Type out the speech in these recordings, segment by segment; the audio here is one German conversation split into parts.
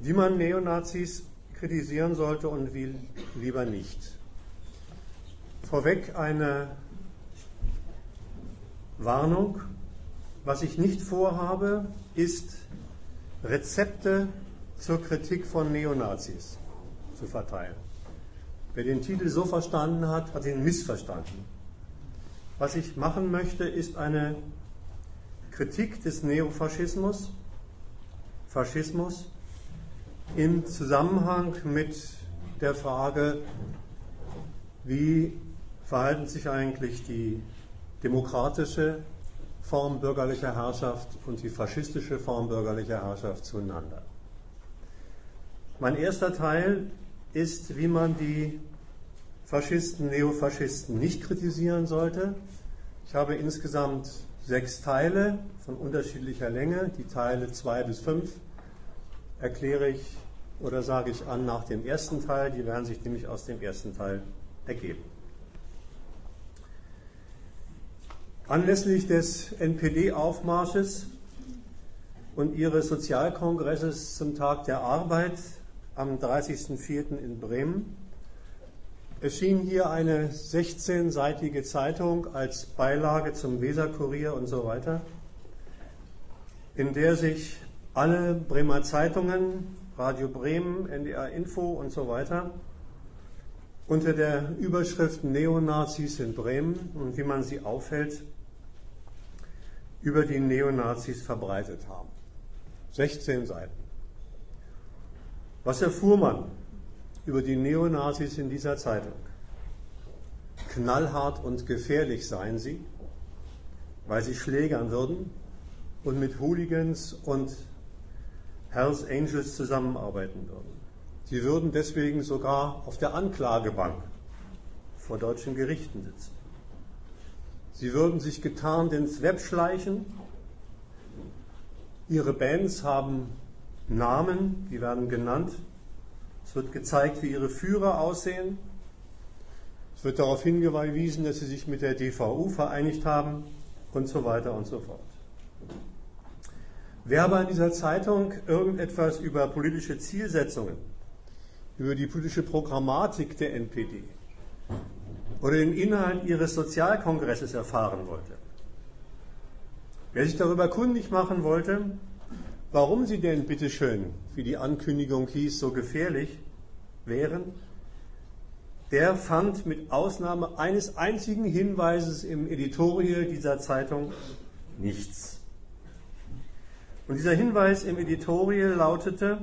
wie man Neonazis kritisieren sollte und wie lieber nicht. Vorweg eine Warnung. Was ich nicht vorhabe, ist Rezepte zur Kritik von Neonazis zu verteilen. Wer den Titel so verstanden hat, hat ihn missverstanden. Was ich machen möchte, ist eine Kritik des Neofaschismus, Faschismus, im Zusammenhang mit der Frage, wie verhalten sich eigentlich die demokratische Form bürgerlicher Herrschaft und die faschistische Form bürgerlicher Herrschaft zueinander. Mein erster Teil ist, wie man die Faschisten, Neofaschisten nicht kritisieren sollte. Ich habe insgesamt sechs Teile von unterschiedlicher Länge. Die Teile zwei bis fünf erkläre ich oder sage ich an nach dem ersten Teil. Die werden sich nämlich aus dem ersten Teil ergeben. Anlässlich des NPD-Aufmarsches und ihres Sozialkongresses zum Tag der Arbeit am 30.04. in Bremen erschien hier eine 16-seitige Zeitung als Beilage zum Weserkurier und so weiter, in der sich alle Bremer Zeitungen, Radio Bremen, NDR Info und so weiter unter der Überschrift Neonazis in Bremen und wie man sie aufhält, über die Neonazis verbreitet haben. 16 Seiten. Was erfuhr man über die Neonazis in dieser Zeitung? Knallhart und gefährlich seien sie, weil sie schlägern würden und mit Hooligans und Hells Angels zusammenarbeiten würden. Sie würden deswegen sogar auf der Anklagebank vor deutschen Gerichten sitzen. Sie würden sich getarnt ins Web schleichen. Ihre Bands haben Namen, die werden genannt. Es wird gezeigt, wie ihre Führer aussehen. Es wird darauf hingewiesen, dass sie sich mit der DVU vereinigt haben und so weiter und so fort. Wer aber in dieser Zeitung irgendetwas über politische Zielsetzungen, über die politische Programmatik der NPD, oder den Inhalt ihres Sozialkongresses erfahren wollte. Wer sich darüber kundig machen wollte, warum sie denn bitteschön, wie die Ankündigung hieß, so gefährlich wären, der fand mit Ausnahme eines einzigen Hinweises im Editorial dieser Zeitung nichts. Und dieser Hinweis im Editorial lautete,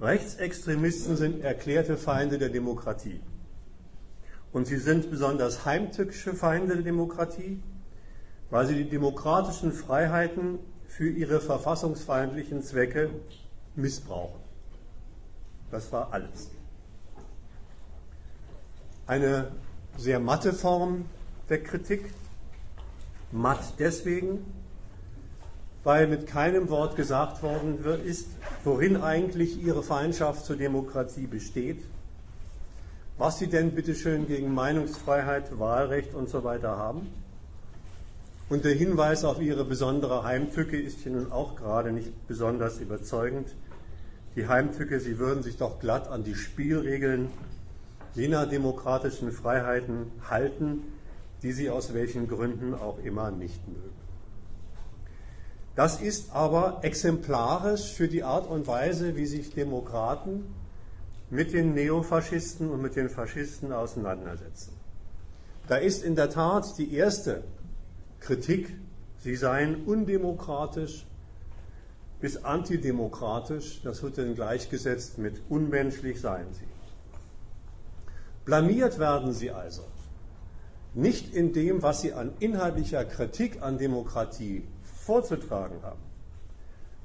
Rechtsextremisten sind erklärte Feinde der Demokratie. Und sie sind besonders heimtückische Feinde der Demokratie, weil sie die demokratischen Freiheiten für ihre verfassungsfeindlichen Zwecke missbrauchen. Das war alles. Eine sehr matte Form der Kritik. Matt deswegen, weil mit keinem Wort gesagt worden ist, worin eigentlich ihre Feindschaft zur Demokratie besteht was sie denn bitteschön gegen Meinungsfreiheit, Wahlrecht und so weiter haben. Und der Hinweis auf ihre besondere Heimtücke ist hier nun auch gerade nicht besonders überzeugend. Die Heimtücke, sie würden sich doch glatt an die Spielregeln jener demokratischen Freiheiten halten, die sie aus welchen Gründen auch immer nicht mögen. Das ist aber exemplarisch für die Art und Weise, wie sich Demokraten mit den Neofaschisten und mit den Faschisten auseinandersetzen. Da ist in der Tat die erste Kritik, sie seien undemokratisch bis antidemokratisch, das wird dann gleichgesetzt mit unmenschlich seien sie. Blamiert werden sie also nicht in dem, was sie an inhaltlicher Kritik an Demokratie vorzutragen haben,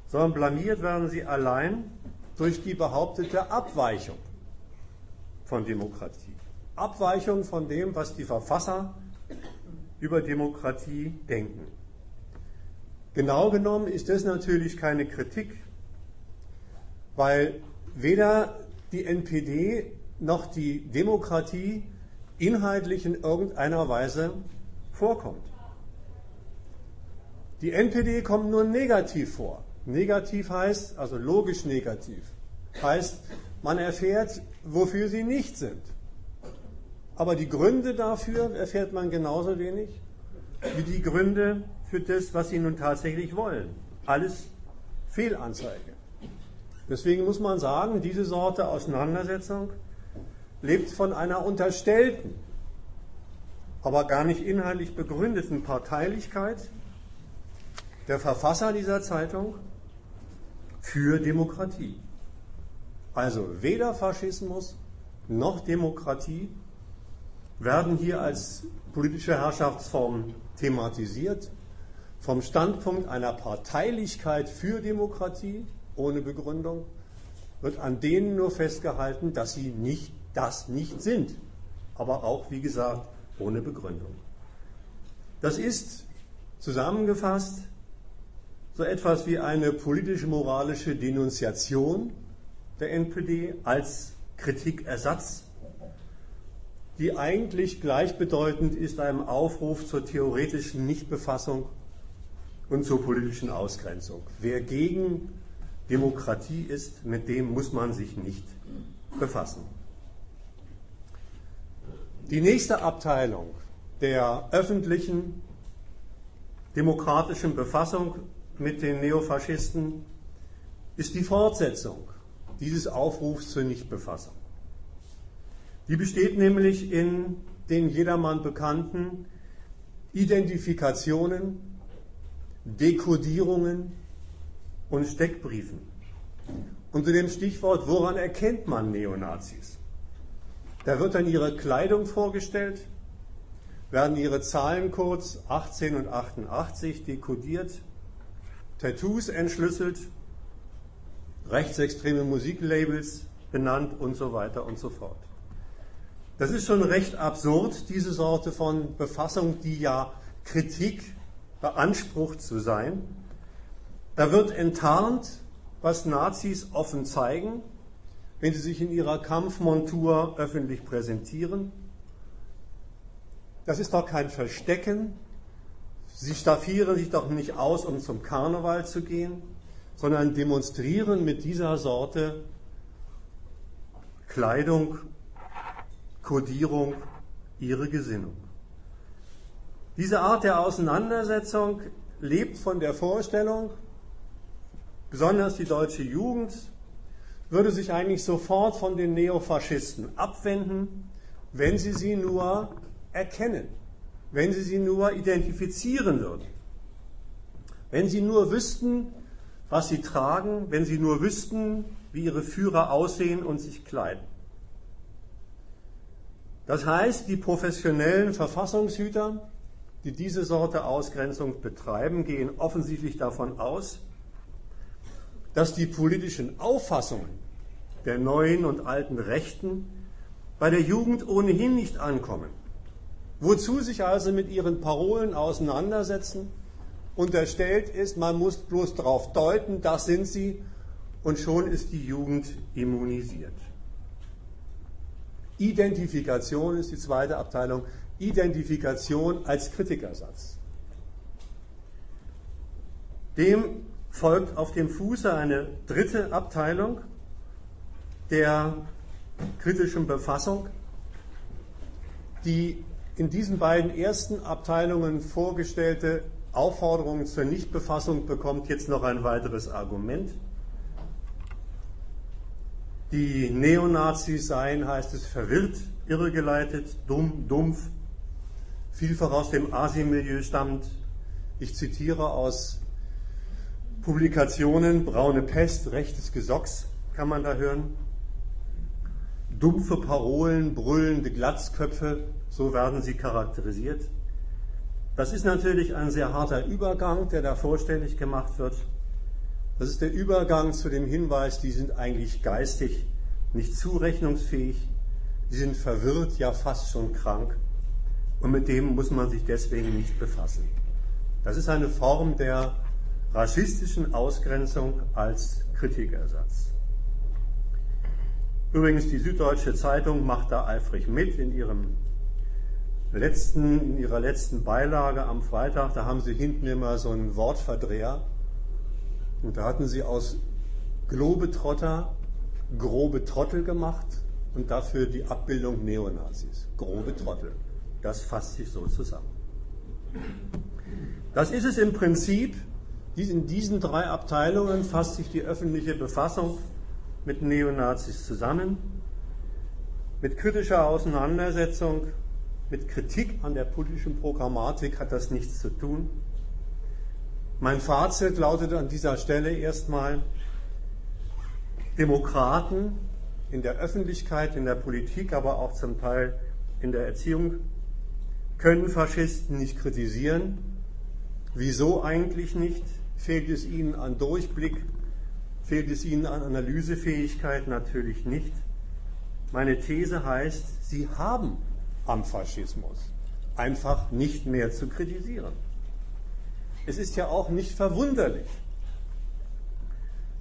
sondern blamiert werden sie allein durch die behauptete Abweichung von Demokratie. Abweichung von dem, was die Verfasser über Demokratie denken. Genau genommen ist das natürlich keine Kritik, weil weder die NPD noch die Demokratie inhaltlich in irgendeiner Weise vorkommt. Die NPD kommt nur negativ vor. Negativ heißt, also logisch negativ. heißt, man erfährt, wofür sie nicht sind. Aber die Gründe dafür erfährt man genauso wenig wie die Gründe für das, was sie nun tatsächlich wollen. Alles Fehlanzeige. Deswegen muss man sagen, diese Sorte Auseinandersetzung lebt von einer unterstellten, aber gar nicht inhaltlich begründeten Parteilichkeit der Verfasser dieser Zeitung für Demokratie. Also weder Faschismus noch Demokratie werden hier als politische Herrschaftsform thematisiert, vom Standpunkt einer Parteilichkeit für Demokratie ohne Begründung wird an denen nur festgehalten, dass sie nicht das nicht sind, aber auch, wie gesagt, ohne Begründung. Das ist zusammengefasst so etwas wie eine politisch-moralische Denunziation der NPD als Kritikersatz, die eigentlich gleichbedeutend ist einem Aufruf zur theoretischen Nichtbefassung und zur politischen Ausgrenzung. Wer gegen Demokratie ist, mit dem muss man sich nicht befassen. Die nächste Abteilung der öffentlichen demokratischen Befassung mit den Neofaschisten ist die Fortsetzung dieses Aufrufs zur Nichtbefassung. Die besteht nämlich in den jedermann bekannten Identifikationen, Dekodierungen und Steckbriefen. Unter dem Stichwort, woran erkennt man Neonazis? Da wird dann ihre Kleidung vorgestellt, werden ihre Zahlencodes 18 und 88 dekodiert, Tattoos entschlüsselt, rechtsextreme Musiklabels benannt und so weiter und so fort. Das ist schon recht absurd, diese Sorte von Befassung, die ja Kritik beansprucht zu sein. Da wird enttarnt, was Nazis offen zeigen, wenn sie sich in ihrer Kampfmontur öffentlich präsentieren. Das ist doch kein Verstecken. Sie staffieren sich doch nicht aus, um zum Karneval zu gehen, sondern demonstrieren mit dieser Sorte Kleidung Kodierung ihre Gesinnung. Diese Art der Auseinandersetzung lebt von der Vorstellung, besonders die deutsche Jugend würde sich eigentlich sofort von den Neofaschisten abwenden, wenn sie sie nur erkennen, wenn sie sie nur identifizieren würden, wenn sie nur wüssten, was sie tragen, wenn sie nur wüssten, wie ihre Führer aussehen und sich kleiden. Das heißt, die professionellen Verfassungshüter, die diese Sorte Ausgrenzung betreiben, gehen offensichtlich davon aus, dass die politischen Auffassungen der neuen und alten Rechten bei der Jugend ohnehin nicht ankommen. Wozu sich also mit ihren Parolen auseinandersetzen, unterstellt ist, man muss bloß darauf deuten, das sind sie, und schon ist die Jugend immunisiert. Identifikation ist die zweite Abteilung. Identifikation als Kritikersatz. Dem folgt auf dem Fuße eine dritte Abteilung der kritischen Befassung, die in diesen beiden ersten Abteilungen vorgestellte Aufforderung zur Nichtbefassung bekommt jetzt noch ein weiteres Argument. Die Neonazis seien, heißt es, verwirrt, irregeleitet, dumm, dumpf, vielfach aus dem Asi-Milieu stammt. Ich zitiere aus Publikationen, Braune Pest, rechtes Gesocks, kann man da hören. Dumpfe Parolen, brüllende Glatzköpfe, so werden sie charakterisiert. Das ist natürlich ein sehr harter Übergang, der da vorstellig gemacht wird. Das ist der Übergang zu dem Hinweis, die sind eigentlich geistig nicht zurechnungsfähig, die sind verwirrt, ja fast schon krank. Und mit dem muss man sich deswegen nicht befassen. Das ist eine Form der rassistischen Ausgrenzung als Kritikersatz. Übrigens, die Süddeutsche Zeitung macht da eifrig mit in, ihrem letzten, in ihrer letzten Beilage am Freitag. Da haben sie hinten immer so einen Wortverdreher und da hatten sie aus Globetrotter grobe Trottel gemacht und dafür die Abbildung Neonazis. Grobe Trottel. Das fasst sich so zusammen. Das ist es im Prinzip. In diesen drei Abteilungen fasst sich die öffentliche Befassung mit Neonazis zusammen. Mit kritischer Auseinandersetzung, mit Kritik an der politischen Programmatik hat das nichts zu tun. Mein Fazit lautet an dieser Stelle erstmal, Demokraten in der Öffentlichkeit, in der Politik, aber auch zum Teil in der Erziehung können Faschisten nicht kritisieren. Wieso eigentlich nicht? Fehlt es ihnen an Durchblick? Fehlt es ihnen an Analysefähigkeit? Natürlich nicht. Meine These heißt, sie haben am Faschismus einfach nicht mehr zu kritisieren. Es ist ja auch nicht verwunderlich.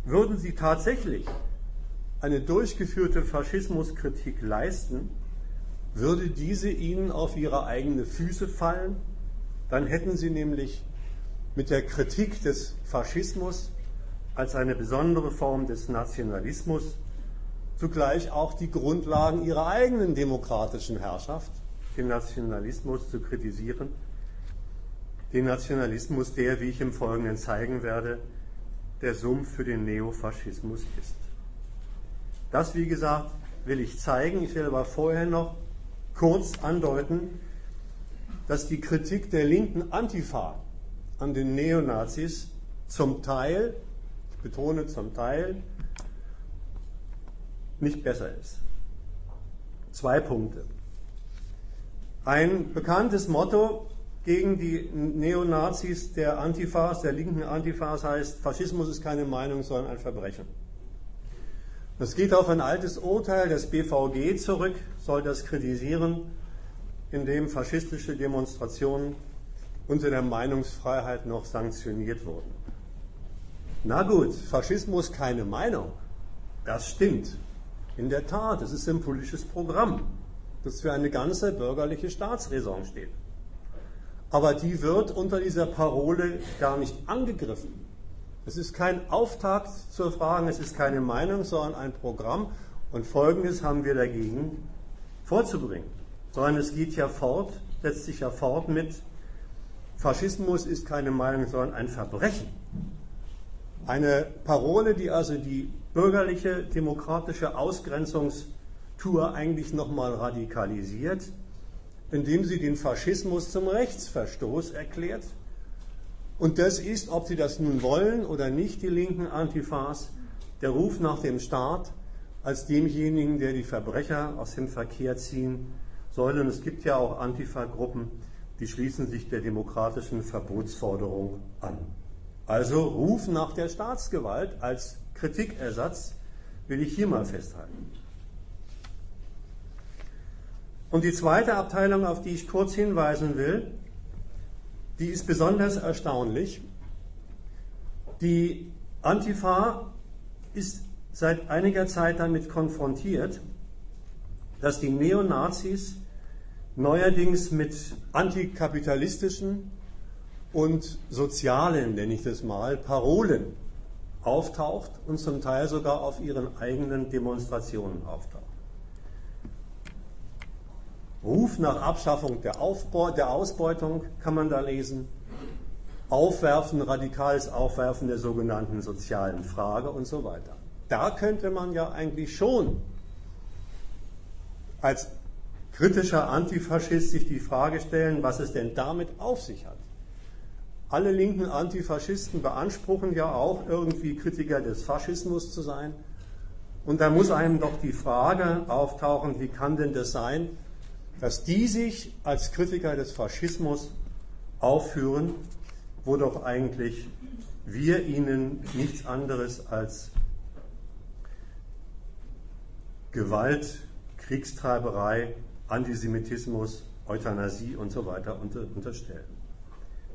Würden sie tatsächlich eine durchgeführte Faschismuskritik leisten, würde diese ihnen auf ihre eigenen Füße fallen, dann hätten sie nämlich mit der Kritik des Faschismus als eine besondere Form des Nationalismus zugleich auch die Grundlagen ihrer eigenen demokratischen Herrschaft, den Nationalismus zu kritisieren, den Nationalismus, der, wie ich im Folgenden zeigen werde, der Sumpf für den Neofaschismus ist. Das, wie gesagt, will ich zeigen. Ich will aber vorher noch kurz andeuten, dass die Kritik der linken Antifa an den Neonazis zum Teil, ich betone zum Teil, nicht besser ist. Zwei Punkte. Ein bekanntes Motto gegen die Neonazis der Antifas, der linken Antifas heißt, Faschismus ist keine Meinung, sondern ein Verbrechen. Das geht auf ein altes Urteil des BVG zurück, soll das kritisieren, in dem faschistische Demonstrationen unter der Meinungsfreiheit noch sanktioniert wurden. Na gut, Faschismus keine Meinung. Das stimmt. In der Tat, es ist ein politisches Programm, das für eine ganze bürgerliche Staatsräson steht. Aber die wird unter dieser Parole gar nicht angegriffen. Es ist kein Auftakt zur Frage, es ist keine Meinung, sondern ein Programm. Und Folgendes haben wir dagegen vorzubringen. Sondern es geht ja fort, setzt sich ja fort mit, Faschismus ist keine Meinung, sondern ein Verbrechen. Eine Parole, die also die bürgerliche demokratische Ausgrenzungstour eigentlich nochmal radikalisiert, indem sie den Faschismus zum Rechtsverstoß erklärt und das ist, ob sie das nun wollen oder nicht, die linken Antifas, der Ruf nach dem Staat als demjenigen, der die Verbrecher aus dem Verkehr ziehen soll. Und es gibt ja auch Antifa-Gruppen, die schließen sich der demokratischen Verbotsforderung an. Also Ruf nach der Staatsgewalt als Kritikersatz will ich hier mal festhalten. Und die zweite Abteilung, auf die ich kurz hinweisen will, die ist besonders erstaunlich. Die Antifa ist seit einiger Zeit damit konfrontiert, dass die Neonazis neuerdings mit antikapitalistischen und sozialen, nenne ich das mal, Parolen auftaucht und zum Teil sogar auf ihren eigenen Demonstrationen auftaucht. Ruf nach Abschaffung der, Aufbau, der Ausbeutung kann man da lesen. Aufwerfen, radikales Aufwerfen der sogenannten sozialen Frage und so weiter. Da könnte man ja eigentlich schon als kritischer Antifaschist sich die Frage stellen, was es denn damit auf sich hat. Alle linken Antifaschisten beanspruchen ja auch irgendwie Kritiker des Faschismus zu sein. Und da muss einem doch die Frage auftauchen, wie kann denn das sein, dass die sich als Kritiker des Faschismus aufführen, wo doch eigentlich wir ihnen nichts anderes als Gewalt, Kriegstreiberei, Antisemitismus, Euthanasie und so weiter unterstellen.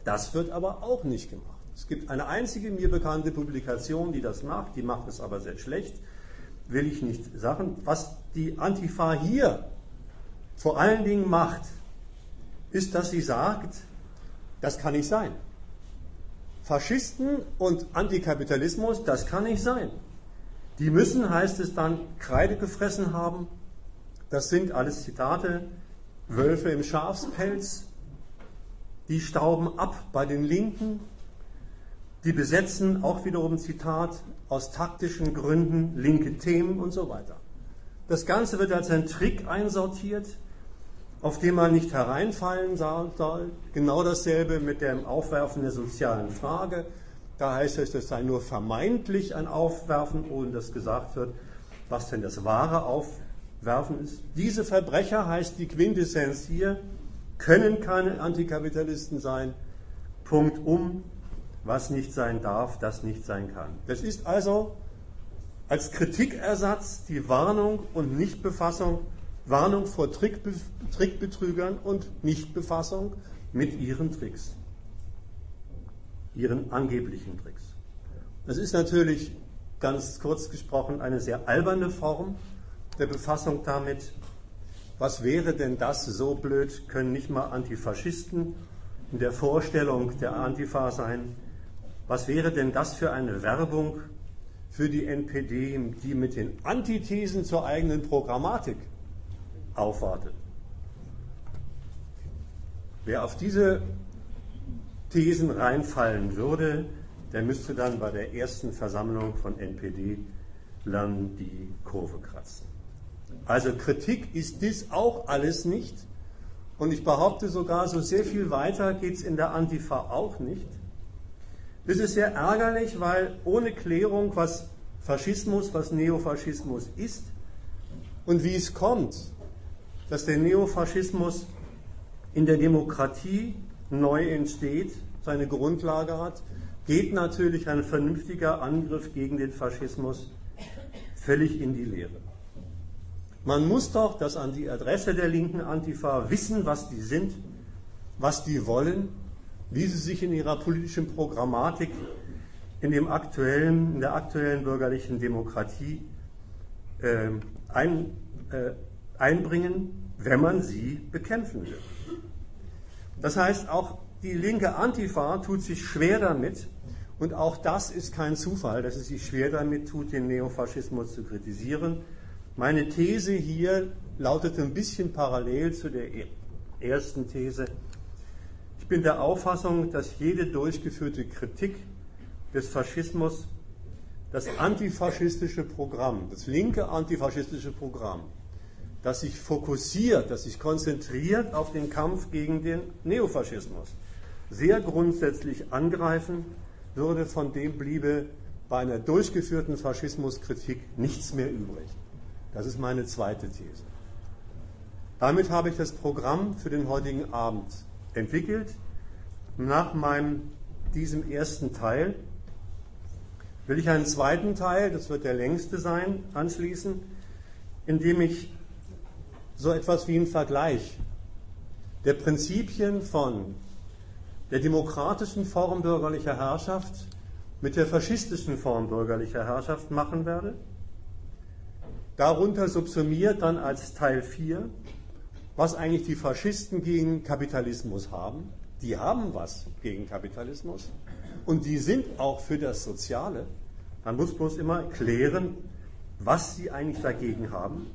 Das wird aber auch nicht gemacht. Es gibt eine einzige mir bekannte Publikation, die das macht, die macht es aber sehr schlecht, will ich nicht sagen. Was die Antifa hier vor allen Dingen macht, ist, dass sie sagt, das kann nicht sein. Faschisten und Antikapitalismus, das kann nicht sein. Die müssen, heißt es dann, Kreide gefressen haben. Das sind alles Zitate. Wölfe im Schafspelz. Die stauben ab bei den Linken. Die besetzen, auch wiederum Zitat, aus taktischen Gründen linke Themen und so weiter. Das Ganze wird als ein Trick einsortiert, auf den man nicht hereinfallen soll. Genau dasselbe mit dem Aufwerfen der sozialen Frage. Da heißt es, es sei nur vermeintlich ein Aufwerfen, ohne dass gesagt wird, was denn das wahre Aufwerfen ist. Diese Verbrecher, heißt die Quintessenz hier, können keine Antikapitalisten sein. Punkt um. Was nicht sein darf, das nicht sein kann. Das ist also als Kritikersatz die Warnung und Nichtbefassung, Warnung vor Trickbe Trickbetrügern und Nichtbefassung mit ihren Tricks, ihren angeblichen Tricks. Das ist natürlich ganz kurz gesprochen eine sehr alberne Form der Befassung damit. Was wäre denn das? So blöd können nicht mal Antifaschisten in der Vorstellung der Antifa sein. Was wäre denn das für eine Werbung für die NPD, die mit den Antithesen zur eigenen Programmatik aufwartet. Wer auf diese Thesen reinfallen würde, der müsste dann bei der ersten Versammlung von NPD lernen, die Kurve kratzen. Also Kritik ist dies auch alles nicht. Und ich behaupte sogar, so sehr viel weiter geht es in der Antifa auch nicht. Das ist sehr ärgerlich, weil ohne Klärung, was Faschismus, was Neofaschismus ist und wie es kommt, dass der Neofaschismus in der Demokratie neu entsteht, seine Grundlage hat, geht natürlich ein vernünftiger Angriff gegen den Faschismus völlig in die Leere. Man muss doch das an die Adresse der linken Antifa wissen, was die sind, was die wollen wie sie sich in ihrer politischen Programmatik in, dem aktuellen, in der aktuellen bürgerlichen Demokratie äh, ein, äh, einbringen, wenn man sie bekämpfen will. Das heißt, auch die linke Antifa tut sich schwer damit, und auch das ist kein Zufall, dass es sich schwer damit tut, den Neofaschismus zu kritisieren. Meine These hier lautet ein bisschen parallel zu der ersten These, bin der Auffassung, dass jede durchgeführte Kritik des Faschismus das antifaschistische Programm, das linke antifaschistische Programm, das sich fokussiert, das sich konzentriert auf den Kampf gegen den Neofaschismus, sehr grundsätzlich angreifen würde, von dem bliebe bei einer durchgeführten Faschismuskritik nichts mehr übrig. Das ist meine zweite These. Damit habe ich das Programm für den heutigen Abend entwickelt. Nach meinem, diesem ersten Teil will ich einen zweiten Teil, das wird der längste sein, anschließen, in dem ich so etwas wie einen Vergleich der Prinzipien von der demokratischen Form bürgerlicher Herrschaft mit der faschistischen Form bürgerlicher Herrschaft machen werde. Darunter subsumiert dann als Teil 4 was eigentlich die Faschisten gegen Kapitalismus haben. Die haben was gegen Kapitalismus und die sind auch für das Soziale. Man muss bloß immer klären, was sie eigentlich dagegen haben.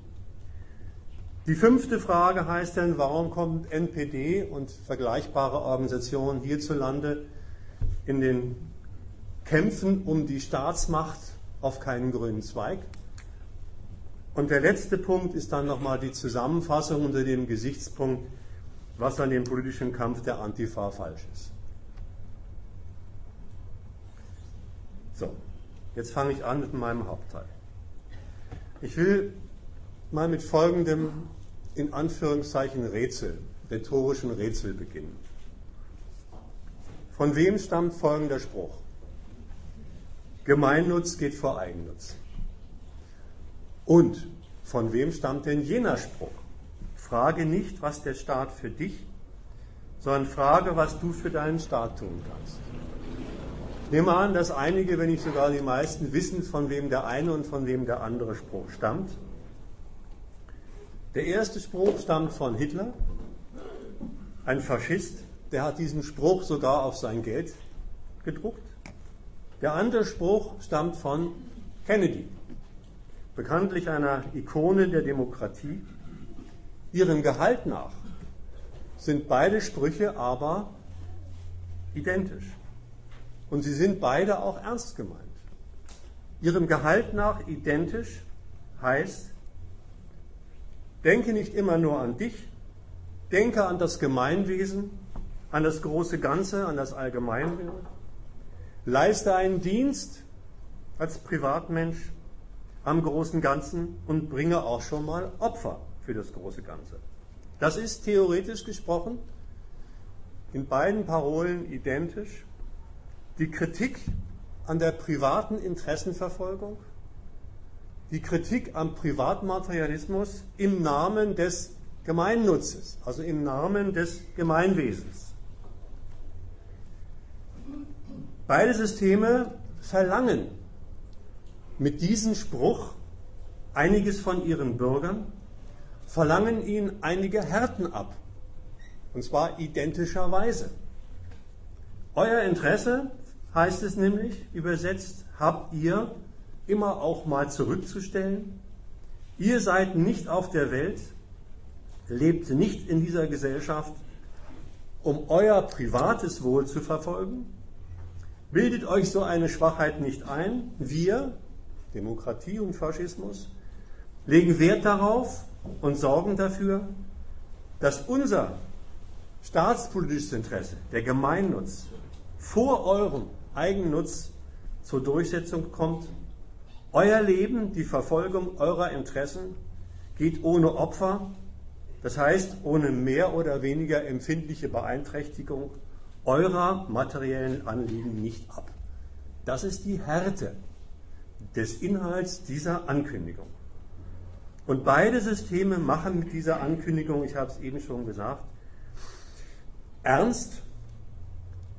Die fünfte Frage heißt dann, warum kommt NPD und vergleichbare Organisationen hierzulande in den Kämpfen um die Staatsmacht auf keinen grünen Zweig? Und der letzte Punkt ist dann nochmal die Zusammenfassung unter dem Gesichtspunkt, was an dem politischen Kampf der Antifa falsch ist. So, jetzt fange ich an mit meinem Hauptteil. Ich will mal mit folgendem, in Anführungszeichen, Rätsel, rhetorischen Rätsel beginnen. Von wem stammt folgender Spruch? Gemeinnutz geht vor Eigennutz. Und von wem stammt denn jener Spruch? Frage nicht, was der Staat für dich, sondern frage, was du für deinen Staat tun kannst. Ich nehme an, dass einige, wenn nicht sogar die meisten, wissen, von wem der eine und von wem der andere Spruch stammt. Der erste Spruch stammt von Hitler, ein Faschist, der hat diesen Spruch sogar auf sein Geld gedruckt. Der andere Spruch stammt von Kennedy, bekanntlich einer Ikone der Demokratie. Ihrem Gehalt nach sind beide Sprüche aber identisch. Und sie sind beide auch ernst gemeint. Ihrem Gehalt nach identisch heißt, denke nicht immer nur an dich, denke an das Gemeinwesen, an das große Ganze, an das Allgemeinwesen. Leiste einen Dienst als Privatmensch am großen Ganzen und bringe auch schon mal Opfer für das große Ganze. Das ist theoretisch gesprochen in beiden Parolen identisch. Die Kritik an der privaten Interessenverfolgung, die Kritik am Privatmaterialismus im Namen des Gemeinnutzes, also im Namen des Gemeinwesens. Beide Systeme verlangen mit diesem Spruch einiges von ihren Bürgern, verlangen ihnen einige Härten ab, und zwar identischerweise. Euer Interesse, heißt es nämlich, übersetzt, habt ihr immer auch mal zurückzustellen. Ihr seid nicht auf der Welt, lebt nicht in dieser Gesellschaft, um euer privates Wohl zu verfolgen. Bildet euch so eine Schwachheit nicht ein. Wir, Demokratie und Faschismus, legen Wert darauf und sorgen dafür, dass unser staatspolitisches Interesse, der Gemeinnutz, vor eurem Eigennutz zur Durchsetzung kommt. Euer Leben, die Verfolgung eurer Interessen geht ohne Opfer, das heißt ohne mehr oder weniger empfindliche Beeinträchtigung eurer materiellen Anliegen nicht ab. Das ist die Härte des Inhalts dieser Ankündigung. Und beide Systeme machen mit dieser Ankündigung, ich habe es eben schon gesagt, ernst,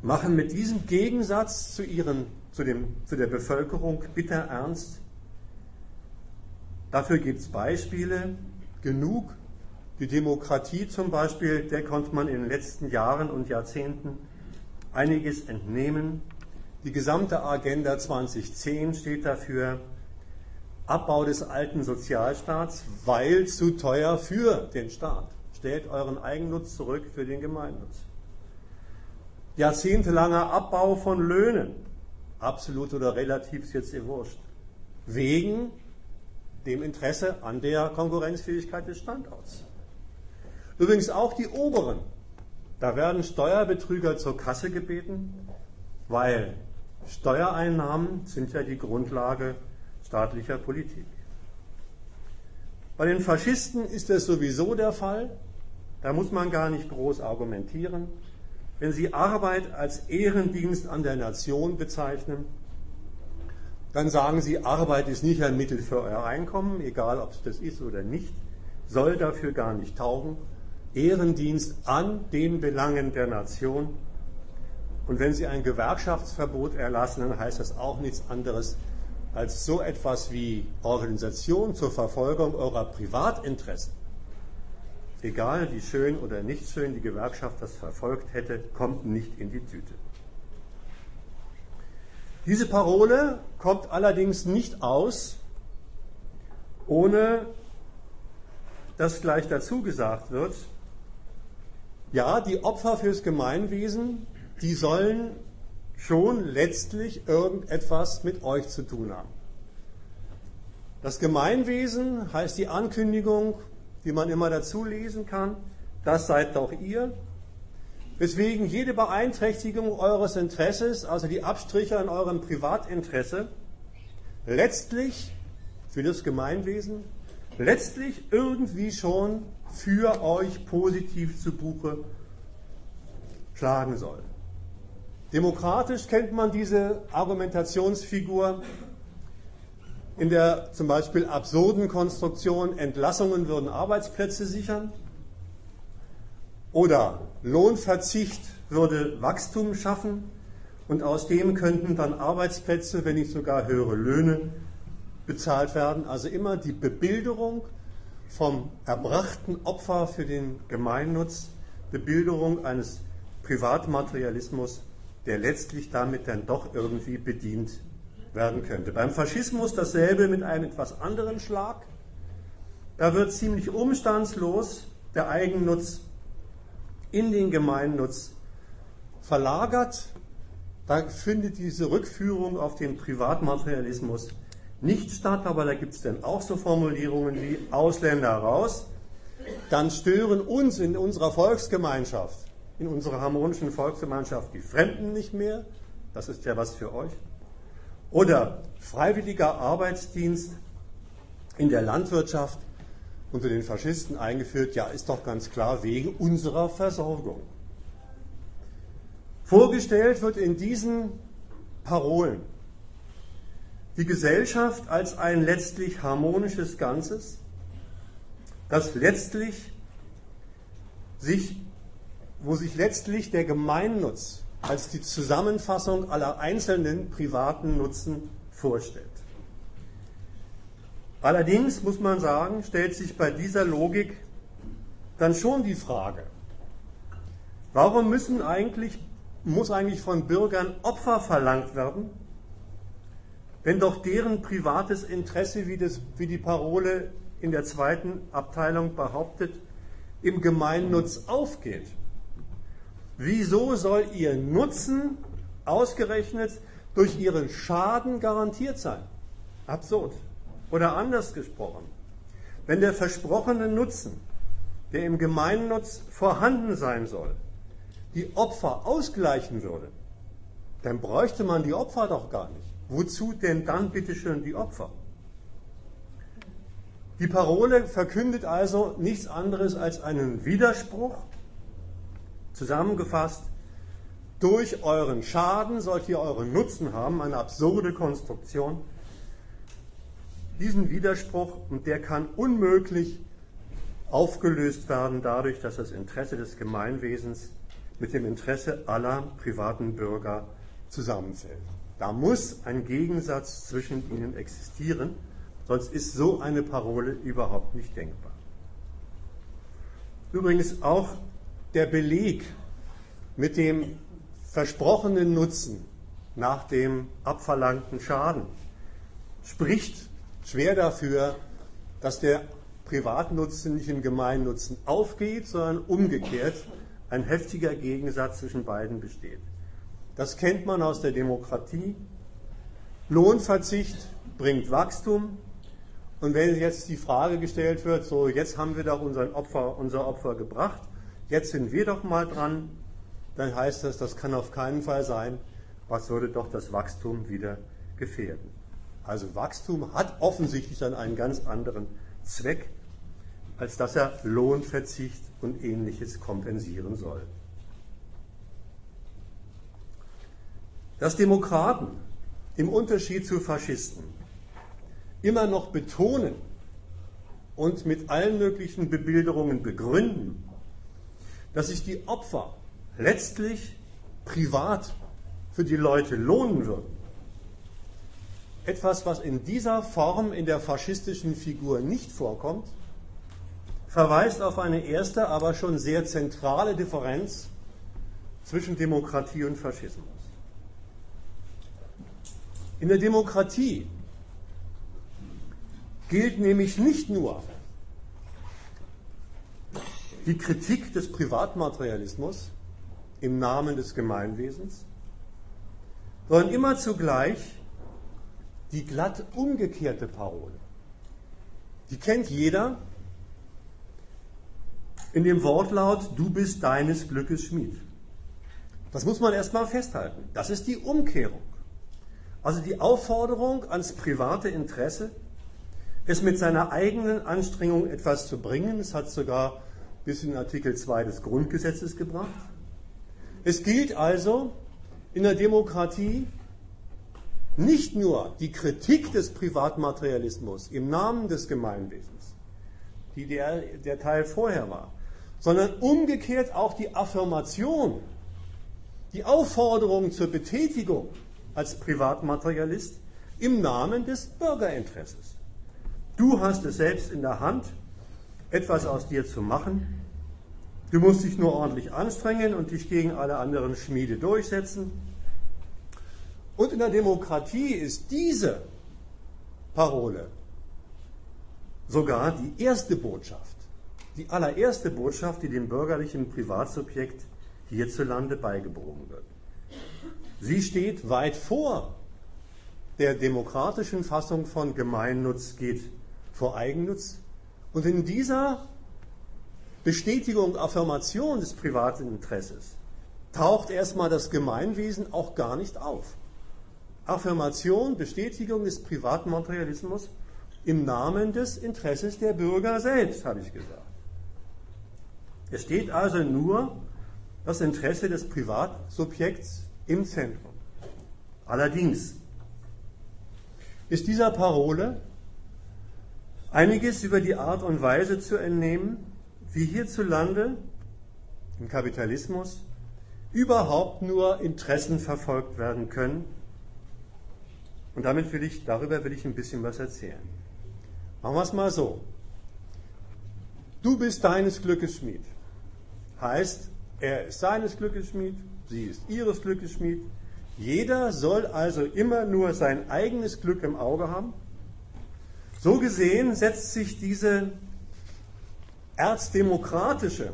machen mit diesem Gegensatz zu, ihren, zu, dem, zu der Bevölkerung bitter ernst. Dafür gibt es Beispiele genug. Die Demokratie zum Beispiel, der konnte man in den letzten Jahren und Jahrzehnten einiges entnehmen. Die gesamte Agenda 2010 steht dafür Abbau des alten Sozialstaats, weil zu teuer für den Staat. Stellt euren Eigennutz zurück für den Gemeinnutz. Jahrzehntelanger Abbau von Löhnen, absolut oder relativ ist jetzt ihr wurscht, wegen dem Interesse an der Konkurrenzfähigkeit des Standorts. Übrigens auch die oberen, da werden Steuerbetrüger zur Kasse gebeten, weil Steuereinnahmen sind ja die Grundlage staatlicher Politik. Bei den Faschisten ist das sowieso der Fall. Da muss man gar nicht groß argumentieren. Wenn sie Arbeit als Ehrendienst an der Nation bezeichnen, dann sagen sie, Arbeit ist nicht ein Mittel für euer Einkommen, egal ob es das ist oder nicht, soll dafür gar nicht taugen. Ehrendienst an den Belangen der Nation. Und wenn sie ein Gewerkschaftsverbot erlassen, dann heißt das auch nichts anderes als so etwas wie Organisation zur Verfolgung eurer Privatinteressen, egal wie schön oder nicht schön die Gewerkschaft das verfolgt hätte, kommt nicht in die Tüte. Diese Parole kommt allerdings nicht aus, ohne dass gleich dazu gesagt wird, ja, die Opfer fürs Gemeinwesen, die sollen schon letztlich irgendetwas mit euch zu tun haben. Das Gemeinwesen heißt die Ankündigung, die man immer dazu lesen kann, das seid doch ihr, weswegen jede Beeinträchtigung eures Interesses, also die Abstriche an eurem Privatinteresse, letztlich für das Gemeinwesen, letztlich irgendwie schon für euch positiv zu Buche schlagen soll. Demokratisch kennt man diese Argumentationsfigur in der zum Beispiel absurden Konstruktion, Entlassungen würden Arbeitsplätze sichern. Oder Lohnverzicht würde Wachstum schaffen. Und aus dem könnten dann Arbeitsplätze, wenn nicht sogar höhere Löhne bezahlt werden. Also immer die Bebilderung vom erbrachten Opfer für den Gemeinnutz, Bebilderung eines Privatmaterialismus der letztlich damit dann doch irgendwie bedient werden könnte. Beim Faschismus dasselbe mit einem etwas anderen Schlag. Da wird ziemlich umstandslos der Eigennutz in den Gemeinnutz verlagert. Da findet diese Rückführung auf den Privatmaterialismus nicht statt, aber da gibt es dann auch so Formulierungen wie Ausländer raus. Dann stören uns in unserer Volksgemeinschaft, in unserer harmonischen Volksgemeinschaft die Fremden nicht mehr. Das ist ja was für euch. Oder freiwilliger Arbeitsdienst in der Landwirtschaft unter den Faschisten eingeführt, ja, ist doch ganz klar, wegen unserer Versorgung. Vorgestellt wird in diesen Parolen die Gesellschaft als ein letztlich harmonisches Ganzes, das letztlich sich, wo sich letztlich der Gemeinnutz als die Zusammenfassung aller einzelnen privaten Nutzen vorstellt. Allerdings muss man sagen, stellt sich bei dieser Logik dann schon die Frage, warum müssen eigentlich, muss eigentlich von Bürgern Opfer verlangt werden, wenn doch deren privates Interesse, wie, das, wie die Parole in der zweiten Abteilung behauptet, im Gemeinnutz aufgeht. Wieso soll ihr Nutzen ausgerechnet durch ihren Schaden garantiert sein? Absurd. Oder anders gesprochen, wenn der versprochene Nutzen, der im Gemeinnutz vorhanden sein soll, die Opfer ausgleichen würde, dann bräuchte man die Opfer doch gar nicht. Wozu denn dann bitteschön die Opfer? Die Parole verkündet also nichts anderes als einen Widerspruch. Zusammengefasst, durch euren Schaden sollt ihr euren Nutzen haben, eine absurde Konstruktion diesen Widerspruch, und der kann unmöglich aufgelöst werden dadurch, dass das Interesse des Gemeinwesens mit dem Interesse aller privaten Bürger zusammenfällt. Da muss ein Gegensatz zwischen ihnen existieren, sonst ist so eine Parole überhaupt nicht denkbar. Übrigens auch der Beleg mit dem versprochenen Nutzen nach dem abverlangten Schaden spricht schwer dafür, dass der Privatnutzen nicht im Gemeinnutzen aufgeht, sondern umgekehrt ein heftiger Gegensatz zwischen beiden besteht. Das kennt man aus der Demokratie. Lohnverzicht bringt Wachstum. Und wenn jetzt die Frage gestellt wird, so jetzt haben wir doch unseren Opfer, unser Opfer gebracht, jetzt sind wir doch mal dran, dann heißt das, das kann auf keinen Fall sein. Was würde doch das Wachstum wieder gefährden? Also Wachstum hat offensichtlich dann einen ganz anderen Zweck, als dass er Lohnverzicht und ähnliches kompensieren soll. Dass Demokraten im Unterschied zu Faschisten immer noch betonen und mit allen möglichen Bebilderungen begründen, dass sich die Opfer letztlich privat für die Leute lohnen würden, etwas, was in dieser Form in der faschistischen Figur nicht vorkommt, verweist auf eine erste, aber schon sehr zentrale Differenz zwischen Demokratie und Faschismus. In der Demokratie gilt nämlich nicht nur die Kritik des Privatmaterialismus im Namen des Gemeinwesens, sondern immer zugleich die glatt umgekehrte Parole. Die kennt jeder in dem Wortlaut, du bist deines Glückes Schmied. Das muss man erstmal festhalten. Das ist die Umkehrung. Also die Aufforderung ans private Interesse, es mit seiner eigenen Anstrengung etwas zu bringen. Es hat sogar bis in Artikel 2 des Grundgesetzes gebracht. Es gilt also in der Demokratie nicht nur die Kritik des Privatmaterialismus im Namen des Gemeinwesens, die der, der Teil vorher war, sondern umgekehrt auch die Affirmation, die Aufforderung zur Betätigung als Privatmaterialist im Namen des Bürgerinteresses. Du hast es selbst in der Hand, etwas aus dir zu machen. Du musst dich nur ordentlich anstrengen und dich gegen alle anderen Schmiede durchsetzen. Und in der Demokratie ist diese Parole sogar die erste Botschaft, die allererste Botschaft, die dem bürgerlichen Privatsubjekt hierzulande beigebogen wird. Sie steht weit vor der demokratischen Fassung von Gemeinnutz geht vor Eigennutz. Und in dieser Bestätigung, Affirmation des privaten Interesses taucht erstmal das Gemeinwesen auch gar nicht auf. Affirmation, Bestätigung des Privatmaterialismus im Namen des Interesses der Bürger selbst, habe ich gesagt. Es steht also nur das Interesse des Privatsubjekts im Zentrum. Allerdings ist dieser Parole einiges über die Art und Weise zu entnehmen, wie hierzulande im Kapitalismus überhaupt nur Interessen verfolgt werden können. Und damit will ich, darüber will ich ein bisschen was erzählen. Machen wir es mal so. Du bist deines Glückes Schmied. Heißt, er ist seines Glückes Schmied, sie ist ihres Glückes Schmied. Jeder soll also immer nur sein eigenes Glück im Auge haben. So gesehen setzt sich diese erzdemokratische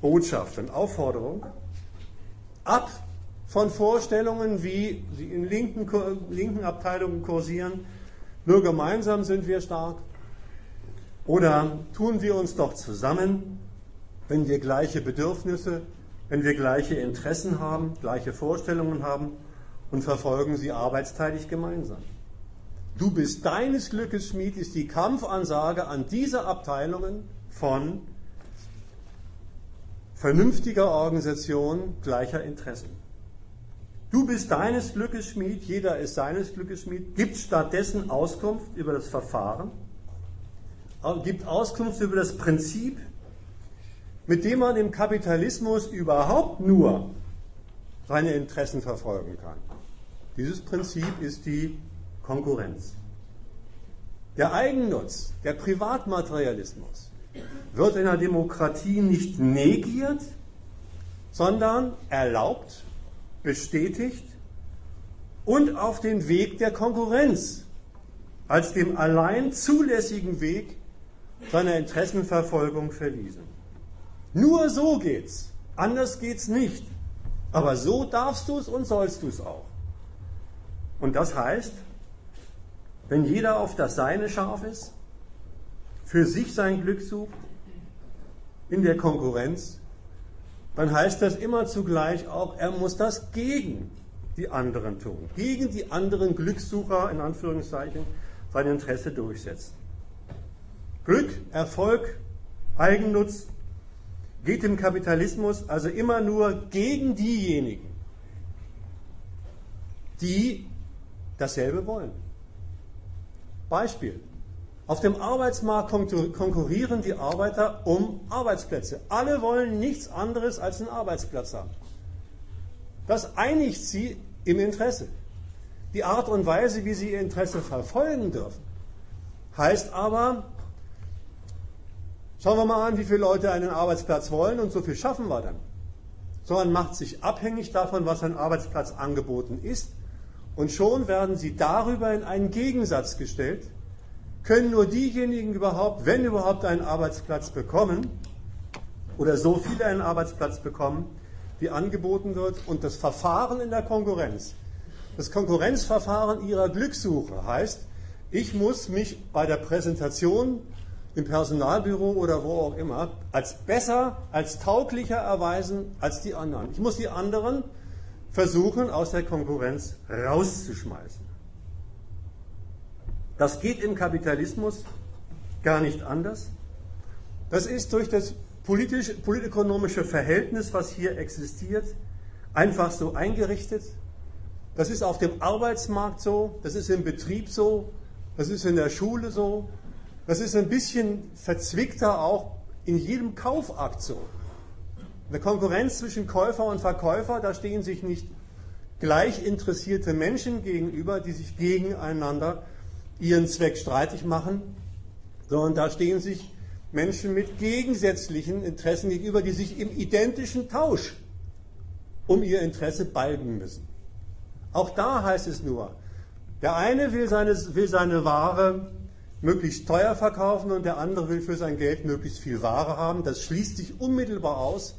Botschaft und Aufforderung ab von Vorstellungen, wie sie in linken, linken Abteilungen kursieren, nur gemeinsam sind wir stark. Oder tun wir uns doch zusammen, wenn wir gleiche Bedürfnisse, wenn wir gleiche Interessen haben, gleiche Vorstellungen haben und verfolgen sie arbeitsteilig gemeinsam. Du bist deines Glückes Schmied ist die Kampfansage an diese Abteilungen von vernünftiger Organisation gleicher Interessen. Du bist deines Glückes Schmied, jeder ist seines Glückes Schmied, gibt stattdessen Auskunft über das Verfahren, gibt Auskunft über das Prinzip, mit dem man im Kapitalismus überhaupt nur seine Interessen verfolgen kann. Dieses Prinzip ist die Konkurrenz. Der Eigennutz, der Privatmaterialismus wird in der Demokratie nicht negiert, sondern erlaubt, bestätigt und auf den Weg der Konkurrenz als dem allein zulässigen Weg seiner Interessenverfolgung verwiesen. Nur so geht's. Anders geht's nicht. Aber so darfst du es und sollst du es auch. Und das heißt, wenn jeder auf das Seine scharf ist, für sich sein Glück sucht, in der Konkurrenz, dann heißt das immer zugleich auch, er muss das gegen die anderen tun, gegen die anderen Glückssucher in Anführungszeichen sein Interesse durchsetzen. Glück, Erfolg, Eigennutz geht im Kapitalismus also immer nur gegen diejenigen, die dasselbe wollen. Beispiel. Auf dem Arbeitsmarkt konkurrieren die Arbeiter um Arbeitsplätze. Alle wollen nichts anderes als einen Arbeitsplatz haben. Das einigt sie im Interesse. Die Art und Weise, wie sie ihr Interesse verfolgen dürfen, heißt aber, schauen wir mal an, wie viele Leute einen Arbeitsplatz wollen und so viel schaffen wir dann. Sondern macht sich abhängig davon, was ein Arbeitsplatz angeboten ist und schon werden sie darüber in einen Gegensatz gestellt, können nur diejenigen überhaupt, wenn überhaupt, einen Arbeitsplatz bekommen oder so viele einen Arbeitsplatz bekommen, wie angeboten wird. Und das Verfahren in der Konkurrenz, das Konkurrenzverfahren ihrer Glückssuche heißt, ich muss mich bei der Präsentation im Personalbüro oder wo auch immer als besser, als tauglicher erweisen als die anderen. Ich muss die anderen versuchen, aus der Konkurrenz rauszuschmeißen. Das geht im Kapitalismus gar nicht anders. Das ist durch das politisch, politökonomische Verhältnis, was hier existiert, einfach so eingerichtet. Das ist auf dem Arbeitsmarkt so, das ist im Betrieb so, das ist in der Schule so, das ist ein bisschen verzwickter auch in jedem Kaufakt so. Eine Konkurrenz zwischen Käufer und Verkäufer, da stehen sich nicht gleich interessierte Menschen gegenüber, die sich gegeneinander ihren Zweck streitig machen, sondern da stehen sich Menschen mit gegensätzlichen Interessen gegenüber, die sich im identischen Tausch um ihr Interesse balgen müssen. Auch da heißt es nur, der eine will seine, will seine Ware möglichst teuer verkaufen und der andere will für sein Geld möglichst viel Ware haben. Das schließt sich unmittelbar aus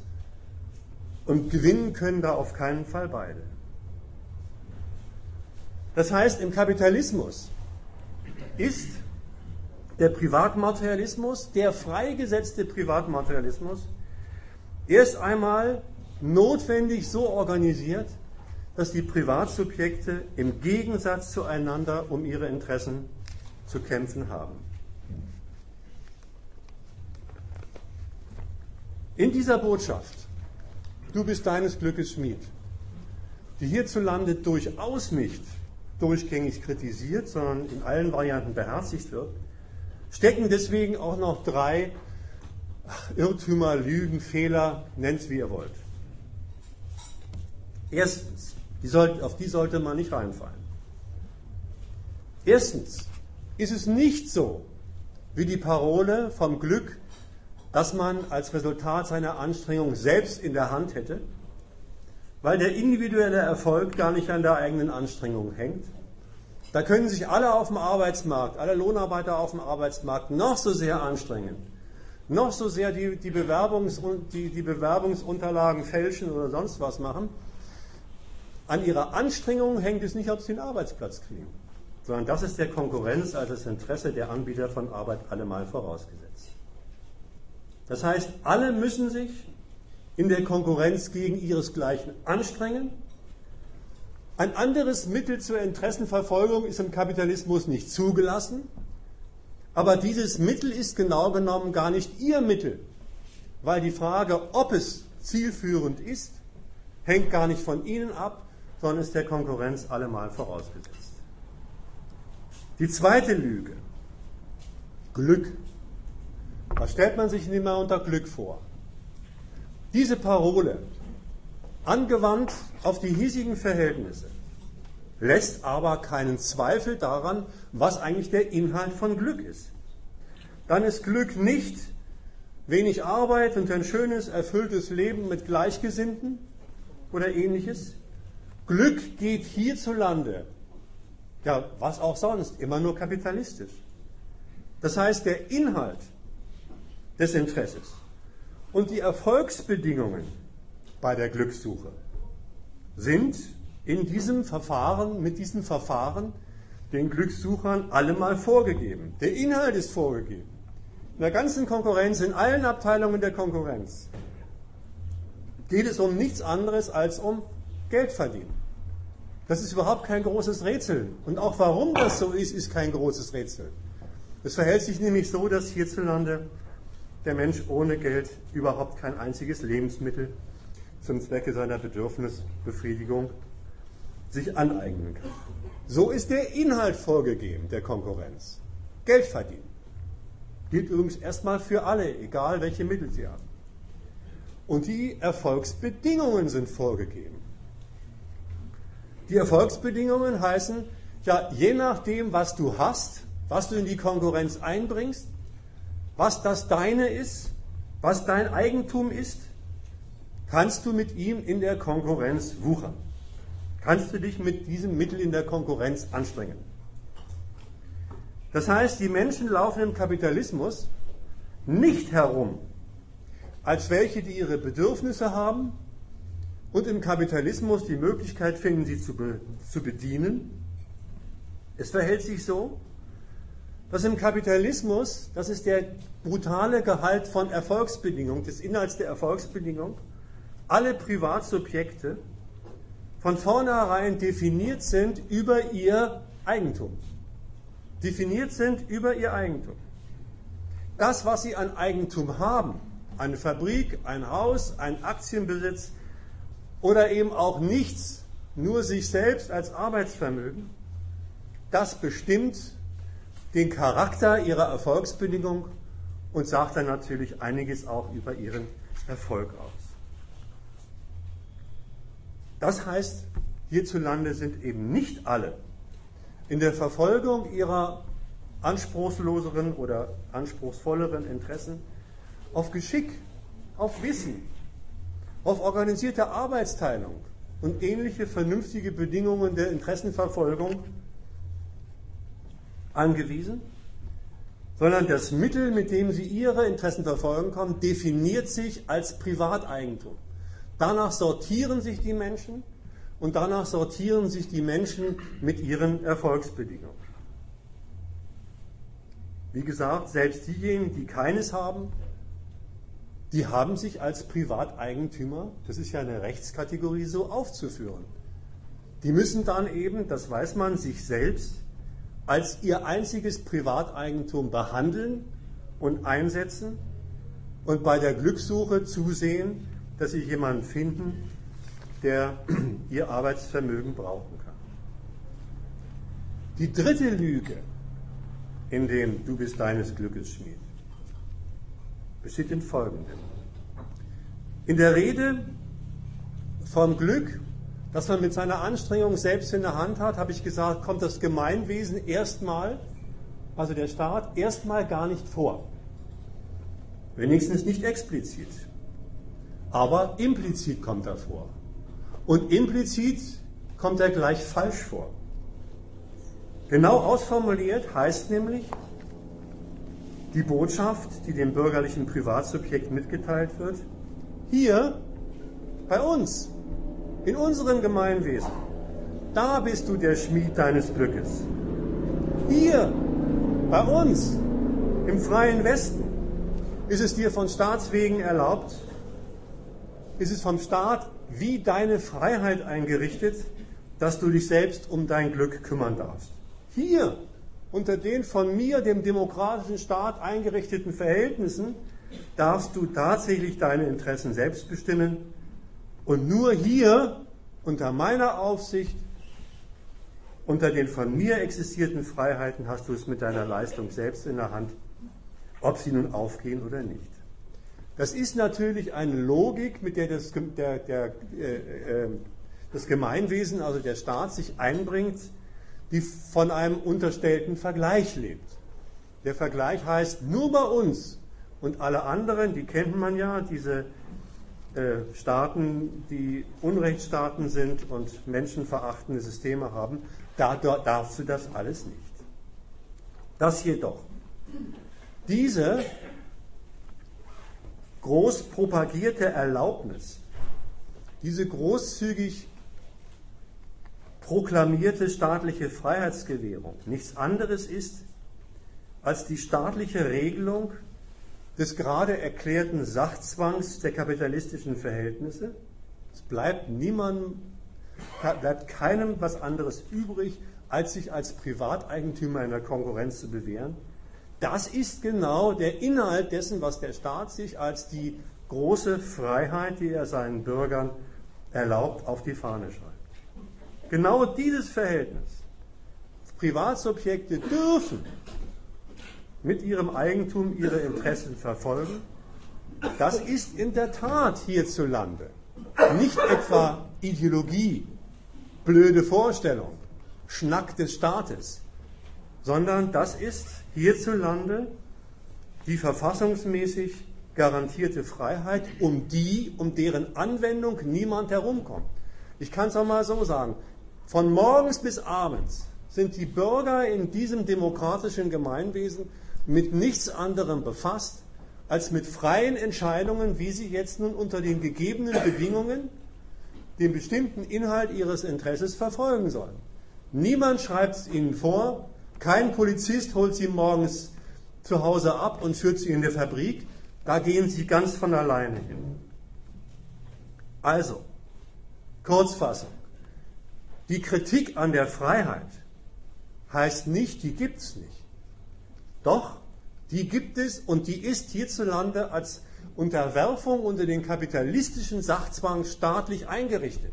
und gewinnen können da auf keinen Fall beide. Das heißt, im Kapitalismus ist der Privatmaterialismus, der freigesetzte Privatmaterialismus, erst einmal notwendig so organisiert, dass die Privatsubjekte im Gegensatz zueinander um ihre Interessen zu kämpfen haben. In dieser Botschaft, du bist deines Glückes Schmied, die hierzulande durchaus nicht durchgängig kritisiert, sondern in allen Varianten beherzigt wird, stecken deswegen auch noch drei Irrtümer, Lügen, Fehler, nennt es wie ihr wollt. Erstens, die soll, auf die sollte man nicht reinfallen. Erstens ist es nicht so, wie die Parole vom Glück, das man als Resultat seiner Anstrengung selbst in der Hand hätte, weil der individuelle Erfolg gar nicht an der eigenen Anstrengung hängt. Da können sich alle auf dem Arbeitsmarkt, alle Lohnarbeiter auf dem Arbeitsmarkt noch so sehr anstrengen, noch so sehr die, die, Bewerbungs, die, die Bewerbungsunterlagen fälschen oder sonst was machen. An ihrer Anstrengung hängt es nicht, ob sie einen Arbeitsplatz kriegen, sondern das ist der Konkurrenz als das Interesse der Anbieter von Arbeit allemal vorausgesetzt. Das heißt, alle müssen sich in der Konkurrenz gegen ihresgleichen anstrengen. Ein anderes Mittel zur Interessenverfolgung ist im Kapitalismus nicht zugelassen, aber dieses Mittel ist genau genommen gar nicht ihr Mittel, weil die Frage, ob es zielführend ist, hängt gar nicht von ihnen ab, sondern ist der Konkurrenz allemal vorausgesetzt. Die zweite Lüge, Glück. Was stellt man sich immer unter Glück vor? Diese Parole, angewandt auf die hiesigen Verhältnisse, lässt aber keinen Zweifel daran, was eigentlich der Inhalt von Glück ist. Dann ist Glück nicht wenig Arbeit und ein schönes, erfülltes Leben mit Gleichgesinnten oder ähnliches. Glück geht hierzulande, ja, was auch sonst, immer nur kapitalistisch. Das heißt, der Inhalt des Interesses und die Erfolgsbedingungen bei der Glückssuche sind in diesem Verfahren, mit diesem Verfahren den Glückssuchern allemal vorgegeben. Der Inhalt ist vorgegeben. In der ganzen Konkurrenz, in allen Abteilungen der Konkurrenz geht es um nichts anderes als um Geld verdienen. Das ist überhaupt kein großes Rätsel. Und auch warum das so ist, ist kein großes Rätsel. Es verhält sich nämlich so, dass hierzulande der Mensch ohne Geld überhaupt kein einziges Lebensmittel zum Zwecke seiner Bedürfnisbefriedigung sich aneignen kann. So ist der Inhalt vorgegeben der Konkurrenz. Geld verdienen. Gilt übrigens erstmal für alle, egal welche Mittel sie haben. Und die Erfolgsbedingungen sind vorgegeben. Die Erfolgsbedingungen heißen, ja, je nachdem, was du hast, was du in die Konkurrenz einbringst, was das deine ist, was dein Eigentum ist, kannst du mit ihm in der Konkurrenz wuchern. Kannst du dich mit diesem Mittel in der Konkurrenz anstrengen. Das heißt, die Menschen laufen im Kapitalismus nicht herum als welche, die ihre Bedürfnisse haben und im Kapitalismus die Möglichkeit finden, sie zu, be zu bedienen. Es verhält sich so, dass im Kapitalismus, das ist der brutale Gehalt von Erfolgsbedingungen, des Inhalts der Erfolgsbedingung, alle Privatsubjekte von vornherein definiert sind über ihr Eigentum. Definiert sind über ihr Eigentum. Das, was sie an Eigentum haben, eine Fabrik, ein Haus, ein Aktienbesitz oder eben auch nichts, nur sich selbst als Arbeitsvermögen, das bestimmt den Charakter ihrer Erfolgsbedingung und sagt dann natürlich einiges auch über ihren Erfolg aus. Das heißt, hierzulande sind eben nicht alle in der Verfolgung ihrer anspruchsloseren oder anspruchsvolleren Interessen auf Geschick, auf Wissen, auf organisierte Arbeitsteilung, und ähnliche vernünftige Bedingungen der Interessenverfolgung angewiesen, sondern das Mittel, mit dem sie ihre Interessen verfolgen können, definiert sich als Privateigentum. Danach sortieren sich die Menschen und danach sortieren sich die Menschen mit ihren Erfolgsbedingungen. Wie gesagt, selbst diejenigen, die keines haben, die haben sich als Privateigentümer, das ist ja eine Rechtskategorie, so aufzuführen. Die müssen dann eben, das weiß man, sich selbst als ihr einziges Privateigentum behandeln und einsetzen und bei der Glückssuche zusehen, dass sie jemanden finden, der ihr Arbeitsvermögen brauchen kann. Die dritte Lüge, in dem du bist deines Glückes Schmied, besteht in folgendem. In der Rede vom Glück das man mit seiner Anstrengung selbst in der Hand hat, habe ich gesagt, kommt das Gemeinwesen erstmal, also der Staat, erstmal gar nicht vor. Wenigstens nicht explizit. Aber implizit kommt er vor. Und implizit kommt er gleich falsch vor. Genau ausformuliert heißt nämlich, die Botschaft, die dem bürgerlichen Privatsubjekt mitgeteilt wird, hier bei uns in unserem Gemeinwesen, da bist du der Schmied deines Glückes. Hier, bei uns, im freien Westen, ist es dir von Staatswegen erlaubt, ist es vom Staat wie deine Freiheit eingerichtet, dass du dich selbst um dein Glück kümmern darfst. Hier, unter den von mir, dem demokratischen Staat eingerichteten Verhältnissen, darfst du tatsächlich deine Interessen selbst bestimmen und nur hier, unter meiner Aufsicht, unter den von mir existierten Freiheiten, hast du es mit deiner Leistung selbst in der Hand, ob sie nun aufgehen oder nicht. Das ist natürlich eine Logik, mit der das, der, der, äh, äh, das Gemeinwesen, also der Staat, sich einbringt, die von einem unterstellten Vergleich lebt. Der Vergleich heißt, nur bei uns und alle anderen, die kennt man ja, diese äh, Staaten, die Unrechtsstaaten sind und menschenverachtende Systeme haben, da darfst du das alles nicht. Das jedoch. Diese groß propagierte Erlaubnis, diese großzügig proklamierte staatliche Freiheitsgewährung nichts anderes ist als die staatliche Regelung des gerade erklärten Sachzwangs der kapitalistischen Verhältnisse. Es bleibt niemandem, bleibt keinem was anderes übrig, als sich als Privateigentümer in der Konkurrenz zu bewähren. Das ist genau der Inhalt dessen, was der Staat sich als die große Freiheit, die er seinen Bürgern erlaubt, auf die Fahne schreibt. Genau dieses Verhältnis. Privatsubjekte dürfen mit ihrem Eigentum ihre Interessen verfolgen. Das ist in der Tat hierzulande nicht etwa Ideologie, blöde Vorstellung, Schnack des Staates, sondern das ist hierzulande die verfassungsmäßig garantierte Freiheit, um die, um deren Anwendung niemand herumkommt. Ich kann es auch mal so sagen. Von morgens bis abends sind die Bürger in diesem demokratischen Gemeinwesen mit nichts anderem befasst, als mit freien Entscheidungen, wie sie jetzt nun unter den gegebenen Bedingungen den bestimmten Inhalt ihres Interesses verfolgen sollen. Niemand schreibt es ihnen vor, kein Polizist holt sie morgens zu Hause ab und führt sie in die Fabrik, da gehen sie ganz von alleine hin. Also, Kurzfassung. Die Kritik an der Freiheit heißt nicht, die gibt es nicht. Doch, die gibt es und die ist hierzulande als Unterwerfung unter den kapitalistischen Sachzwang staatlich eingerichtet.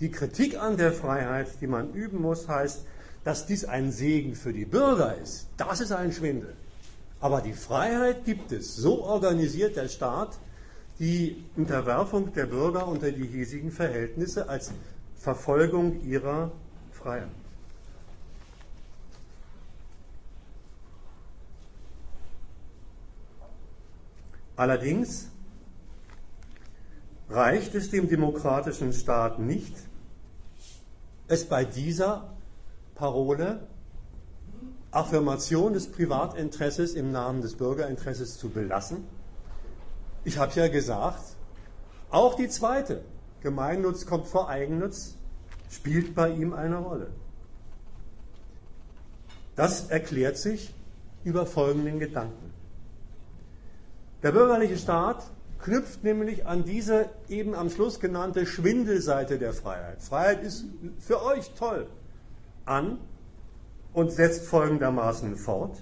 Die Kritik an der Freiheit, die man üben muss, heißt, dass dies ein Segen für die Bürger ist. Das ist ein Schwindel. Aber die Freiheit gibt es. So organisiert der Staat die Unterwerfung der Bürger unter die hiesigen Verhältnisse als Verfolgung ihrer Freiheit. Allerdings reicht es dem demokratischen Staat nicht, es bei dieser Parole Affirmation des Privatinteresses im Namen des Bürgerinteresses zu belassen. Ich habe ja gesagt, auch die zweite, Gemeinnutz kommt vor Eigennutz, spielt bei ihm eine Rolle. Das erklärt sich über folgenden Gedanken. Der bürgerliche Staat knüpft nämlich an diese eben am Schluss genannte Schwindelseite der Freiheit. Freiheit ist für euch toll an und setzt folgendermaßen fort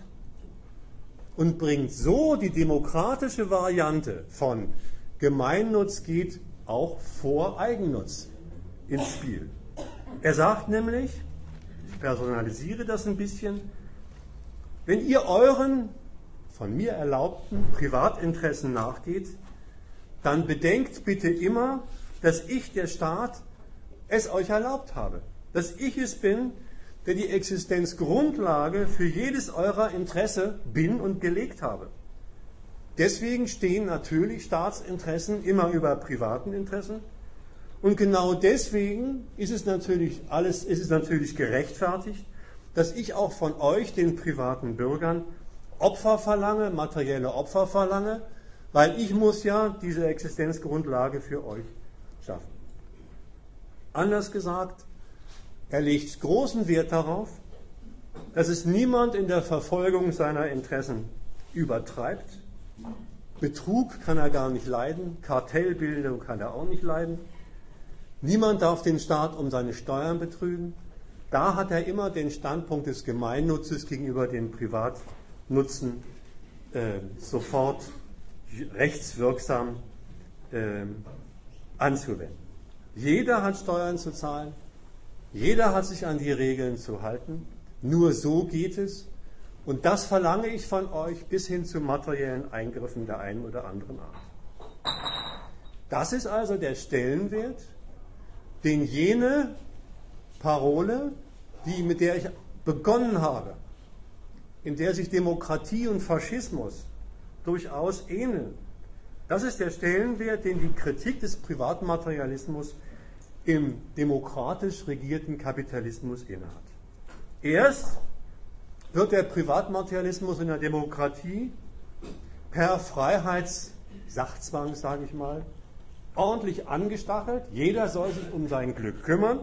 und bringt so die demokratische Variante von Gemeinnutz geht auch vor Eigennutz ins Spiel. Er sagt nämlich, ich personalisiere das ein bisschen, wenn ihr euren von mir erlaubten Privatinteressen nachgeht, dann bedenkt bitte immer, dass ich, der Staat, es euch erlaubt habe. Dass ich es bin, der die Existenzgrundlage für jedes eurer Interesse bin und gelegt habe. Deswegen stehen natürlich Staatsinteressen immer über privaten Interessen. Und genau deswegen ist es natürlich alles, ist es natürlich gerechtfertigt, dass ich auch von euch, den privaten Bürgern, Opfer verlange, materielle Opfer verlange, weil ich muss ja diese Existenzgrundlage für euch schaffen. Anders gesagt, er legt großen Wert darauf, dass es niemand in der Verfolgung seiner Interessen übertreibt. Betrug kann er gar nicht leiden, Kartellbildung kann er auch nicht leiden. Niemand darf den Staat um seine Steuern betrügen. Da hat er immer den Standpunkt des Gemeinnutzes gegenüber dem Privatnutzen äh, sofort rechtswirksam äh, anzuwenden. Jeder hat Steuern zu zahlen, jeder hat sich an die Regeln zu halten. Nur so geht es. Und das verlange ich von euch bis hin zu materiellen Eingriffen der einen oder anderen Art. Das ist also der Stellenwert, den jene Parole, die, mit der ich begonnen habe, in der sich Demokratie und Faschismus durchaus ähneln, das ist der Stellenwert, den die Kritik des Privatmaterialismus im demokratisch regierten Kapitalismus innehat. Erst wird der Privatmaterialismus in der Demokratie per Freiheitssachzwang, sage ich mal, ordentlich angestachelt. Jeder soll sich um sein Glück kümmern.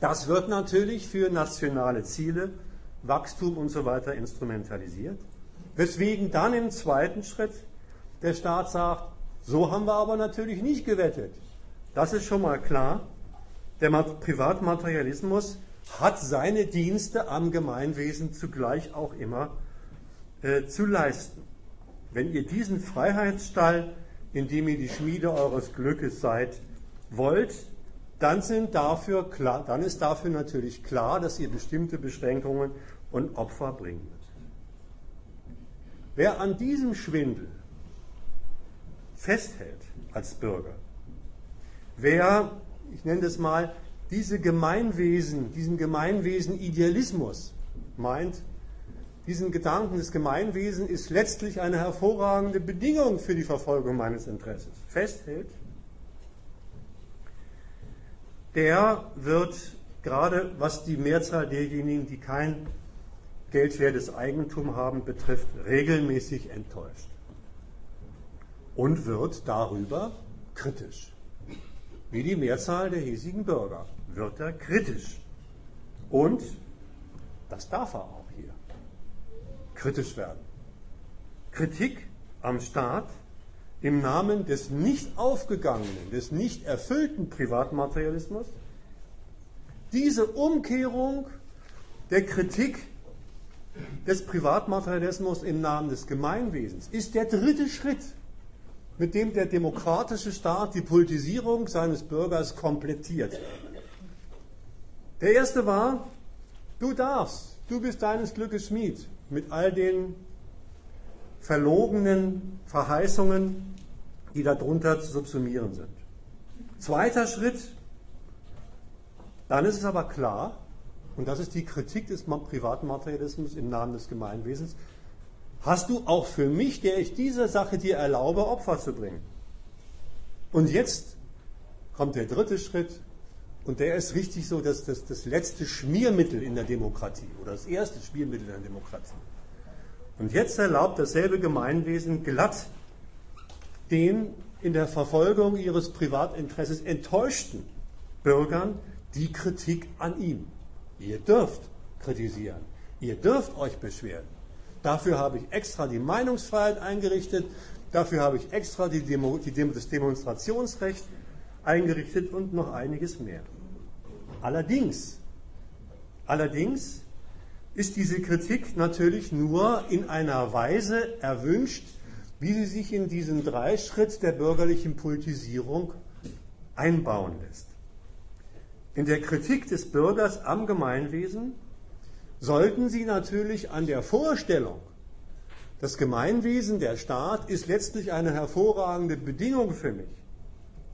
Das wird natürlich für nationale Ziele, Wachstum und so weiter instrumentalisiert. Weswegen dann im zweiten Schritt der Staat sagt, so haben wir aber natürlich nicht gewettet. Das ist schon mal klar. Der Privatmaterialismus hat seine Dienste am Gemeinwesen zugleich auch immer äh, zu leisten. Wenn ihr diesen Freiheitsstall, in dem ihr die Schmiede eures Glückes seid, wollt, dann, sind dafür klar, dann ist dafür natürlich klar, dass ihr bestimmte Beschränkungen und Opfer bringen müsst. Wer an diesem Schwindel festhält als Bürger, wer, ich nenne das mal, diese Gemeinwesen, diesen Gemeinwesen-Idealismus meint, diesen Gedanken des Gemeinwesens ist letztlich eine hervorragende Bedingung für die Verfolgung meines Interesses, festhält, der wird gerade was die Mehrzahl derjenigen, die kein geldwertes Eigentum haben, betrifft, regelmäßig enttäuscht und wird darüber kritisch wie die Mehrzahl der hiesigen Bürger, wird er kritisch. Und das darf er auch hier. Kritisch werden. Kritik am Staat im Namen des nicht aufgegangenen, des nicht erfüllten Privatmaterialismus. Diese Umkehrung der Kritik des Privatmaterialismus im Namen des Gemeinwesens ist der dritte Schritt mit dem der demokratische Staat die Politisierung seines Bürgers komplettiert. Der erste war, du darfst, du bist deines Glückes Schmied, mit all den verlogenen Verheißungen, die darunter zu subsumieren sind. Zweiter Schritt, dann ist es aber klar, und das ist die Kritik des privaten Materialismus im Namen des Gemeinwesens, hast du auch für mich, der ich diese Sache dir erlaube, Opfer zu bringen. Und jetzt kommt der dritte Schritt und der ist richtig so das, das, das letzte Schmiermittel in der Demokratie oder das erste Schmiermittel in der Demokratie. Und jetzt erlaubt dasselbe Gemeinwesen glatt den in der Verfolgung ihres Privatinteresses enttäuschten Bürgern die Kritik an ihm. Ihr dürft kritisieren, ihr dürft euch beschweren. Dafür habe ich extra die Meinungsfreiheit eingerichtet, dafür habe ich extra die Demo, die Demo, das Demonstrationsrecht eingerichtet und noch einiges mehr. Allerdings, allerdings ist diese Kritik natürlich nur in einer Weise erwünscht, wie sie sich in diesen Dreischritt der bürgerlichen Politisierung einbauen lässt. In der Kritik des Bürgers am Gemeinwesen sollten Sie natürlich an der Vorstellung, das Gemeinwesen, der Staat ist letztlich eine hervorragende Bedingung für mich,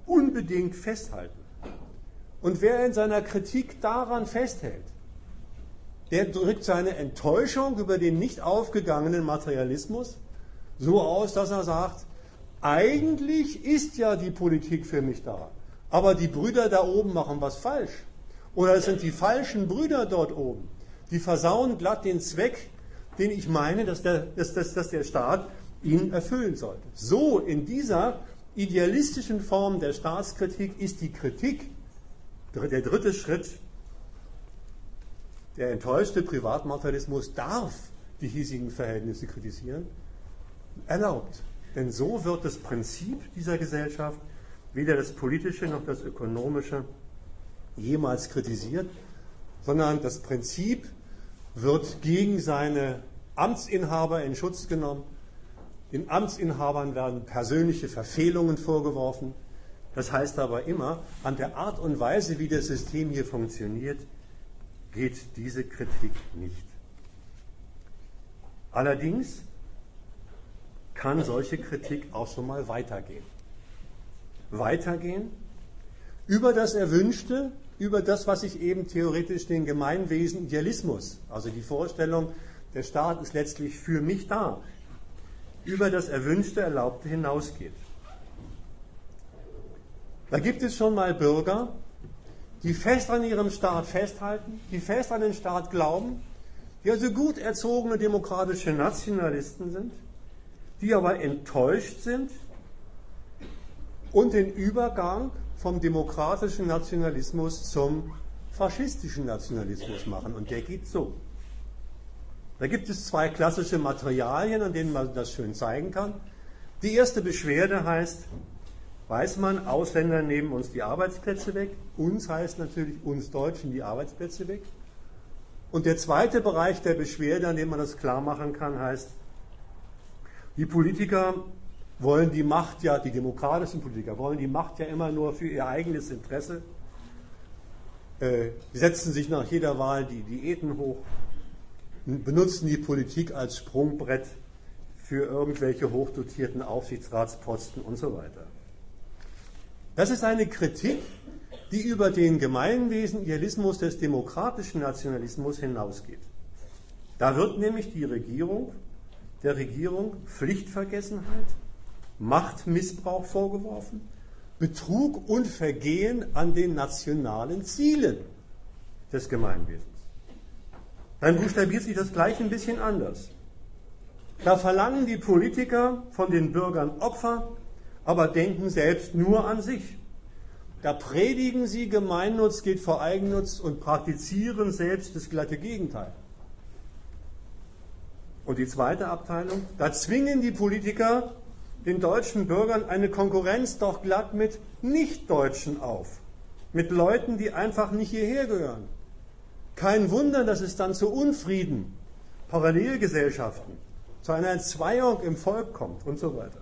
unbedingt festhalten. Und wer in seiner Kritik daran festhält, der drückt seine Enttäuschung über den nicht aufgegangenen Materialismus so aus, dass er sagt, eigentlich ist ja die Politik für mich da, aber die Brüder da oben machen was falsch. Oder es sind die falschen Brüder dort oben, die versauen glatt den Zweck, den ich meine, dass der, dass, dass, dass der Staat ihn erfüllen sollte. So in dieser idealistischen Form der Staatskritik ist die Kritik der dritte Schritt. Der enttäuschte Privatmaterialismus darf die hiesigen Verhältnisse kritisieren, erlaubt. Denn so wird das Prinzip dieser Gesellschaft, weder das politische noch das ökonomische, jemals kritisiert, sondern das Prinzip wird gegen seine Amtsinhaber in Schutz genommen. Den Amtsinhabern werden persönliche Verfehlungen vorgeworfen. Das heißt aber immer, an der Art und Weise, wie das System hier funktioniert, geht diese Kritik nicht. Allerdings kann solche Kritik auch schon mal weitergehen. Weitergehen über das Erwünschte, über das, was ich eben theoretisch den Gemeinwesen Idealismus, also die Vorstellung, der Staat ist letztlich für mich da, über das Erwünschte, Erlaubte hinausgeht. Da gibt es schon mal Bürger, die fest an ihrem Staat festhalten, die fest an den Staat glauben, die also gut erzogene demokratische Nationalisten sind, die aber enttäuscht sind und den Übergang vom demokratischen Nationalismus zum faschistischen Nationalismus machen. Und der geht so. Da gibt es zwei klassische Materialien, an denen man das schön zeigen kann. Die erste Beschwerde heißt, weiß man, Ausländer nehmen uns die Arbeitsplätze weg. Uns heißt natürlich uns Deutschen die Arbeitsplätze weg. Und der zweite Bereich der Beschwerde, an dem man das klar machen kann, heißt, die Politiker wollen die Macht ja, die demokratischen Politiker wollen die Macht ja immer nur für ihr eigenes Interesse, äh, setzen sich nach jeder Wahl die Diäten hoch, benutzen die Politik als Sprungbrett für irgendwelche hochdotierten Aufsichtsratsposten und so weiter. Das ist eine Kritik, die über den Gemeinwesen Idealismus des demokratischen Nationalismus hinausgeht. Da wird nämlich die Regierung, der Regierung Pflichtvergessenheit, Machtmissbrauch vorgeworfen, Betrug und Vergehen an den nationalen Zielen des Gemeinwesens. Dann buchstabiert sich das gleich ein bisschen anders. Da verlangen die Politiker von den Bürgern Opfer, aber denken selbst nur an sich. Da predigen sie, Gemeinnutz geht vor Eigennutz und praktizieren selbst das glatte Gegenteil. Und die zweite Abteilung, da zwingen die Politiker den deutschen Bürgern eine Konkurrenz doch glatt mit Nichtdeutschen auf. Mit Leuten, die einfach nicht hierher gehören. Kein Wunder, dass es dann zu Unfrieden, Parallelgesellschaften, zu einer Entzweiung im Volk kommt und so weiter.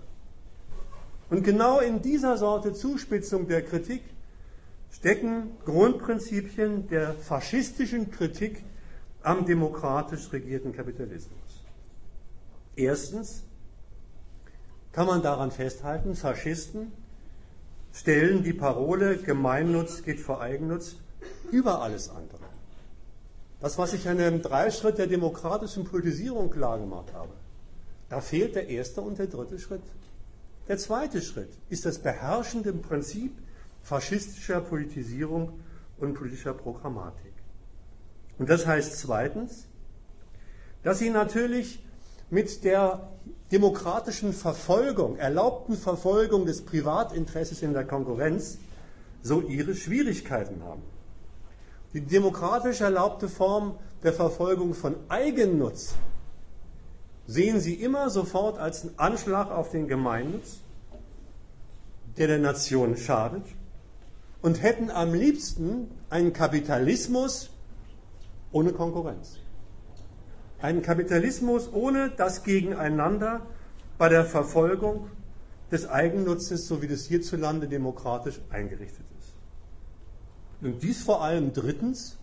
Und genau in dieser Sorte Zuspitzung der Kritik stecken Grundprinzipien der faschistischen Kritik am demokratisch regierten Kapitalismus. Erstens, kann man daran festhalten, Faschisten stellen die Parole Gemeinnutz geht vor Eigennutz über alles andere. Das, was ich an dem Dreischritt der demokratischen Politisierung klar gemacht habe, da fehlt der erste und der dritte Schritt Der zweite Schritt ist das beherrschende Prinzip faschistischer Politisierung und politischer Programmatik. Und das heißt zweitens, dass sie natürlich mit der demokratischen Verfolgung, erlaubten Verfolgung des Privatinteresses in der Konkurrenz so ihre Schwierigkeiten haben. Die demokratisch erlaubte Form der Verfolgung von Eigennutz sehen sie immer sofort als einen Anschlag auf den Gemeinnutz, der der Nation schadet, und hätten am liebsten einen Kapitalismus ohne Konkurrenz. Einen Kapitalismus ohne das Gegeneinander bei der Verfolgung des Eigennutzes, so wie das hierzulande demokratisch eingerichtet ist. Und dies vor allem drittens,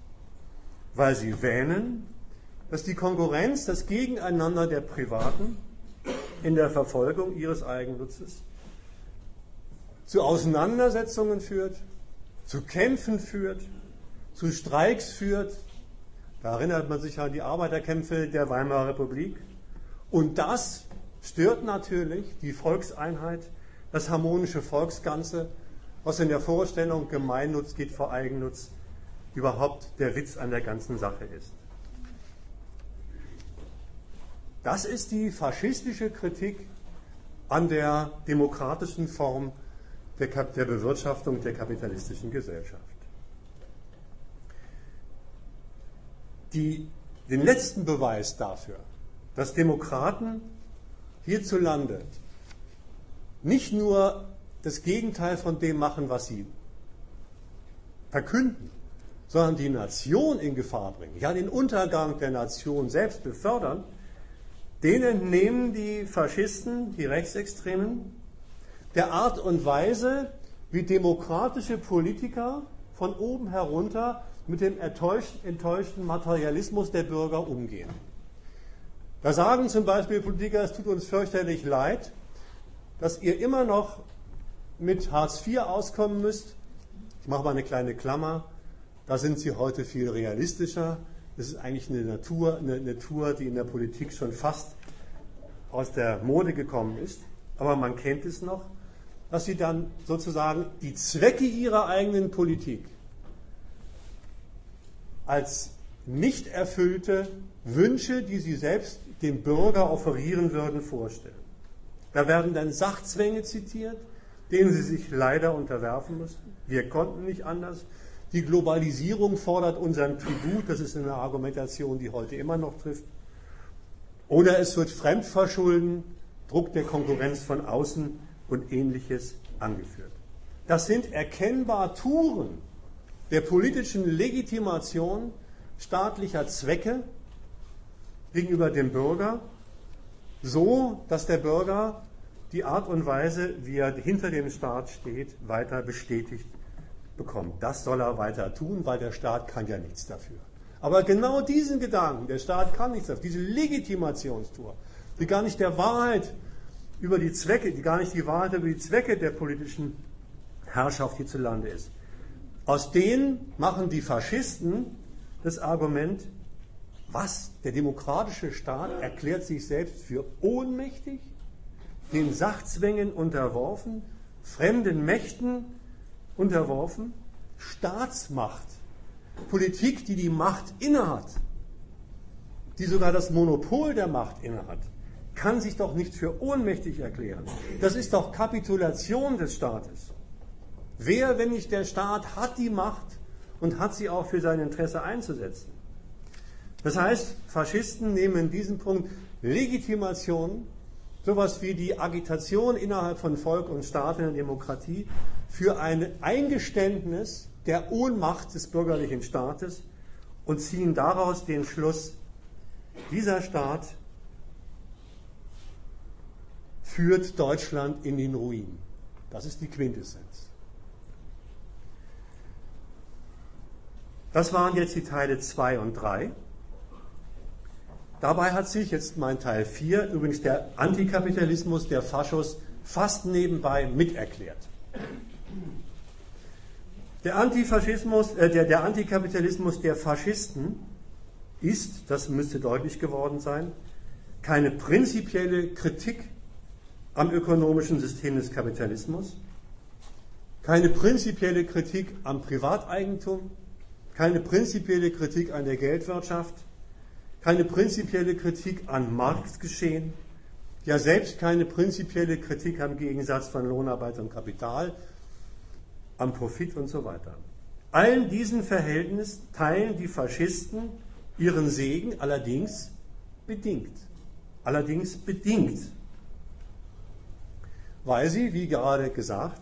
weil sie wähnen, dass die Konkurrenz, das Gegeneinander der Privaten in der Verfolgung ihres Eigennutzes zu Auseinandersetzungen führt, zu Kämpfen führt, zu Streiks führt. Da erinnert man sich an die Arbeiterkämpfe der Weimarer Republik. Und das stört natürlich die Volkseinheit, das harmonische Volksganze, was in der Vorstellung Gemeinnutz geht vor Eigennutz überhaupt der Witz an der ganzen Sache ist. Das ist die faschistische Kritik an der demokratischen Form der, der Bewirtschaftung der kapitalistischen Gesellschaft. Die, den letzten Beweis dafür, dass Demokraten hierzulande nicht nur das Gegenteil von dem machen, was sie verkünden, sondern die Nation in Gefahr bringen, ja den Untergang der Nation selbst befördern, denen nehmen die Faschisten, die Rechtsextremen, der Art und Weise, wie demokratische Politiker von oben herunter mit dem enttäuschten Materialismus der Bürger umgehen. Da sagen zum Beispiel Politiker, es tut uns fürchterlich leid, dass ihr immer noch mit Hartz IV auskommen müsst. Ich mache mal eine kleine Klammer. Da sind sie heute viel realistischer. Das ist eigentlich eine Natur, eine Natur, die in der Politik schon fast aus der Mode gekommen ist. Aber man kennt es noch, dass sie dann sozusagen die Zwecke ihrer eigenen Politik als nicht erfüllte Wünsche, die sie selbst dem Bürger offerieren würden, vorstellen. Da werden dann Sachzwänge zitiert, denen sie sich leider unterwerfen müssen. Wir konnten nicht anders. Die Globalisierung fordert unseren Tribut. Das ist eine Argumentation, die heute immer noch trifft. Oder es wird Fremdverschulden, Druck der Konkurrenz von außen und ähnliches angeführt. Das sind erkennbar Touren der politischen Legitimation staatlicher Zwecke gegenüber dem Bürger, so dass der Bürger die Art und Weise, wie er hinter dem Staat steht, weiter bestätigt bekommt. Das soll er weiter tun, weil der Staat kann ja nichts dafür. Aber genau diesen Gedanken, der Staat kann nichts dafür, diese Legitimationstour, die gar nicht der Wahrheit über die Zwecke, die gar nicht die Wahrheit über die Zwecke der politischen Herrschaft hierzulande ist. Aus denen machen die Faschisten das Argument, was? Der demokratische Staat erklärt sich selbst für ohnmächtig, den Sachzwängen unterworfen, fremden Mächten unterworfen, Staatsmacht, Politik, die die Macht innehat, die sogar das Monopol der Macht innehat, kann sich doch nicht für ohnmächtig erklären. Das ist doch Kapitulation des Staates. Wer, wenn nicht der Staat, hat die Macht und hat sie auch für sein Interesse einzusetzen? Das heißt, Faschisten nehmen in diesem Punkt Legitimation, sowas wie die Agitation innerhalb von Volk und Staat in der Demokratie, für ein Eingeständnis der Ohnmacht des bürgerlichen Staates und ziehen daraus den Schluss, dieser Staat führt Deutschland in den Ruin. Das ist die Quintessenz. Das waren jetzt die Teile 2 und 3. Dabei hat sich jetzt mein Teil 4, übrigens der Antikapitalismus, der Faschos, fast nebenbei miterklärt. Der Antifaschismus, äh, der, der Antikapitalismus der Faschisten ist, das müsste deutlich geworden sein, keine prinzipielle Kritik am ökonomischen System des Kapitalismus, keine prinzipielle Kritik am Privateigentum, keine prinzipielle Kritik an der Geldwirtschaft, keine prinzipielle Kritik an Marktgeschehen, ja selbst keine prinzipielle Kritik am Gegensatz von Lohnarbeit und Kapital, am Profit und so weiter. Allen diesen Verhältnis teilen die Faschisten ihren Segen allerdings bedingt. Allerdings bedingt. Weil sie, wie gerade gesagt,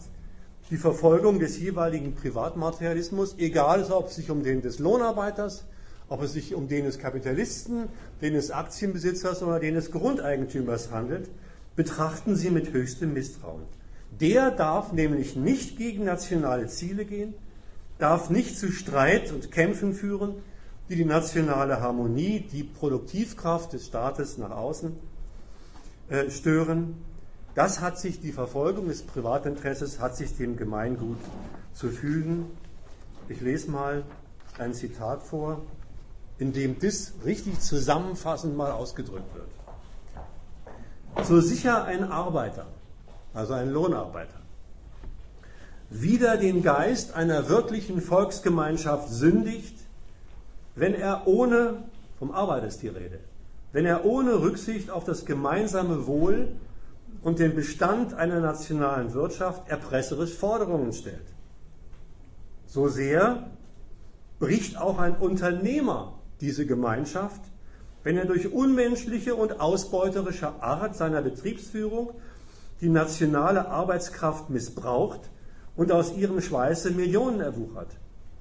die Verfolgung des jeweiligen Privatmaterialismus, egal ob es sich um den des Lohnarbeiters, ob es sich um den des Kapitalisten, den des Aktienbesitzers oder den des Grundeigentümers handelt, betrachten sie mit höchstem Misstrauen. Der darf nämlich nicht gegen nationale Ziele gehen, darf nicht zu Streit und Kämpfen führen, die die nationale Harmonie, die Produktivkraft des Staates nach außen äh, stören. Das hat sich, die Verfolgung des Privatinteresses hat sich dem Gemeingut zu fügen. Ich lese mal ein Zitat vor, in dem das richtig zusammenfassend mal ausgedrückt wird. So sicher ein Arbeiter, also ein Lohnarbeiter, wieder den Geist einer wirklichen Volksgemeinschaft sündigt, wenn er ohne, vom Arbeiter ist die Rede, wenn er ohne Rücksicht auf das gemeinsame Wohl und den Bestand einer nationalen Wirtschaft erpresserisch Forderungen stellt. So sehr bricht auch ein Unternehmer diese Gemeinschaft, wenn er durch unmenschliche und ausbeuterische Art seiner Betriebsführung die nationale Arbeitskraft missbraucht und aus ihrem Schweiße Millionen erwuchert.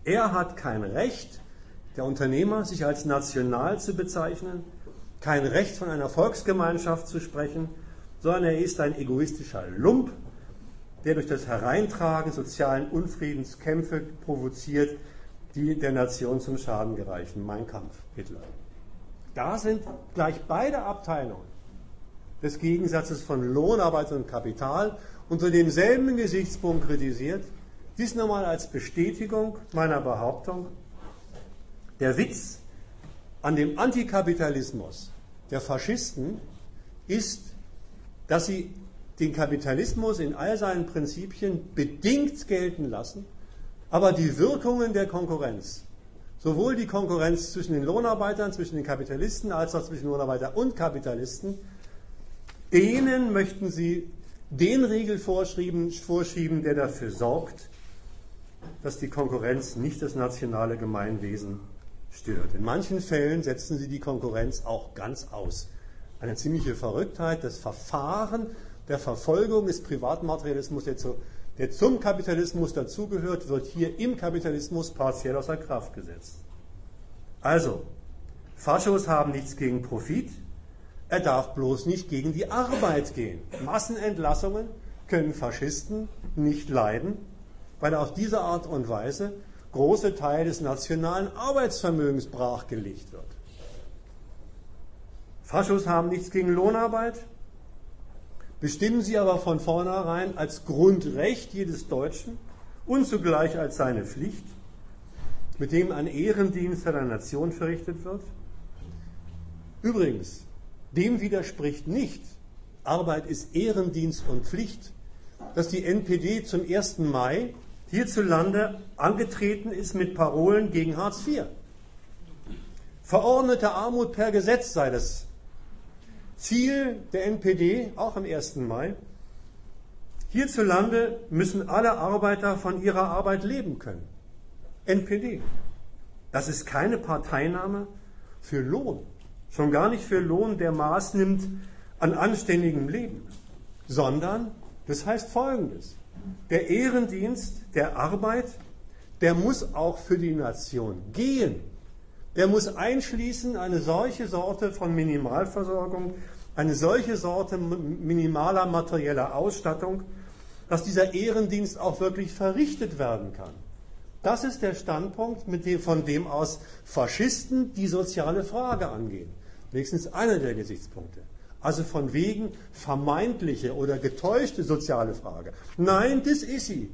Er hat kein Recht, der Unternehmer, sich als national zu bezeichnen, kein Recht von einer Volksgemeinschaft zu sprechen, sondern er ist ein egoistischer Lump, der durch das Hereintragen sozialen Unfriedens Kämpfe provoziert, die der Nation zum Schaden gereichen. Mein Kampf, Hitler. Da sind gleich beide Abteilungen des Gegensatzes von Lohnarbeit und Kapital unter demselben Gesichtspunkt kritisiert. Dies nochmal als Bestätigung meiner Behauptung. Der Witz an dem Antikapitalismus der Faschisten ist, dass sie den Kapitalismus in all seinen Prinzipien bedingt gelten lassen, aber die Wirkungen der Konkurrenz, sowohl die Konkurrenz zwischen den Lohnarbeitern, zwischen den Kapitalisten, als auch zwischen Lohnarbeiter und Kapitalisten, denen möchten sie den Riegel vorschieben, der dafür sorgt, dass die Konkurrenz nicht das nationale Gemeinwesen stört. In manchen Fällen setzen sie die Konkurrenz auch ganz aus. Eine ziemliche Verrücktheit, das Verfahren der Verfolgung des Privatmaterialismus, der, zu, der zum Kapitalismus dazugehört, wird hier im Kapitalismus partiell außer Kraft gesetzt. Also, Faschos haben nichts gegen Profit, er darf bloß nicht gegen die Arbeit gehen. Massenentlassungen können Faschisten nicht leiden, weil auf diese Art und Weise große Teile des nationalen Arbeitsvermögens brachgelegt wird. Faschos haben nichts gegen Lohnarbeit, bestimmen sie aber von vornherein als Grundrecht jedes Deutschen und zugleich als seine Pflicht, mit dem ein Ehrendienst der Nation verrichtet wird. Übrigens, dem widerspricht nicht, Arbeit ist Ehrendienst und Pflicht, dass die NPD zum 1. Mai hierzulande angetreten ist mit Parolen gegen Hartz IV. Verordnete Armut per Gesetz sei das Ziel der NPD, auch am 1. Mai. Hierzulande müssen alle Arbeiter von ihrer Arbeit leben können. NPD. Das ist keine Parteinahme für Lohn. Schon gar nicht für Lohn, der Maß nimmt an anständigem Leben, sondern das heißt Folgendes. Der Ehrendienst der Arbeit, der muss auch für die Nation gehen. Der muss einschließen eine solche Sorte von Minimalversorgung, eine solche Sorte minimaler materieller Ausstattung, dass dieser Ehrendienst auch wirklich verrichtet werden kann. Das ist der Standpunkt, dem, von dem aus Faschisten die soziale Frage angehen. Wenigstens einer der Gesichtspunkte. Also von wegen vermeintliche oder getäuschte soziale Frage. Nein, das ist sie.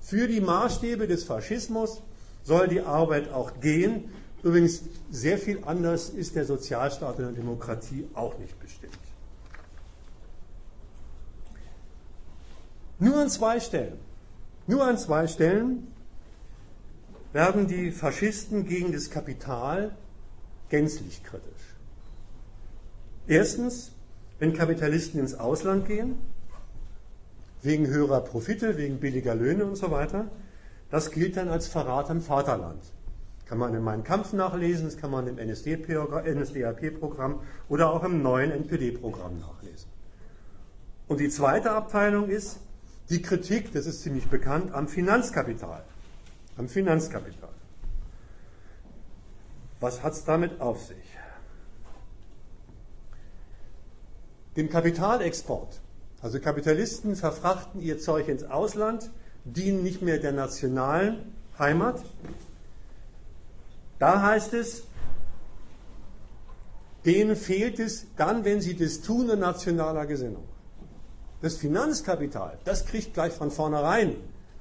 Für die Maßstäbe des Faschismus soll die Arbeit auch gehen. Übrigens, sehr viel anders ist der Sozialstaat in der Demokratie auch nicht bestimmt. Nur an zwei Stellen, nur an zwei Stellen werden die Faschisten gegen das Kapital gänzlich kritisch. Erstens, wenn Kapitalisten ins Ausland gehen, wegen höherer Profite, wegen billiger Löhne und so weiter, das gilt dann als Verrat am Vaterland. Kann man in meinem Kampf nachlesen, das kann man im NSDAP-Programm oder auch im neuen NPD-Programm nachlesen. Und die zweite Abteilung ist die Kritik, das ist ziemlich bekannt, am Finanzkapital. Am Finanzkapital. Was hat es damit auf sich? Dem Kapitalexport, also Kapitalisten verfrachten ihr Zeug ins Ausland, dienen nicht mehr der nationalen Heimat. Da heißt es, denen fehlt es dann, wenn sie das tun, in nationaler Gesinnung. Das Finanzkapital, das kriegt gleich von vornherein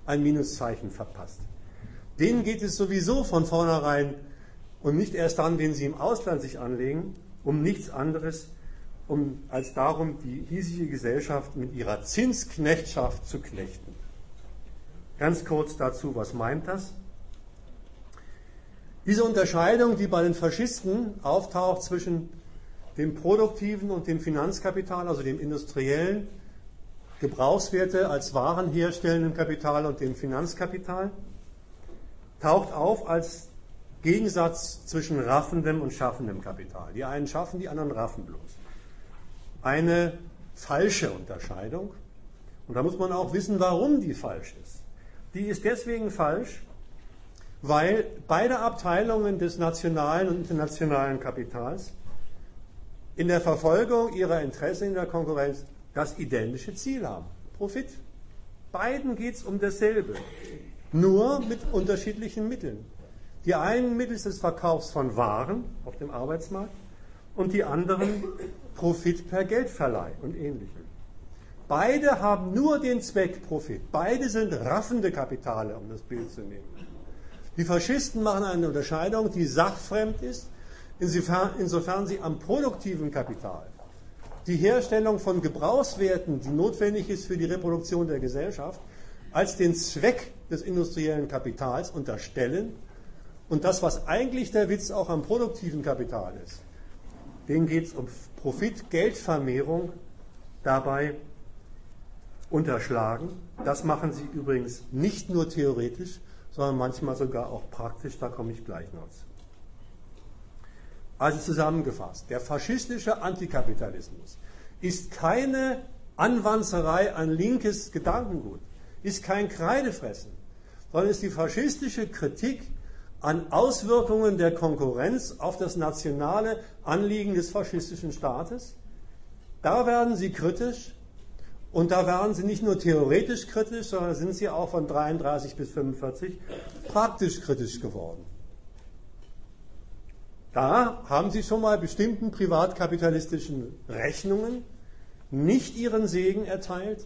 ein Minuszeichen verpasst. Denen geht es sowieso von vornherein und nicht erst dann, wenn sie im Ausland sich anlegen, um nichts anderes, um, als darum, die hiesige Gesellschaft mit ihrer Zinsknechtschaft zu knechten. Ganz kurz dazu, was meint das? Diese Unterscheidung, die bei den Faschisten auftaucht zwischen dem produktiven und dem Finanzkapital, also dem industriellen, Gebrauchswerte als Waren herstellendem Kapital und dem Finanzkapital, taucht auf als Gegensatz zwischen raffendem und schaffendem Kapital. Die einen schaffen, die anderen raffen bloß. Eine falsche Unterscheidung. Und da muss man auch wissen, warum die falsch ist. Die ist deswegen falsch, weil beide Abteilungen des nationalen und internationalen Kapitals in der Verfolgung ihrer Interessen in der Konkurrenz das identische Ziel haben. Profit. Beiden geht es um dasselbe. Nur mit unterschiedlichen Mitteln. Die einen mittels des Verkaufs von Waren auf dem Arbeitsmarkt und die anderen Profit per Geldverleih und ähnlichem. Beide haben nur den Zweck Profit. Beide sind raffende Kapitale, um das Bild zu nehmen. Die Faschisten machen eine Unterscheidung, die sachfremd ist, insofern, sie am produktiven Kapital die Herstellung von Gebrauchswerten, die notwendig ist für die Reproduktion der Gesellschaft, als den Zweck des industriellen Kapitals unterstellen und das, was eigentlich der Witz auch am produktiven Kapital ist, denen geht es um Profit, Geldvermehrung, dabei unterschlagen. Das machen sie übrigens nicht nur theoretisch, sondern manchmal sogar auch praktisch, da komme ich gleich noch zu. Also zusammengefasst, der faschistische Antikapitalismus ist keine Anwanzerei an linkes Gedankengut, ist kein Kreidefressen, sondern ist die faschistische Kritik an Auswirkungen der Konkurrenz auf das nationale Anliegen des faschistischen Staates. Da werden sie kritisch und da werden sie nicht nur theoretisch kritisch, sondern sind sie auch von 33 bis 45 praktisch kritisch geworden. Da haben Sie schon mal bestimmten privatkapitalistischen Rechnungen nicht ihren Segen erteilt,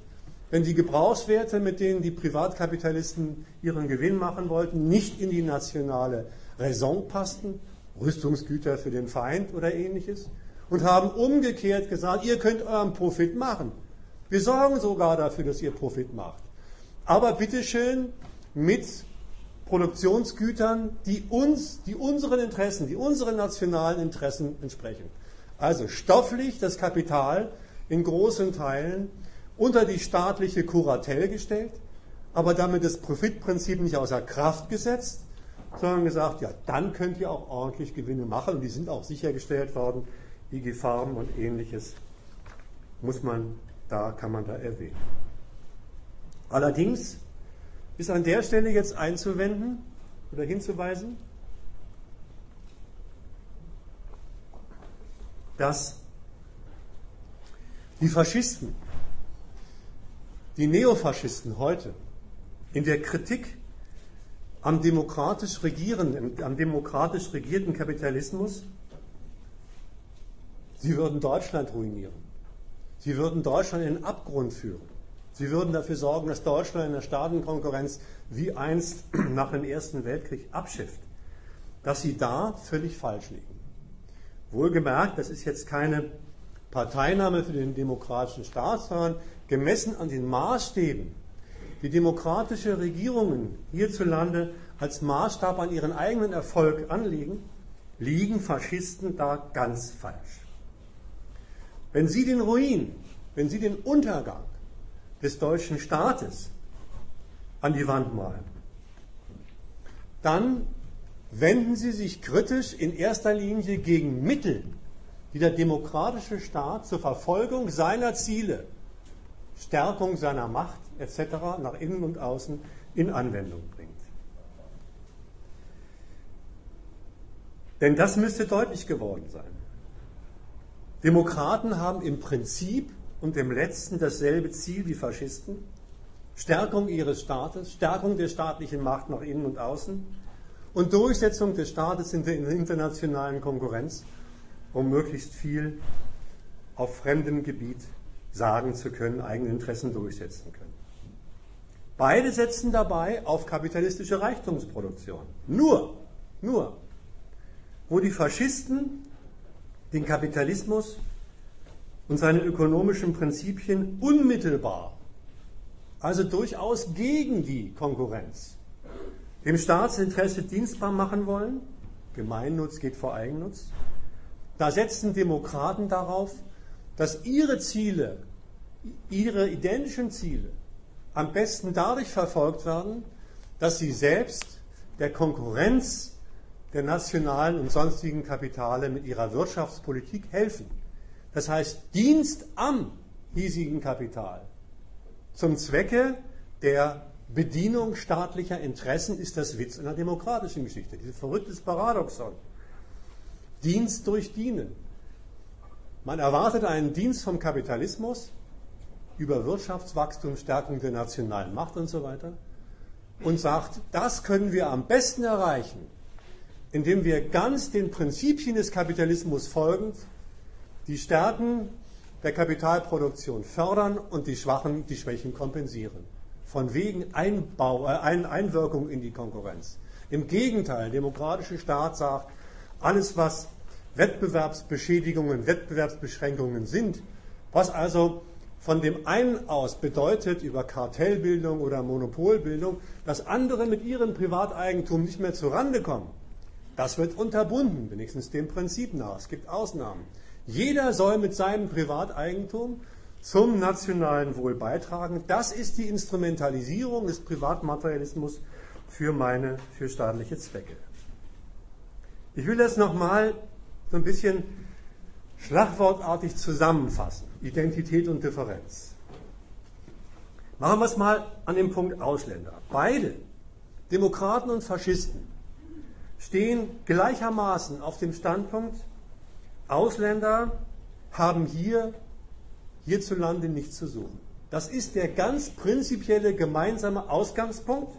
wenn die Gebrauchswerte, mit denen die Privatkapitalisten ihren Gewinn machen wollten, nicht in die nationale Raison passten, Rüstungsgüter für den Feind oder ähnliches, und haben umgekehrt gesagt, ihr könnt euren Profit machen. Wir sorgen sogar dafür, dass ihr Profit macht. Aber bitteschön mit Produktionsgütern, die uns, die unseren Interessen, die unseren nationalen Interessen entsprechen. Also stofflich das Kapital in großen Teilen unter die staatliche Kuratelle gestellt, aber damit das Profitprinzip nicht außer Kraft gesetzt, sondern gesagt, ja, dann könnt ihr auch ordentlich Gewinne machen und die sind auch sichergestellt worden, IG Farben und ähnliches muss man da, kann man da erwähnen. Allerdings ist an der Stelle jetzt einzuwenden oder hinzuweisen, dass die Faschisten, die Neofaschisten heute in der Kritik am demokratisch regieren, am demokratisch regierten Kapitalismus, sie würden Deutschland ruinieren. Sie würden Deutschland in den Abgrund führen. Sie würden dafür sorgen, dass Deutschland in der Staatenkonkurrenz wie einst nach dem Ersten Weltkrieg abschifft. Dass sie da völlig falsch liegen. Wohlgemerkt, das ist jetzt keine Parteinahme für den demokratischen Staat, sondern gemessen an den Maßstäben, die demokratische Regierungen hierzulande als Maßstab an ihren eigenen Erfolg anlegen, liegen Faschisten da ganz falsch. Wenn Sie den Ruin, wenn Sie den Untergang des deutschen Staates an die Wand malen, dann wenden Sie sich kritisch in erster Linie gegen Mittel, die der demokratische Staat zur Verfolgung seiner Ziele, Stärkung seiner Macht etc. nach innen und außen in Anwendung bringt. Denn das müsste deutlich geworden sein. Demokraten haben im Prinzip und im letzten dasselbe Ziel wie Faschisten. Stärkung ihres Staates, Stärkung der staatlichen Macht nach innen und außen und Durchsetzung des Staates in der internationalen Konkurrenz, um möglichst viel auf fremdem Gebiet sagen zu können, eigene Interessen durchsetzen können. Beide setzen dabei auf kapitalistische Reichtumsproduktion. Nur, nur, wo die Faschisten den Kapitalismus und seine ökonomischen Prinzipien unmittelbar, also durchaus gegen die Konkurrenz, dem Staatsinteresse dienstbar machen wollen, Gemeinnutz geht vor Eigennutz, da setzen Demokraten darauf, dass ihre Ziele, ihre identischen Ziele am besten dadurch verfolgt werden, dass sie selbst der Konkurrenz der nationalen und sonstigen Kapitale mit ihrer Wirtschaftspolitik helfen. Das heißt, Dienst am hiesigen Kapital zum Zwecke der Bedienung staatlicher Interessen ist das Witz einer demokratischen Geschichte. Dieses verrücktes Paradoxon. Dienst durch Dienen. Man erwartet einen Dienst vom Kapitalismus über Wirtschaftswachstum, Stärkung der nationalen Macht und so weiter und sagt, das können wir am besten erreichen, indem wir ganz den Prinzipien des Kapitalismus folgend die Stärken der Kapitalproduktion fördern und die Schwachen, die Schwächen kompensieren. Von wegen Einbau, äh, Einwirkung in die Konkurrenz. Im Gegenteil, der demokratische Staat sagt, alles was Wettbewerbsbeschädigungen, Wettbewerbsbeschränkungen sind, was also von dem einen aus bedeutet über Kartellbildung oder Monopolbildung, dass andere mit ihrem Privateigentum nicht mehr zurande kommen, das wird unterbunden, wenigstens dem Prinzip nach. Es gibt Ausnahmen. Jeder soll mit seinem Privateigentum zum nationalen Wohl beitragen. Das ist die Instrumentalisierung des Privatmaterialismus für meine, für staatliche Zwecke. Ich will das nochmal so ein bisschen schlagwortartig zusammenfassen. Identität und Differenz. Machen wir es mal an dem Punkt Ausländer. Beide, Demokraten und Faschisten, stehen gleichermaßen auf dem Standpunkt, Ausländer haben hier hierzulande nichts zu suchen. Das ist der ganz prinzipielle gemeinsame Ausgangspunkt.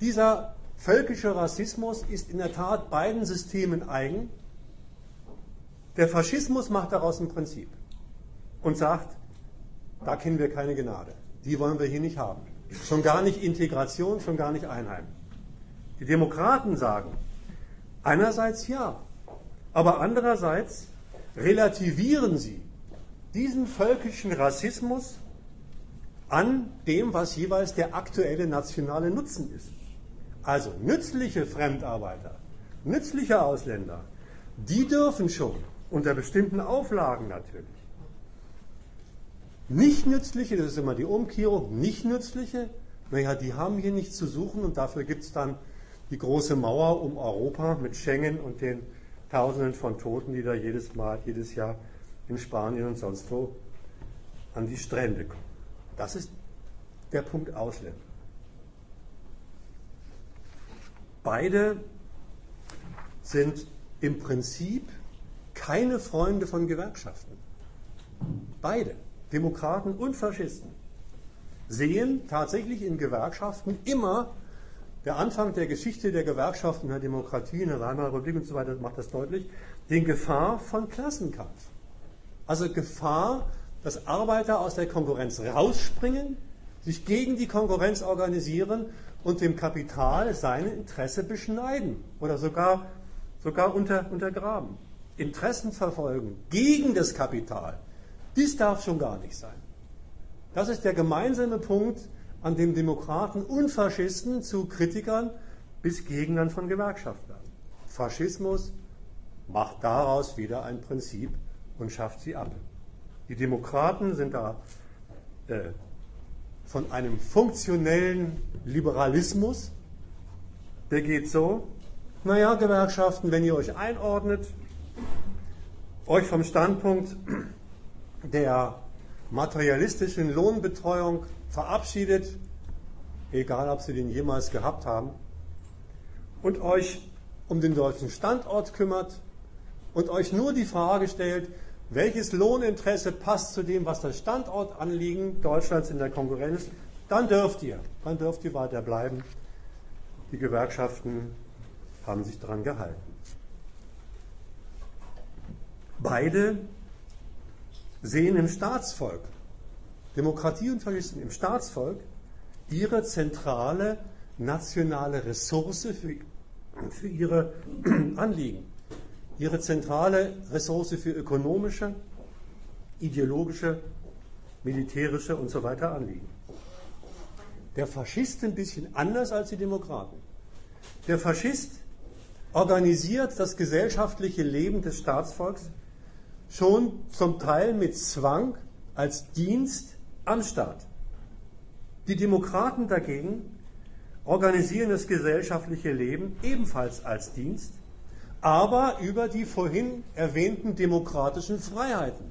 Dieser völkische Rassismus ist in der Tat beiden Systemen eigen. Der Faschismus macht daraus ein Prinzip und sagt, da kennen wir keine Gnade. Die wollen wir hier nicht haben. Schon gar nicht Integration, schon gar nicht Einheim. Die Demokraten sagen, einerseits ja, aber andererseits relativieren sie diesen völkischen Rassismus an dem, was jeweils der aktuelle nationale Nutzen ist. Also nützliche Fremdarbeiter, nützliche Ausländer, die dürfen schon, unter bestimmten Auflagen natürlich. Nicht nützliche, das ist immer die Umkehrung, nicht nützliche, naja, die haben hier nichts zu suchen und dafür gibt es dann die große Mauer um Europa mit Schengen und den Tausenden von Toten, die da jedes Mal, jedes Jahr in Spanien und sonst wo an die Strände kommen. Das ist der Punkt Ausländer. Beide sind im Prinzip keine Freunde von Gewerkschaften. Beide, Demokraten und Faschisten, sehen tatsächlich in Gewerkschaften immer der Anfang der Geschichte der Gewerkschaften der Demokratie, in der Weimarer Republik und so weiter macht das deutlich, den Gefahr von Klassenkampf. Also Gefahr, dass Arbeiter aus der Konkurrenz rausspringen, sich gegen die Konkurrenz organisieren und dem Kapital seine Interesse beschneiden oder sogar, sogar unter, untergraben. Interessen verfolgen gegen das Kapital, dies darf schon gar nicht sein. Das ist der gemeinsame Punkt an dem Demokraten und Faschisten zu Kritikern bis Gegnern von Gewerkschaftlern. Faschismus macht daraus wieder ein Prinzip und schafft sie ab. Die Demokraten sind da äh, von einem funktionellen Liberalismus, der geht so, naja, Gewerkschaften, wenn ihr euch einordnet, euch vom Standpunkt der materialistischen Lohnbetreuung verabschiedet, egal ob sie den jemals gehabt haben, und euch um den deutschen Standort kümmert und euch nur die Frage stellt, welches Lohninteresse passt zu dem, was das Standortanliegen Deutschlands in der Konkurrenz, dann dürft ihr, dann dürft ihr weiter bleiben. Die Gewerkschaften haben sich daran gehalten. Beide sehen im Staatsvolk, Demokratie und Faschisten im Staatsvolk, ihre zentrale nationale Ressource für, für ihre Anliegen ihre zentrale Ressource für ökonomische, ideologische, militärische und so weiter Anliegen. Der Faschist ein bisschen anders als die Demokraten. Der Faschist organisiert das gesellschaftliche Leben des Staatsvolks schon zum Teil mit Zwang als Dienst am Staat. Die Demokraten dagegen organisieren das gesellschaftliche Leben ebenfalls als Dienst aber über die vorhin erwähnten demokratischen Freiheiten.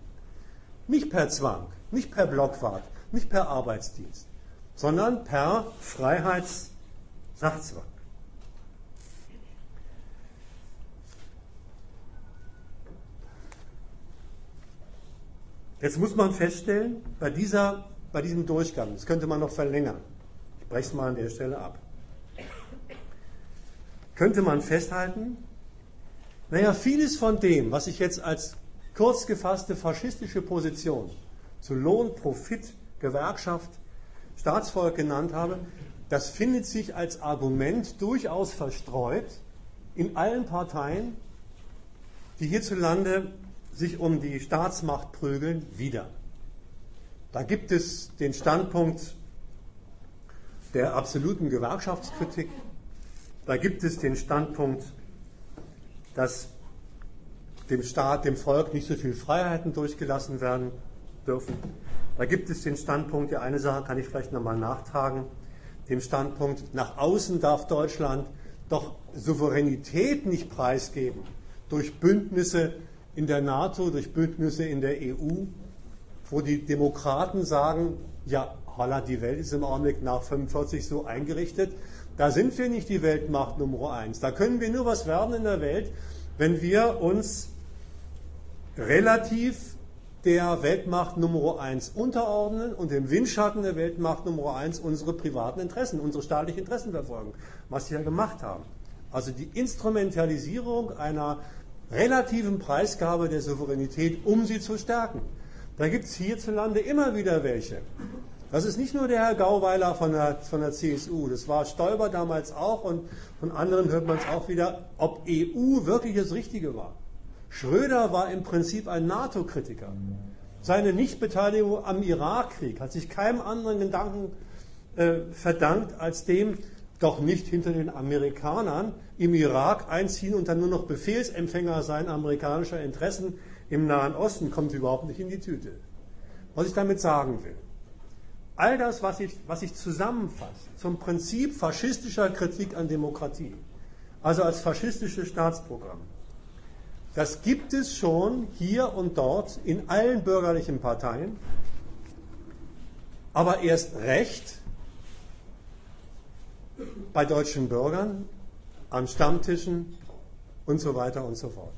Nicht per Zwang, nicht per Blockwart, nicht per Arbeitsdienst, sondern per Freiheitssachzwang. Jetzt muss man feststellen, bei, dieser, bei diesem Durchgang, das könnte man noch verlängern, ich breche es mal an der Stelle ab, könnte man festhalten, naja, vieles von dem, was ich jetzt als kurz gefasste faschistische Position zu Lohn, Profit, Gewerkschaft, Staatsvolk genannt habe, das findet sich als Argument durchaus verstreut in allen Parteien, die hierzulande sich um die Staatsmacht prügeln, wieder. Da gibt es den Standpunkt der absoluten Gewerkschaftskritik, da gibt es den Standpunkt dass dem Staat, dem Volk nicht so viele Freiheiten durchgelassen werden dürfen. Da gibt es den Standpunkt, ja eine Sache kann ich vielleicht nochmal nachtragen, dem Standpunkt, nach außen darf Deutschland doch Souveränität nicht preisgeben durch Bündnisse in der NATO, durch Bündnisse in der EU, wo die Demokraten sagen, ja, holla, die Welt ist im Augenblick nach 45 so eingerichtet, da sind wir nicht die Weltmacht Nummer eins. Da können wir nur was werden in der Welt, wenn wir uns relativ der Weltmacht Nummer eins unterordnen und im Windschatten der Weltmacht Nummer eins unsere privaten Interessen, unsere staatlichen Interessen verfolgen, was sie ja gemacht haben. Also die Instrumentalisierung einer relativen Preisgabe der Souveränität, um sie zu stärken. Da gibt es hierzulande immer wieder welche, das ist nicht nur der Herr Gauweiler von der, von der CSU, das war Stoiber damals auch und von anderen hört man es auch wieder, ob EU wirklich das Richtige war. Schröder war im Prinzip ein NATO-Kritiker. Seine Nichtbeteiligung am Irakkrieg hat sich keinem anderen Gedanken äh, verdankt als dem, doch nicht hinter den Amerikanern im Irak einziehen und dann nur noch Befehlsempfänger sein amerikanischer Interessen im Nahen Osten, kommt überhaupt nicht in die Tüte. Was ich damit sagen will. All das, was ich, was ich zusammenfasse zum Prinzip faschistischer Kritik an Demokratie, also als faschistisches Staatsprogramm, das gibt es schon hier und dort in allen bürgerlichen Parteien, aber erst recht bei deutschen Bürgern, an Stammtischen und so weiter und so fort.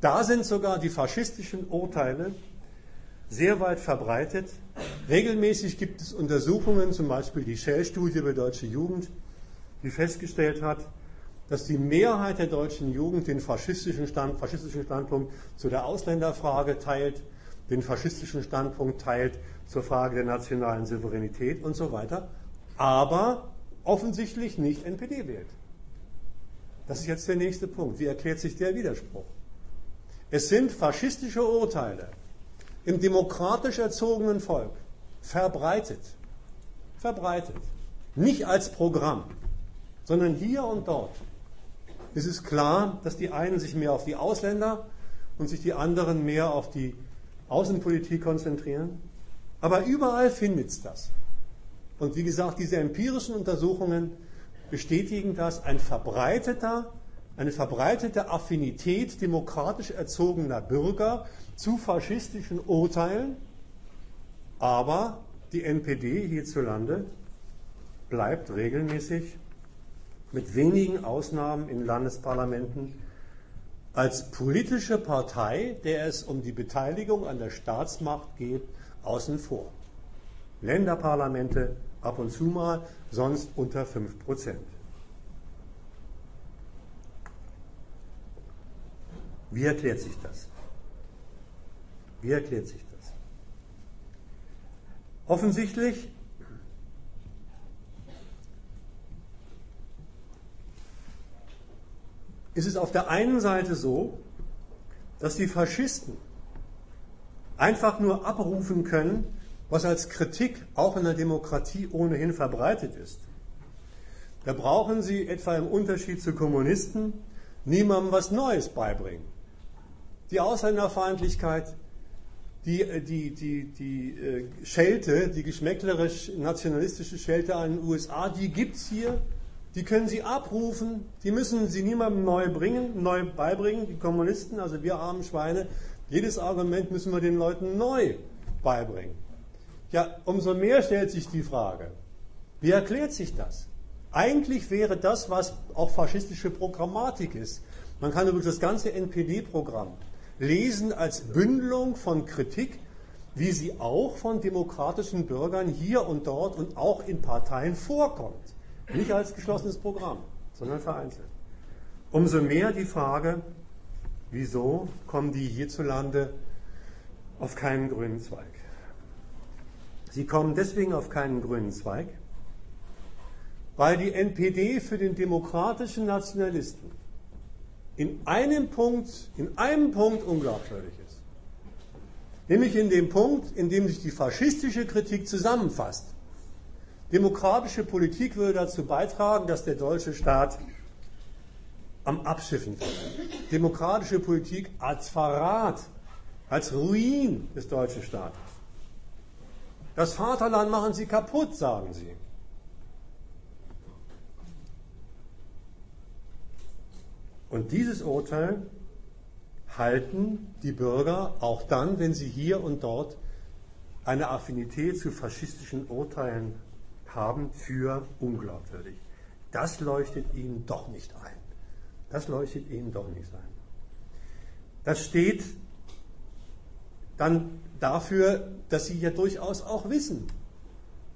Da sind sogar die faschistischen Urteile sehr weit verbreitet. Regelmäßig gibt es Untersuchungen, zum Beispiel die Shell-Studie über deutsche Jugend, die festgestellt hat, dass die Mehrheit der deutschen Jugend den faschistischen, Stand, faschistischen Standpunkt zu der Ausländerfrage teilt, den faschistischen Standpunkt teilt zur Frage der nationalen Souveränität und so weiter, aber offensichtlich nicht NPD wählt. Das ist jetzt der nächste Punkt. Wie erklärt sich der Widerspruch? Es sind faschistische Urteile im demokratisch erzogenen Volk verbreitet, verbreitet. Nicht als Programm, sondern hier und dort. Es ist klar, dass die einen sich mehr auf die Ausländer und sich die anderen mehr auf die Außenpolitik konzentrieren. Aber überall findet es das. Und wie gesagt, diese empirischen Untersuchungen bestätigen das. Ein verbreiteter, eine verbreitete Affinität demokratisch erzogener Bürger zu faschistischen Urteilen. Aber die NPD hierzulande bleibt regelmäßig mit wenigen Ausnahmen in Landesparlamenten als politische Partei, der es um die Beteiligung an der Staatsmacht geht, außen vor. Länderparlamente ab und zu mal, sonst unter 5 Prozent. Wie erklärt sich das? Wie erklärt sich das? Offensichtlich ist es auf der einen Seite so, dass die Faschisten einfach nur abrufen können, was als Kritik auch in der Demokratie ohnehin verbreitet ist. Da brauchen sie etwa im Unterschied zu Kommunisten niemandem was Neues beibringen. Die Ausländerfeindlichkeit, die, die, die, die äh, Schelte, die geschmäcklerisch-nationalistische Schelte an den USA, die gibt es hier die können sie abrufen, die müssen sie niemandem neu bringen, neu beibringen, die Kommunisten, also wir armen Schweine, jedes Argument müssen wir den Leuten neu beibringen. Ja, umso mehr stellt sich die Frage, wie erklärt sich das? Eigentlich wäre das, was auch faschistische Programmatik ist. Man kann übrigens das ganze NPD-Programm lesen als Bündelung von Kritik, wie sie auch von demokratischen Bürgern hier und dort und auch in Parteien vorkommt. Nicht als geschlossenes Programm, sondern vereinzelt. Umso mehr die Frage, wieso kommen die hierzulande auf keinen grünen Zweig? Sie kommen deswegen auf keinen grünen Zweig, weil die NPD für den demokratischen Nationalisten in einem Punkt, in einem Punkt unglaubwürdig ist. Nämlich in dem Punkt, in dem sich die faschistische Kritik zusammenfasst. Demokratische Politik würde dazu beitragen, dass der deutsche Staat am Abschiffen wird. Demokratische Politik als Verrat, als Ruin des deutschen Staates. Das Vaterland machen sie kaputt, sagen sie. Und dieses Urteil halten die Bürger auch dann, wenn sie hier und dort eine Affinität zu faschistischen Urteilen haben für unglaubwürdig. Das leuchtet ihnen doch nicht ein. Das leuchtet ihnen doch nicht ein. Das steht dann dafür, dass sie ja durchaus auch wissen.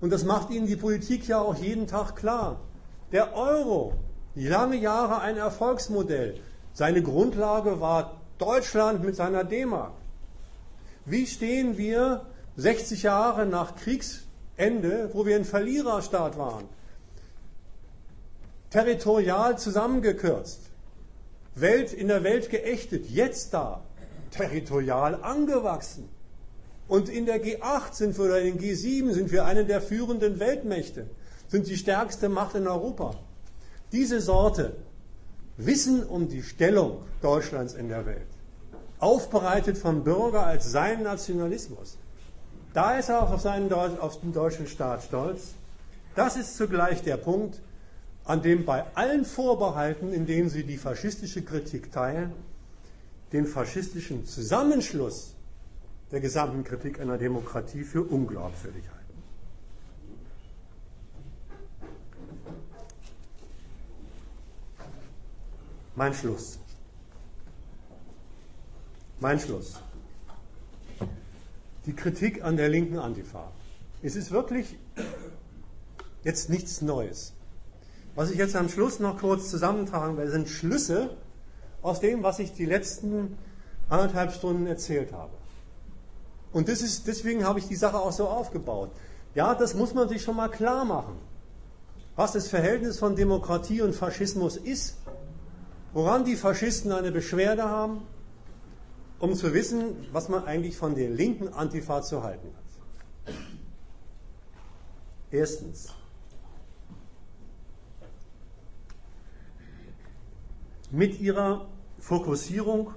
Und das macht ihnen die Politik ja auch jeden Tag klar. Der Euro, lange Jahre ein Erfolgsmodell. Seine Grundlage war Deutschland mit seiner D-Mark. Wie stehen wir 60 Jahre nach Kriegs Ende, wo wir ein Verliererstaat waren. Territorial zusammengekürzt. Welt in der Welt geächtet. Jetzt da. Territorial angewachsen. Und in der G8 sind wir, oder in den G7 sind wir eine der führenden Weltmächte. Sind die stärkste Macht in Europa. Diese Sorte Wissen um die Stellung Deutschlands in der Welt, aufbereitet vom Bürger als sein Nationalismus, da ist er auch auf, seinen, auf den deutschen Staat stolz. Das ist zugleich der Punkt, an dem bei allen Vorbehalten, in denen sie die faschistische Kritik teilen, den faschistischen Zusammenschluss der gesamten Kritik einer Demokratie für unglaubwürdig halten. Mein Schluss. Mein Schluss die Kritik an der linken Antifa. Es ist wirklich jetzt nichts Neues. Was ich jetzt am Schluss noch kurz zusammentragen werde, sind Schlüsse aus dem, was ich die letzten anderthalb Stunden erzählt habe. Und das ist, deswegen habe ich die Sache auch so aufgebaut. Ja, das muss man sich schon mal klar machen. Was das Verhältnis von Demokratie und Faschismus ist, woran die Faschisten eine Beschwerde haben um zu wissen, was man eigentlich von der linken Antifa zu halten hat. Erstens. Mit ihrer Fokussierung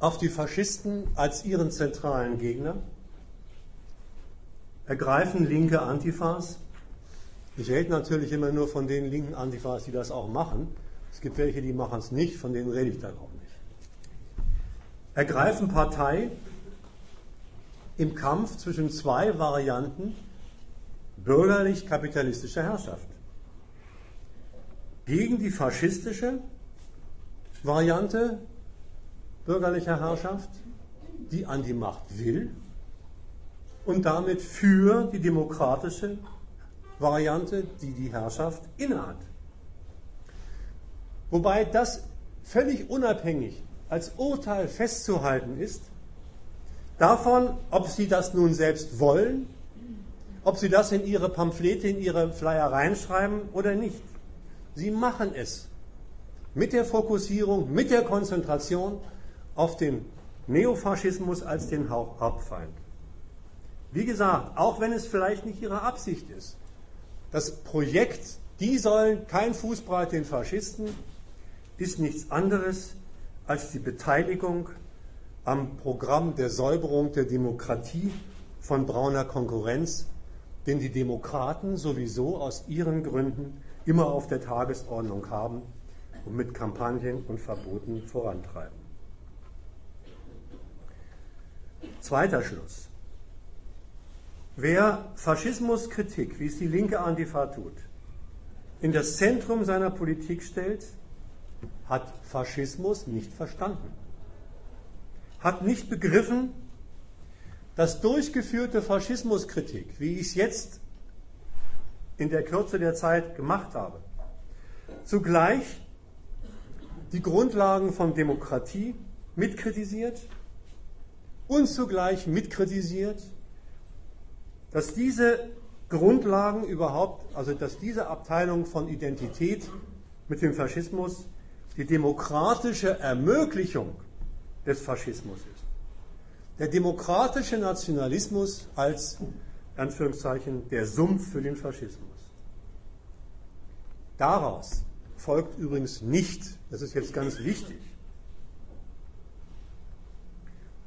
auf die Faschisten als ihren zentralen Gegner ergreifen linke Antifas. Ich rede natürlich immer nur von den linken Antifas, die das auch machen. Es gibt welche, die machen es nicht, von denen rede ich dann auch nicht. Ergreifen Partei im Kampf zwischen zwei Varianten bürgerlich-kapitalistischer Herrschaft. Gegen die faschistische Variante bürgerlicher Herrschaft, die an die Macht will und damit für die demokratische Variante, die die Herrschaft innehat. Wobei das völlig unabhängig als Urteil festzuhalten ist, davon, ob Sie das nun selbst wollen, ob Sie das in Ihre Pamphlete, in Ihre Flyer reinschreiben oder nicht. Sie machen es mit der Fokussierung, mit der Konzentration auf den Neofaschismus als den Hauptfeind. Wie gesagt, auch wenn es vielleicht nicht Ihre Absicht ist, das Projekt, die sollen kein Fußbreit den Faschisten, ist nichts anderes als die Beteiligung am Programm der Säuberung der Demokratie von brauner Konkurrenz, den die Demokraten sowieso aus ihren Gründen immer auf der Tagesordnung haben und mit Kampagnen und Verboten vorantreiben. Zweiter Schluss. Wer Faschismuskritik, wie es die linke Antifa tut, in das Zentrum seiner Politik stellt, hat Faschismus nicht verstanden, hat nicht begriffen, dass durchgeführte Faschismuskritik, wie ich es jetzt in der Kürze der Zeit gemacht habe, zugleich die Grundlagen von Demokratie mitkritisiert und zugleich mitkritisiert, dass diese Grundlagen überhaupt, also dass diese Abteilung von Identität mit dem Faschismus die demokratische Ermöglichung des Faschismus ist. Der demokratische Nationalismus als Anführungszeichen der Sumpf für den Faschismus. Daraus folgt übrigens nicht, das ist jetzt ganz wichtig,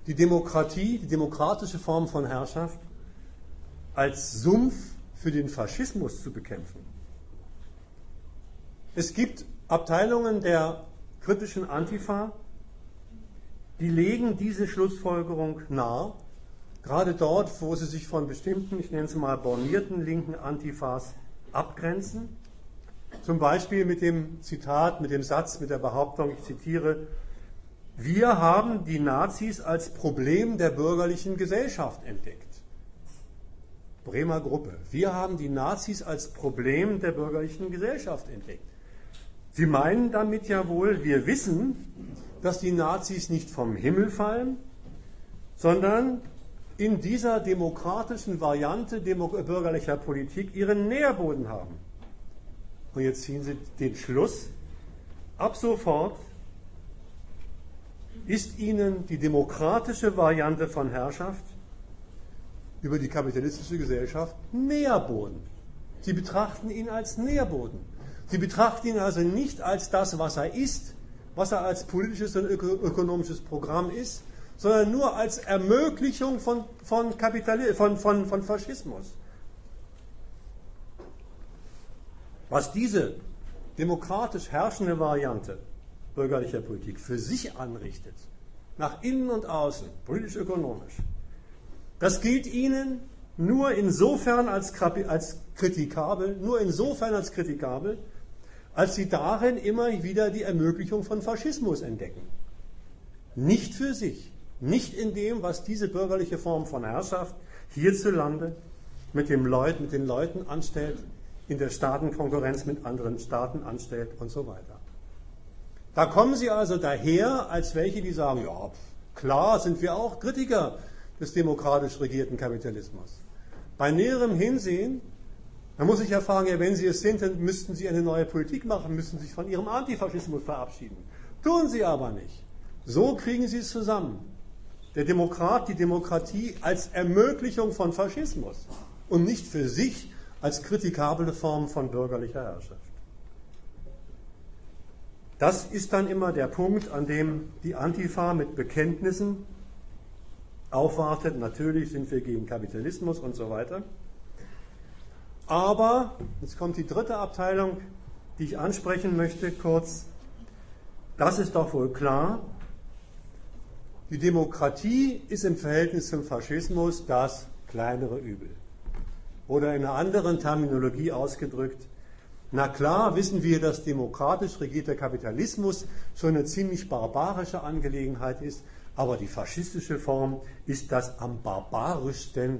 die Demokratie, die demokratische Form von Herrschaft als Sumpf für den Faschismus zu bekämpfen. Es gibt Abteilungen der kritischen Antifa, die legen diese Schlussfolgerung nahe, gerade dort, wo sie sich von bestimmten, ich nenne es mal bornierten linken Antifas abgrenzen. Zum Beispiel mit dem Zitat, mit dem Satz, mit der Behauptung, ich zitiere, wir haben die Nazis als Problem der bürgerlichen Gesellschaft entdeckt. Bremer Gruppe. Wir haben die Nazis als Problem der bürgerlichen Gesellschaft entdeckt. Sie meinen damit ja wohl, wir wissen, dass die Nazis nicht vom Himmel fallen, sondern in dieser demokratischen Variante bürgerlicher Politik ihren Nährboden haben. Und jetzt ziehen Sie den Schluss, ab sofort ist Ihnen die demokratische Variante von Herrschaft über die kapitalistische Gesellschaft Nährboden. Sie betrachten ihn als Nährboden. Sie betrachten ihn also nicht als das, was er ist, was er als politisches und ökonomisches Programm ist, sondern nur als Ermöglichung von, von, von, von, von Faschismus. Was diese demokratisch herrschende Variante bürgerlicher Politik für sich anrichtet, nach innen und außen, politisch-ökonomisch, das gilt ihnen nur insofern als, als kritikabel, nur insofern als kritikabel, als sie darin immer wieder die Ermöglichung von Faschismus entdecken. Nicht für sich, nicht in dem, was diese bürgerliche Form von Herrschaft hierzulande mit, dem Leut, mit den Leuten anstellt, in der Staatenkonkurrenz mit anderen Staaten anstellt und so weiter. Da kommen sie also daher als welche, die sagen, ja, klar sind wir auch Kritiker des demokratisch regierten Kapitalismus. Bei näherem Hinsehen, da muss ich ja fragen, ja, wenn Sie es sind, dann müssten Sie eine neue Politik machen, müssten sich von Ihrem Antifaschismus verabschieden. Tun Sie aber nicht. So kriegen Sie es zusammen. Der Demokrat, die Demokratie als Ermöglichung von Faschismus und nicht für sich als kritikable Form von bürgerlicher Herrschaft. Das ist dann immer der Punkt, an dem die Antifa mit Bekenntnissen aufwartet. Natürlich sind wir gegen Kapitalismus und so weiter. Aber, jetzt kommt die dritte Abteilung, die ich ansprechen möchte, kurz. Das ist doch wohl klar. Die Demokratie ist im Verhältnis zum Faschismus das kleinere Übel. Oder in einer anderen Terminologie ausgedrückt, na klar wissen wir, dass demokratisch regierter Kapitalismus schon eine ziemlich barbarische Angelegenheit ist, aber die faschistische Form ist das am barbarischsten,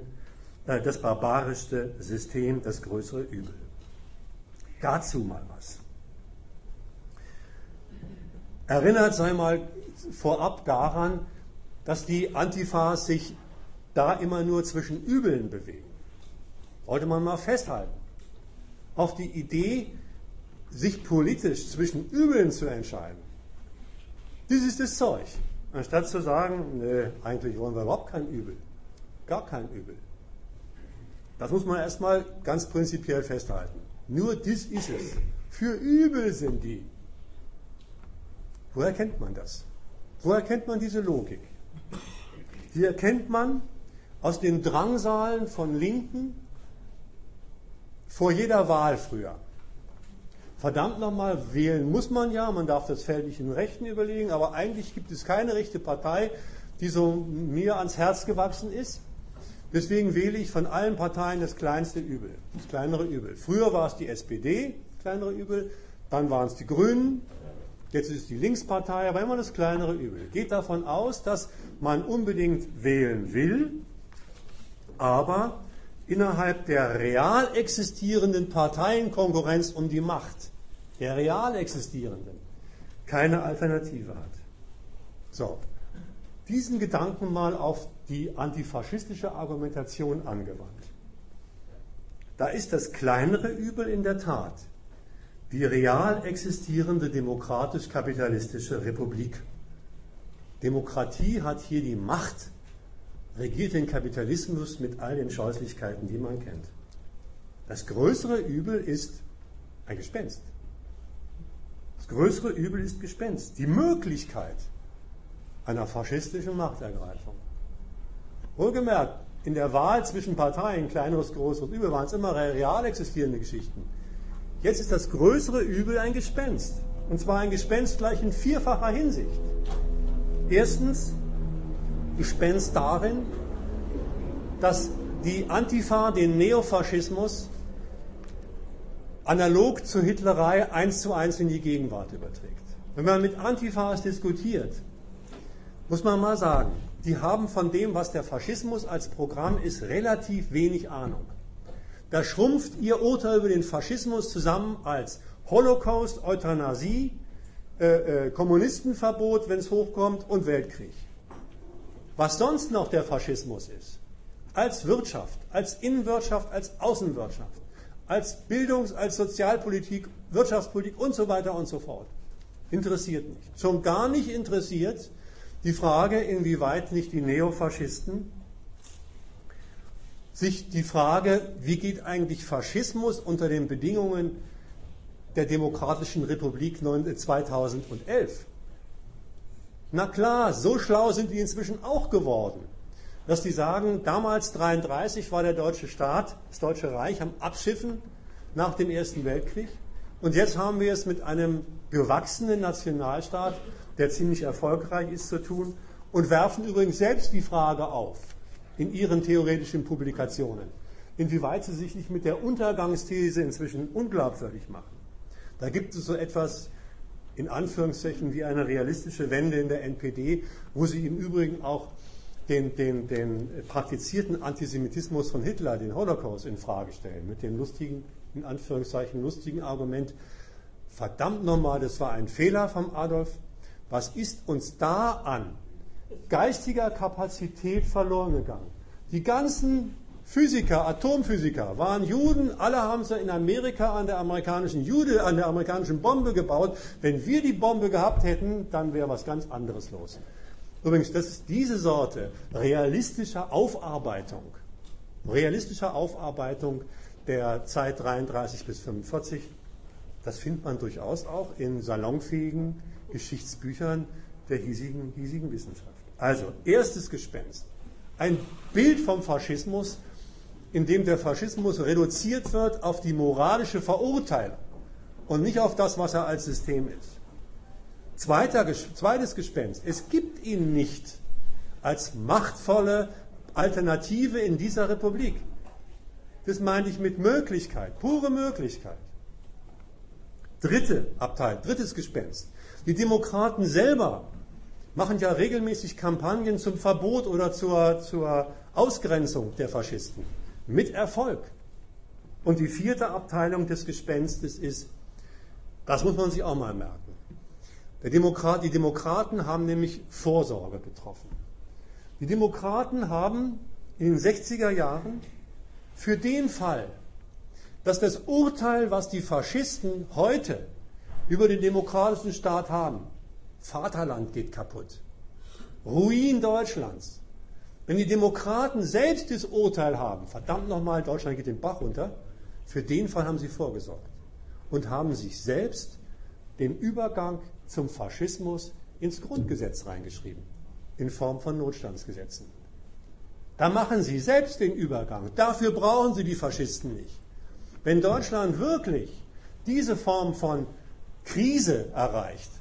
äh, das barbarischste System, das größere Übel. Dazu mal was. Erinnert sei mal vorab daran, dass die Antifas sich da immer nur zwischen Übeln bewegen. Wollte man mal festhalten auf die Idee, sich politisch zwischen Übeln zu entscheiden. Das ist das Zeug. Anstatt zu sagen, nee, eigentlich wollen wir überhaupt kein Übel. Gar kein Übel. Das muss man erstmal ganz prinzipiell festhalten. Nur das ist es. Für Übel sind die. Woher kennt man das? Woher kennt man diese Logik? Die erkennt man aus den Drangsalen von Linken vor jeder Wahl früher. Verdammt nochmal, wählen muss man ja, man darf das Feld nicht in Rechten überlegen, aber eigentlich gibt es keine rechte Partei, die so mir ans Herz gewachsen ist. Deswegen wähle ich von allen Parteien das kleinste Übel, das kleinere Übel. Früher war es die SPD, das kleinere Übel, dann waren es die Grünen, jetzt ist es die Linkspartei, aber immer das kleinere Übel. Geht davon aus, dass man unbedingt wählen will, aber innerhalb der real existierenden Parteienkonkurrenz um die Macht, der real existierenden, keine Alternative hat. So, diesen Gedanken mal auf die antifaschistische Argumentation angewandt. Da ist das kleinere Übel in der Tat die real existierende demokratisch-kapitalistische Republik. Demokratie hat hier die Macht, regiert den Kapitalismus mit all den Scheußlichkeiten, die man kennt. Das größere Übel ist ein Gespenst. Das größere Übel ist Gespenst. Die Möglichkeit einer faschistischen Machtergreifung. Wohlgemerkt, in der Wahl zwischen Parteien, kleineres, größeres Übel, waren es immer real existierende Geschichten. Jetzt ist das größere Übel ein Gespenst. Und zwar ein Gespenst gleich in vierfacher Hinsicht. Erstens, Gespenst darin, dass die Antifa den Neofaschismus analog zur Hitlerei eins zu eins in die Gegenwart überträgt. Wenn man mit Antifas diskutiert, muss man mal sagen, die haben von dem, was der Faschismus als Programm ist, relativ wenig Ahnung. Da schrumpft ihr Urteil über den Faschismus zusammen als Holocaust, Euthanasie, äh, äh, Kommunistenverbot, wenn es hochkommt, und Weltkrieg. Was sonst noch der Faschismus ist, als Wirtschaft, als Innenwirtschaft, als Außenwirtschaft, als Bildungs-, als Sozialpolitik, Wirtschaftspolitik und so weiter und so fort, interessiert nicht. Schon gar nicht interessiert die Frage, inwieweit nicht die Neofaschisten sich die Frage, wie geht eigentlich Faschismus unter den Bedingungen der Demokratischen Republik 2011? Na klar, so schlau sind die inzwischen auch geworden, dass die sagen, damals 33 war der deutsche Staat, das Deutsche Reich am Abschiffen nach dem Ersten Weltkrieg. Und jetzt haben wir es mit einem gewachsenen Nationalstaat, der ziemlich erfolgreich ist, zu tun und werfen übrigens selbst die Frage auf, in ihren theoretischen Publikationen, inwieweit sie sich nicht mit der Untergangsthese inzwischen unglaubwürdig machen. Da gibt es so etwas in Anführungszeichen wie eine realistische Wende in der NPD, wo sie im Übrigen auch den, den, den praktizierten Antisemitismus von Hitler, den Holocaust, in Frage stellen, mit dem lustigen, in Anführungszeichen lustigen Argument, verdammt nochmal, das war ein Fehler vom Adolf, was ist uns da an geistiger Kapazität verloren gegangen. Die ganzen Physiker, Atomphysiker waren Juden, alle haben sie in Amerika an der amerikanischen Jude, an der amerikanischen Bombe gebaut. Wenn wir die Bombe gehabt hätten, dann wäre was ganz anderes los. Übrigens, das ist diese Sorte realistischer Aufarbeitung realistischer Aufarbeitung der Zeit 33 bis 45. Das findet man durchaus auch in salonfähigen Geschichtsbüchern der hiesigen, hiesigen Wissenschaft. Also, erstes Gespenst. Ein Bild vom Faschismus, in dem der Faschismus reduziert wird auf die moralische Verurteilung und nicht auf das, was er als System ist. Zweiter, zweites Gespenst. Es gibt ihn nicht als machtvolle Alternative in dieser Republik. Das meine ich mit Möglichkeit, pure Möglichkeit. Dritte Abteil, drittes Gespenst. Die Demokraten selber machen ja regelmäßig Kampagnen zum Verbot oder zur, zur Ausgrenzung der Faschisten. Mit Erfolg. Und die vierte Abteilung des Gespenstes ist, das muss man sich auch mal merken. Demokrat, die Demokraten haben nämlich Vorsorge getroffen. Die Demokraten haben in den 60er Jahren für den Fall, dass das Urteil, was die Faschisten heute über den demokratischen Staat haben, Vaterland geht kaputt, Ruin Deutschlands, wenn die Demokraten selbst das Urteil haben, verdammt nochmal, Deutschland geht den Bach runter, für den Fall haben sie vorgesorgt und haben sich selbst den Übergang zum Faschismus ins Grundgesetz reingeschrieben in Form von Notstandsgesetzen. Da machen Sie selbst den Übergang. Dafür brauchen Sie die Faschisten nicht. Wenn Deutschland wirklich diese Form von Krise erreicht,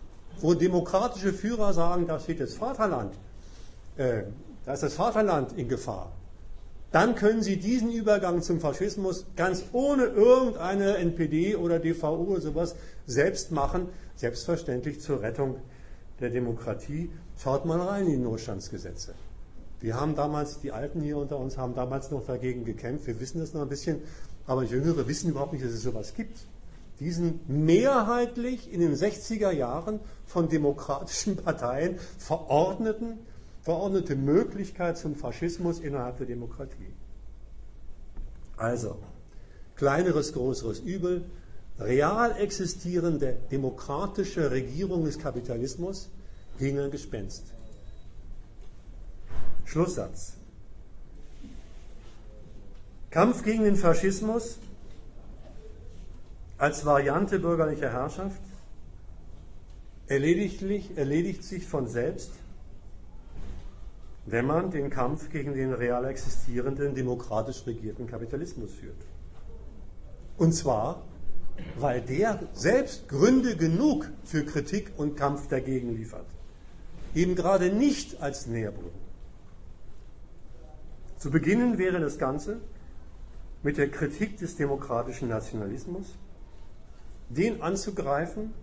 wo demokratische Führer sagen, da steht das Vaterland, äh, da ist das Vaterland in Gefahr, dann können Sie diesen Übergang zum Faschismus ganz ohne irgendeine NPD oder DVU oder sowas selbst machen, selbstverständlich zur Rettung der Demokratie. Schaut mal rein in die Notstandsgesetze. Wir haben damals, die Alten hier unter uns haben damals noch dagegen gekämpft. Wir wissen das noch ein bisschen, aber Jüngere wissen überhaupt nicht, dass es sowas gibt. Diesen mehrheitlich in den 60er Jahren von demokratischen Parteien verordneten, verordnete Möglichkeit zum Faschismus innerhalb der Demokratie. Also, kleineres, größeres Übel, real existierende demokratische Regierung des Kapitalismus gegen ein Gespenst. Schlusssatz. Kampf gegen den Faschismus als Variante bürgerlicher Herrschaft erledigt, erledigt sich von selbst, wenn man den Kampf gegen den real existierenden, demokratisch regierten Kapitalismus führt. Und zwar weil der selbst Gründe genug für Kritik und Kampf dagegen liefert. Eben gerade nicht als Nährboden. Zu beginnen wäre das Ganze mit der Kritik des demokratischen Nationalismus. Den anzugreifen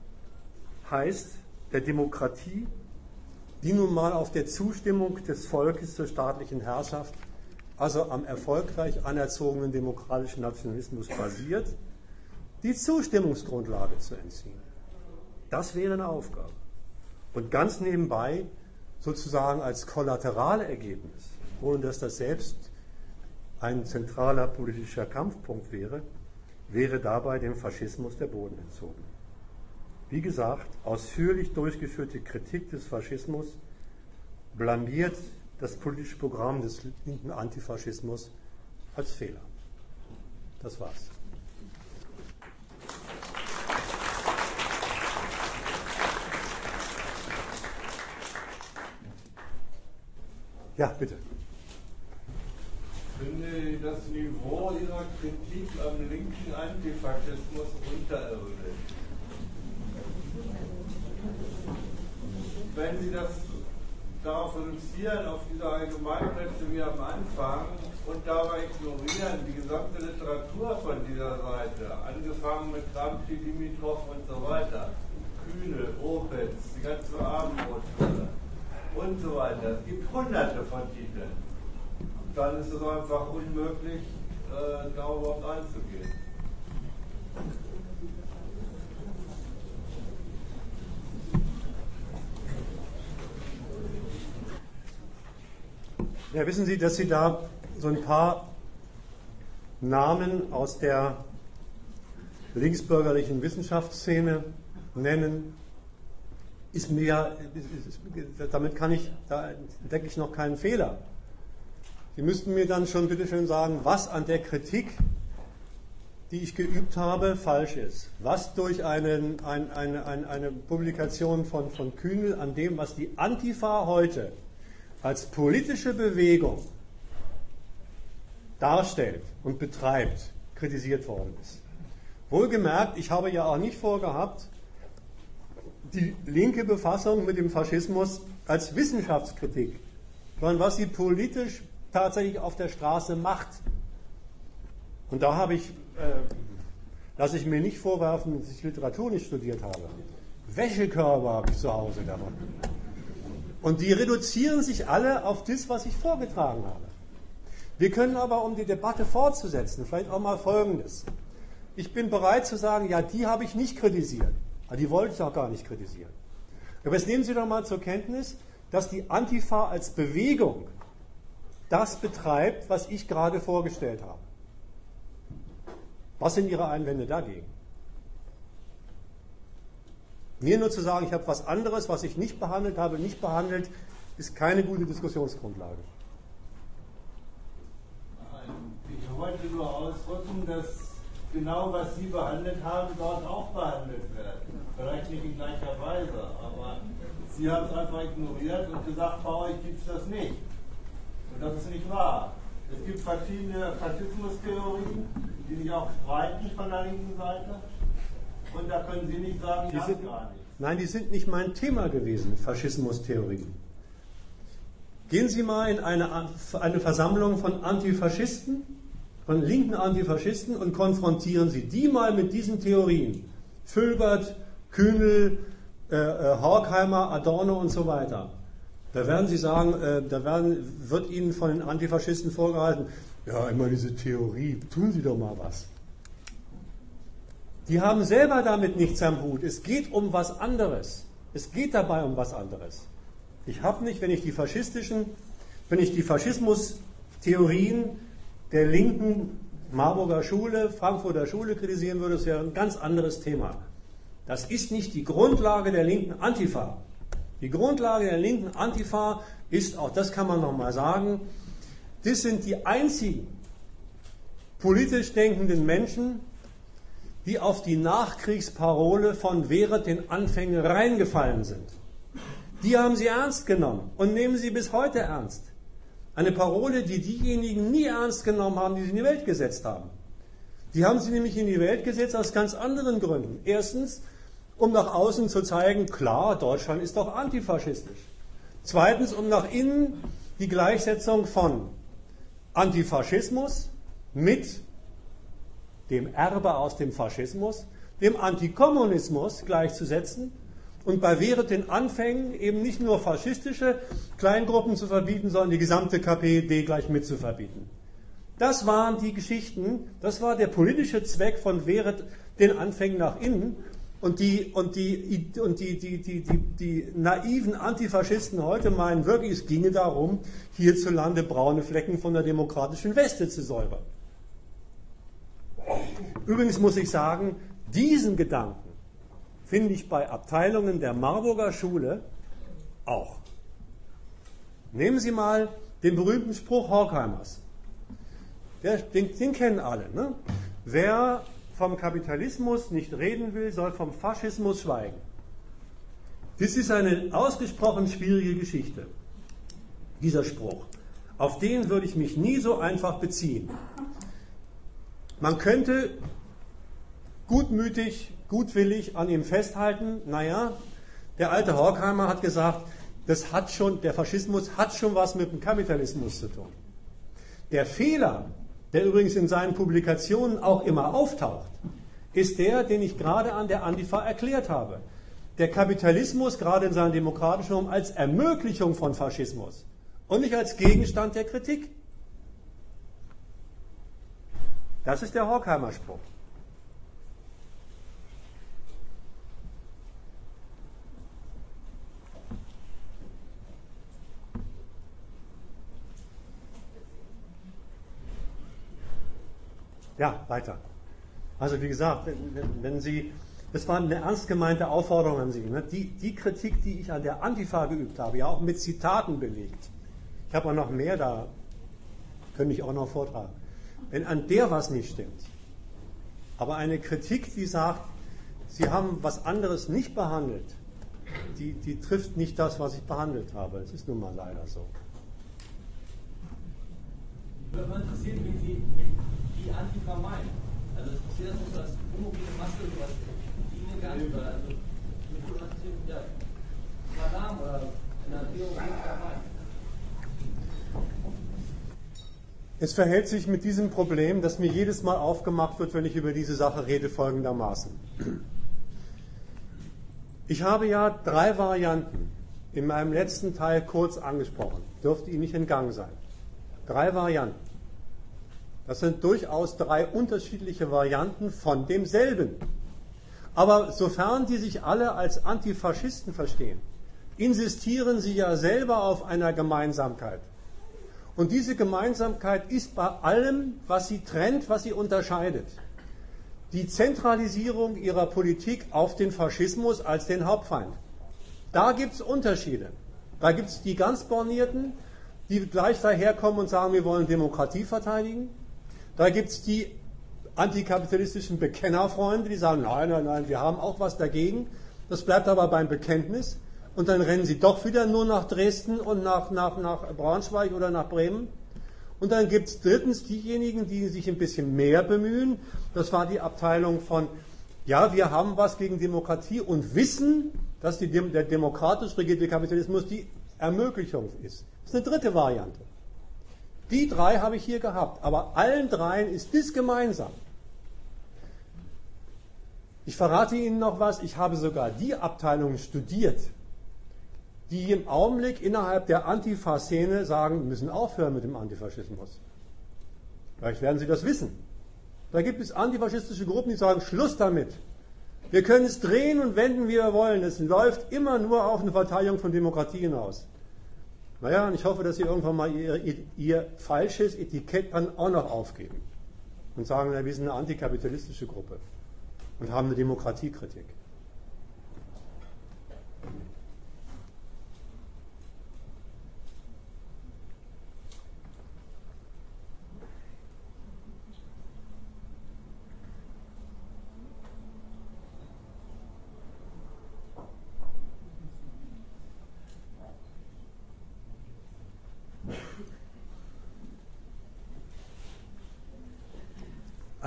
heißt der Demokratie, die nun mal auf der Zustimmung des Volkes zur staatlichen Herrschaft, also am erfolgreich anerzogenen demokratischen Nationalismus basiert, die Zustimmungsgrundlage zu entziehen. Das wäre eine Aufgabe. Und ganz nebenbei, sozusagen als Kollateraleregebnis, ohne dass das selbst ein zentraler politischer Kampfpunkt wäre, wäre dabei dem Faschismus der Boden entzogen. Wie gesagt, ausführlich durchgeführte Kritik des Faschismus blamiert das politische Programm des linken Antifaschismus als Fehler. Das war's. Ja, bitte. Ich finde das Niveau Ihrer Kritik am linken Antifaschismus unterirdisch. Wenn Sie das darauf reduzieren, auf diese Allgemeinplätze wie am Anfang und dabei ignorieren die gesamte Literatur von dieser Seite, angefangen mit Gramsci, Dimitrov und so weiter, Kühne, Opitz, die ganze Abendrotschule, und so weiter. Es gibt hunderte von Titeln. Dann ist es einfach unmöglich, äh, da überhaupt einzugehen. Ja, wissen Sie, dass Sie da so ein paar Namen aus der linksbürgerlichen Wissenschaftsszene nennen, ist mir, damit kann ich, da entdecke ich noch keinen Fehler. Sie müssten mir dann schon bitte schön sagen, was an der Kritik, die ich geübt habe, falsch ist. Was durch einen, ein, eine, eine, eine Publikation von, von Kühnel an dem, was die Antifa heute als politische Bewegung darstellt und betreibt, kritisiert worden ist. Wohlgemerkt, ich habe ja auch nicht vorgehabt, die linke Befassung mit dem Faschismus als Wissenschaftskritik, sondern was sie politisch tatsächlich auf der Straße macht. Und da habe ich, äh, lasse ich mir nicht vorwerfen, dass ich Literatur nicht studiert habe. Wäschekörper habe ich zu Hause davon. Und die reduzieren sich alle auf das, was ich vorgetragen habe. Wir können aber, um die Debatte fortzusetzen, vielleicht auch mal Folgendes. Ich bin bereit zu sagen, ja, die habe ich nicht kritisiert. Aber die wollte ich auch gar nicht kritisieren. Aber jetzt nehmen Sie doch mal zur Kenntnis, dass die Antifa als Bewegung das betreibt, was ich gerade vorgestellt habe. Was sind Ihre Einwände dagegen? Mir nur zu sagen, ich habe was anderes, was ich nicht behandelt habe, nicht behandelt, ist keine gute Diskussionsgrundlage. Ich wollte nur ausdrücken, dass genau was Sie behandelt haben, dort auch behandelt wird. Vielleicht nicht in gleicher Weise, aber Sie haben es einfach ignoriert und gesagt, bei euch gibt es das nicht. Und das ist nicht wahr. Es gibt verschiedene Faschismustheorien, die sich auch streiten von der linken Seite. Und da können Sie nicht sagen, die sind, gar nicht. Nein, die sind nicht mein Thema gewesen, Faschismustheorien. Gehen Sie mal in eine, eine Versammlung von Antifaschisten von linken Antifaschisten und konfrontieren Sie die mal mit diesen Theorien. Fülbert, Kühnel, äh, äh, Horkheimer, Adorno und so weiter. Da werden Sie sagen, äh, da werden, wird Ihnen von den Antifaschisten vorgehalten, ja, immer diese Theorie, tun Sie doch mal was. Die haben selber damit nichts am Hut. Es geht um was anderes. Es geht dabei um was anderes. Ich habe nicht, wenn ich die faschistischen, wenn ich die Faschismus-Theorien der linken Marburger Schule, Frankfurter Schule kritisieren würde, das wäre ein ganz anderes Thema. Das ist nicht die Grundlage der linken Antifa. Die Grundlage der linken Antifa ist, auch das kann man nochmal sagen, das sind die einzigen politisch denkenden Menschen, die auf die Nachkriegsparole von Wehret den Anfängen reingefallen sind. Die haben sie ernst genommen und nehmen sie bis heute ernst. Eine Parole, die diejenigen nie ernst genommen haben, die sie in die Welt gesetzt haben. Die haben sie nämlich in die Welt gesetzt aus ganz anderen Gründen. Erstens, um nach außen zu zeigen, klar, Deutschland ist doch antifaschistisch. Zweitens, um nach innen die Gleichsetzung von Antifaschismus mit dem Erbe aus dem Faschismus, dem Antikommunismus gleichzusetzen und bei den Anfängen eben nicht nur faschistische Kleingruppen zu verbieten, sondern die gesamte KPD gleich mit zu verbieten. Das waren die Geschichten, das war der politische Zweck von Wehret den Anfängen nach innen. Und die, und die, und die, die, die, die, die naiven Antifaschisten heute meinen wirklich, es ginge darum, hierzulande braune Flecken von der demokratischen Weste zu säubern. Übrigens muss ich sagen, diesen Gedanken finde ich bei Abteilungen der Marburger Schule auch. Nehmen Sie mal den berühmten Spruch Horkheimers. Der, den, den, kennen alle. Ne? Wer vom Kapitalismus nicht reden will, soll vom Faschismus schweigen. Das ist eine ausgesprochen schwierige Geschichte, dieser Spruch. Auf den würde ich mich nie so einfach beziehen. Man könnte gutmütig gutwillig an ihm festhalten, naja, der alte Horkheimer hat gesagt, das hat schon, der Faschismus hat schon was mit dem Kapitalismus zu tun. Der Fehler, der übrigens in seinen Publikationen auch immer auftaucht, ist der, den ich gerade an der Antifa erklärt habe. Der Kapitalismus, gerade in seinem demokratischen Raum, als Ermöglichung von Faschismus und nicht als Gegenstand der Kritik. Das ist der Horkheimer Spruch. Ja, weiter. Also wie gesagt, wenn, wenn Sie, das war eine ernst gemeinte Aufforderung an Sie. Ne? Die, die Kritik, die ich an der Antifa geübt habe, ja auch mit Zitaten belegt. Ich habe auch noch mehr da könnte ich auch noch vortragen. Wenn an der was nicht stimmt, aber eine Kritik, die sagt, Sie haben was anderes nicht behandelt, die, die trifft nicht das, was ich behandelt habe. Es ist nun mal leider so. Würde mal interessieren, wie Sie die Antifa meinen. Also es passiert so als homogene Masse, was Ihnen gar Also würde interessieren, ja, Madame oder in der Theorie meinen. Es verhält sich mit diesem Problem, das mir jedes Mal aufgemacht wird, wenn ich über diese Sache rede, folgendermaßen. Ich habe ja drei Varianten in meinem letzten Teil kurz angesprochen. Dürfte Ihnen nicht entgangen sein. Drei Varianten. Das sind durchaus drei unterschiedliche Varianten von demselben. Aber sofern die sich alle als Antifaschisten verstehen, insistieren sie ja selber auf einer Gemeinsamkeit. Und diese Gemeinsamkeit ist bei allem, was sie trennt, was sie unterscheidet. Die Zentralisierung ihrer Politik auf den Faschismus als den Hauptfeind. Da gibt es Unterschiede. Da gibt es die ganz Bornierten, die gleich daherkommen und sagen, wir wollen Demokratie verteidigen. Da gibt es die antikapitalistischen Bekennerfreunde, die sagen, nein, nein, nein, wir haben auch was dagegen. Das bleibt aber beim Bekenntnis und dann rennen sie doch wieder nur nach Dresden und nach, nach, nach Braunschweig oder nach Bremen. Und dann gibt es drittens diejenigen, die sich ein bisschen mehr bemühen. Das war die Abteilung von, ja, wir haben was gegen Demokratie und wissen, dass die, der demokratisch regierte Kapitalismus die Ermöglichung ist. Das ist eine dritte Variante. Die drei habe ich hier gehabt, aber allen dreien ist das gemeinsam. Ich verrate Ihnen noch was, ich habe sogar die Abteilungen studiert, die im Augenblick innerhalb der Antifa-Szene sagen, wir müssen aufhören mit dem Antifaschismus. Vielleicht werden Sie das wissen. Da gibt es antifaschistische Gruppen, die sagen, Schluss damit. Wir können es drehen und wenden, wie wir wollen. Es läuft immer nur auf eine Verteidigung von Demokratie hinaus. Naja, und ich hoffe, dass Sie irgendwann mal Ihr, ihr, falsches Etikett dann auch noch aufgeben und sagen, na, wir sind eine antikapitalistische Gruppe und haben eine Demokratiekritik.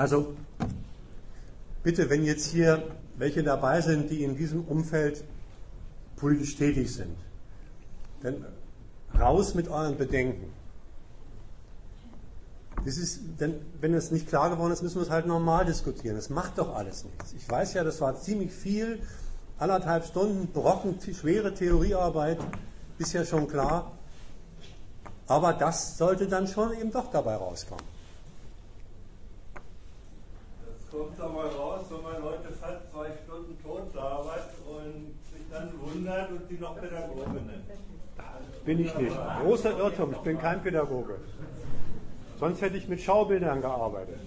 Also bitte, wenn jetzt hier welche dabei sind, die in diesem Umfeld politisch tätig sind, dann raus mit euren Bedenken. Das ist, denn, wenn es nicht klar geworden ist, müssen wir es halt normal diskutieren. Das macht doch alles nichts. Ich weiß ja, das war ziemlich viel, anderthalb Stunden Brocken, schwere Theoriearbeit, ist ja schon klar. Aber das sollte dann schon eben doch dabei rauskommen kommt da mal raus, wenn man heute fast zwei Stunden Tonsarbeit und sich dann wundert und sie noch Pädagoge nennt. Bin ich nicht. Großer Irrtum, ich bin kein Pädagoge. Sonst hätte ich mit Schaubildern gearbeitet.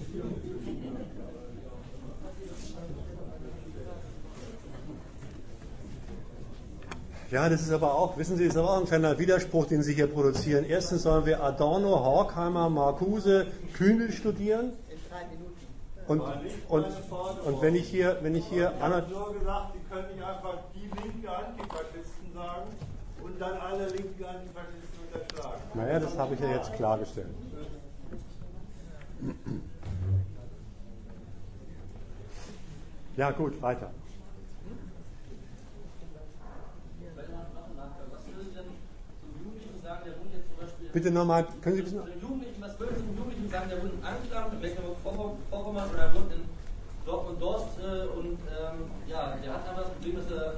Ja, das ist aber auch, wissen Sie, das ist aber auch ein kleiner Widerspruch, den Sie hier produzieren. Erstens sollen wir Adorno, Horkheimer, Marcuse, Kühnel studieren. Und, und, und wenn ich hier, wenn ich hier. Ich habe nur gesagt, Sie können nicht einfach die linke Antifaschisten sagen und dann alle linken Antifaschisten unterschlagen. Naja, das habe ich ja jetzt klargestellt. Ja, gut, weiter. Bitte nochmal, können Sie ein bisschen was würden Sie den Jugendlichen sagen, der wurde in Anklam, in Mecklenburg-Vorpommern oder er wohnt in Dortmund-Dorst äh, und ähm, ja, der hat einfach das Problem, dass er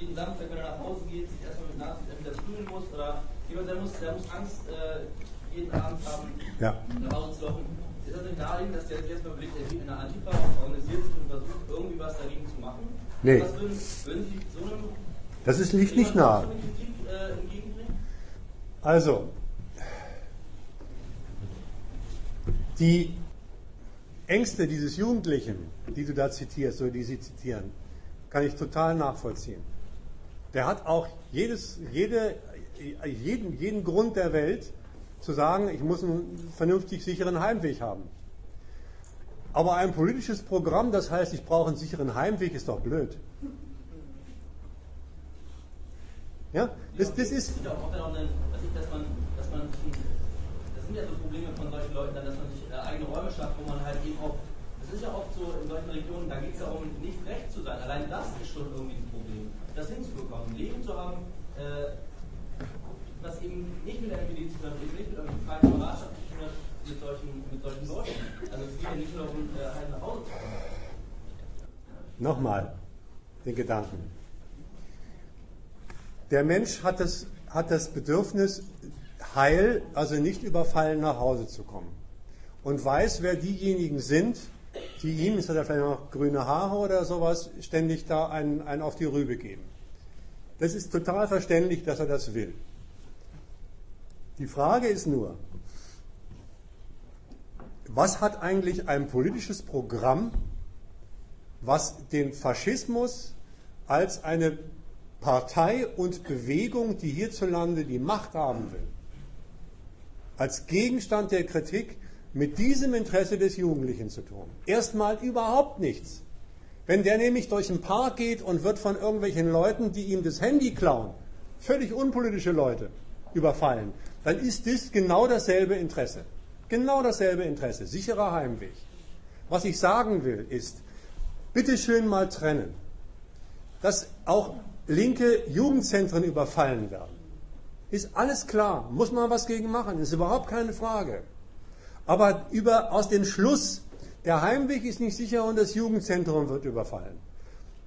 jeden Samstag, wenn er nach Hause geht, sich erstmal mit Nazis entweder prügeln muss oder jemand, der muss, der muss Angst äh, jeden Abend haben, ja. nach Hause zu laufen. Ist das nicht naheliegend, dass der sich erstmal überlegt, er geht in eine Antifa organisiert sich und versucht, irgendwie was dagegen zu machen? Nee. Was würden, würden Sie so einem. Das ist nicht, nicht nah. Äh, also, Die Ängste dieses Jugendlichen, die du da zitierst oder die sie zitieren, kann ich total nachvollziehen. Der hat auch jedes, jede, jeden, jeden Grund der Welt, zu sagen, ich muss einen vernünftig sicheren Heimweg haben. Aber ein politisches Programm, das heißt, ich brauche einen sicheren Heimweg, ist doch blöd. Ja, das, das ist. Ja, auch dann, dass man, dass man, das sind ja so Probleme von solchen Leuten, dass man sich äh, eigene Räume schafft, wo man halt eben auch, das ist ja oft so in solchen Regionen, da geht es ja um nicht recht zu sein. Allein das ist schon irgendwie ein Problem. Das hinzubekommen, Leben zu haben, äh, was eben nicht mit der MPD zu tun hat, nicht mit einer freien Kameradschaft zu tun hat, mit solchen, mit solchen Leuten. Also es geht ja nicht nur darum, äh, halt nach Hause zu kommen. Nochmal den Gedanken. Der Mensch hat das, hat das Bedürfnis, heil, also nicht überfallen nach Hause zu kommen. Und weiß, wer diejenigen sind, die ihm, ist hat er vielleicht noch grüne Haare oder sowas, ständig da einen, einen auf die Rübe geben. Das ist total verständlich, dass er das will. Die Frage ist nur, was hat eigentlich ein politisches Programm, was den Faschismus als eine Partei und Bewegung, die hierzulande die Macht haben will, als Gegenstand der Kritik mit diesem Interesse des Jugendlichen zu tun? Erstmal überhaupt nichts. Wenn der nämlich durch den Park geht und wird von irgendwelchen Leuten, die ihm das Handy klauen, völlig unpolitische Leute, überfallen, dann ist das genau dasselbe Interesse. Genau dasselbe Interesse. Sicherer Heimweg. Was ich sagen will, ist, bitte schön mal trennen, dass auch linke Jugendzentren überfallen werden. Ist alles klar, muss man was gegen machen, ist überhaupt keine Frage. Aber über, aus dem Schluss, der Heimweg ist nicht sicher und das Jugendzentrum wird überfallen.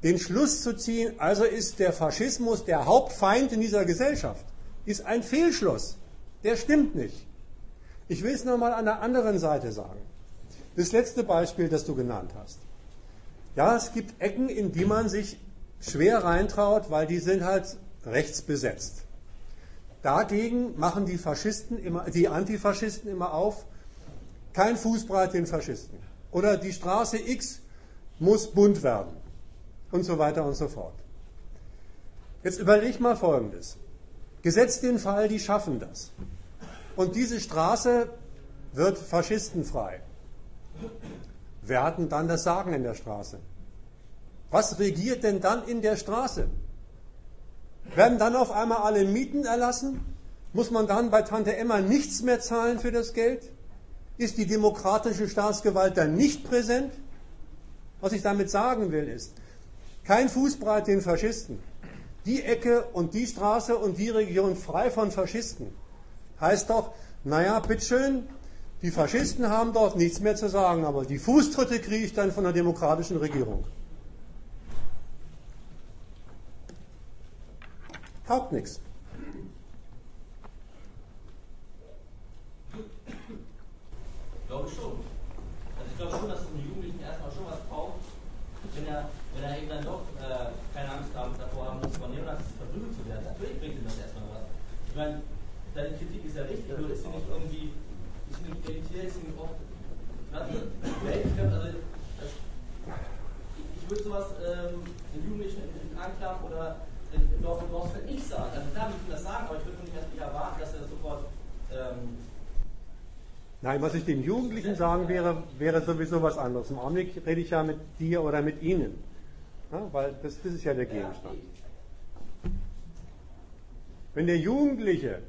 Den Schluss zu ziehen, also ist der Faschismus der Hauptfeind in dieser Gesellschaft, ist ein Fehlschluss. Der stimmt nicht. Ich will es nochmal an der anderen Seite sagen. Das letzte Beispiel, das du genannt hast. Ja, es gibt Ecken, in die man sich schwer reintraut, weil die sind halt rechts besetzt. Dagegen machen die Faschisten immer, die Antifaschisten immer auf, kein Fußbreit den Faschisten. Oder die Straße X muss bunt werden. Und so weiter und so fort. Jetzt überleg mal Folgendes. Gesetzt den Fall, die schaffen das. Und diese Straße wird faschistenfrei. Wer hat denn dann das Sagen in der Straße? Was regiert denn dann in der Straße? Werden dann auf einmal alle Mieten erlassen? Muss man dann bei Tante Emma nichts mehr zahlen für das Geld? Ist die demokratische Staatsgewalt dann nicht präsent? Was ich damit sagen will ist, kein Fußbreit den Faschisten. Die Ecke und die Straße und die Region frei von Faschisten. Heißt doch, naja, bitteschön, die Faschisten haben dort nichts mehr zu sagen, aber die Fußtritte kriege ich dann von der demokratischen Regierung. Taugt nichts. Glaube schon. Also ich glaube schon, dass es einem Jugendlichen erstmal schon was braucht, wenn er, wenn er eben dann doch äh, keine Angst haben, davor haben muss, von Neonazis verprügelt zu werden. Natürlich bringt ihm das erstmal was. Ich meine, deine Kritik ist ja richtig, nur ist sie nicht irgendwie, elitär, ist sie nicht oft, also ich, ich würde sowas ähm, den Jugendlichen Anklam oder im Dorf und Dorfsfeld nicht sagen. Also klar, ich will das sagen, aber ich würde nicht erst erwarten, dass er das sofort. Ähm, Nein, was ich den Jugendlichen sagen wäre, wäre sowieso was anderes. Im Augenblick rede ich ja mit dir oder mit ihnen. Ja, weil das, das ist ja der Gegenstand. Wenn der Jugendliche,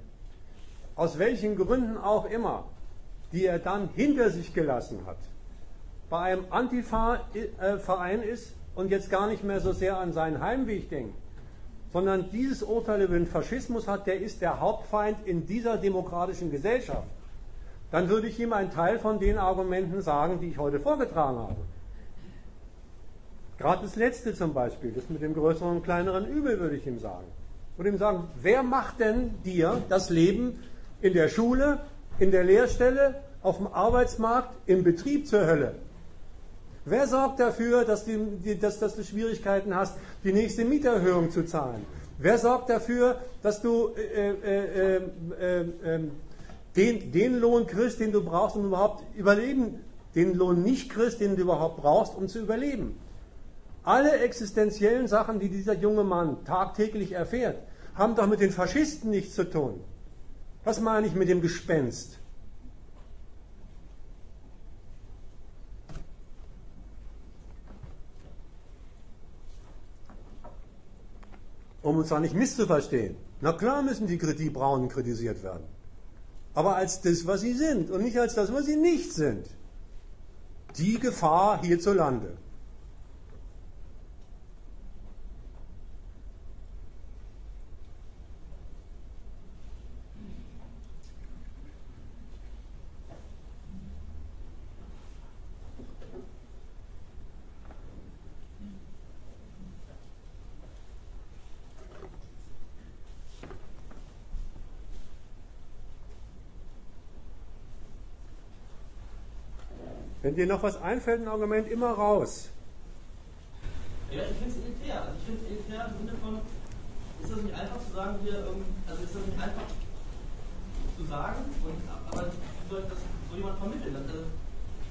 aus welchen Gründen auch immer, die er dann hinter sich gelassen hat, bei einem Antifa-Verein ist und jetzt gar nicht mehr so sehr an seinen Heimweg denkt, sondern dieses Urteil über den Faschismus hat, der ist der Hauptfeind in dieser demokratischen Gesellschaft, dann würde ich ihm einen Teil von den Argumenten sagen, die ich heute vorgetragen habe. Gerade das letzte zum Beispiel, das mit dem größeren und kleineren Übel, würde ich ihm sagen. Würde ihm sagen, wer macht denn dir das Leben in der Schule, in der Lehrstelle, auf dem Arbeitsmarkt, im Betrieb zur Hölle? Wer sorgt dafür, dass, die, dass, dass, du Schwierigkeiten hast, die nächste Mieterhöhung zu zahlen? Wer sorgt dafür, dass du äh, äh, äh, den, den, Lohn kriegst, den du brauchst, um überhaupt überleben, den Lohn nicht kriegst, den du überhaupt brauchst, um zu überleben? Alle existenziellen Sachen, die dieser junge Mann tagtäglich erfährt, haben doch mit den Faschisten nichts zu tun. Was meine ich mit dem Gespenst? Um uns da nicht misszuverstehen. Na klar müssen die, die Braunen kritisiert werden. Aber als das, was sie sind und nicht als das, was sie nicht sind. Die Gefahr hierzulande. Wenn dir noch was einfällt, ein Argument immer raus. Ja, ich finde es elitär. Also ich finde es elitär im Sinne von, ist das nicht einfach zu sagen, wir, also ist das nicht einfach zu sagen, und, aber wie soll das so jemand vermitteln? Also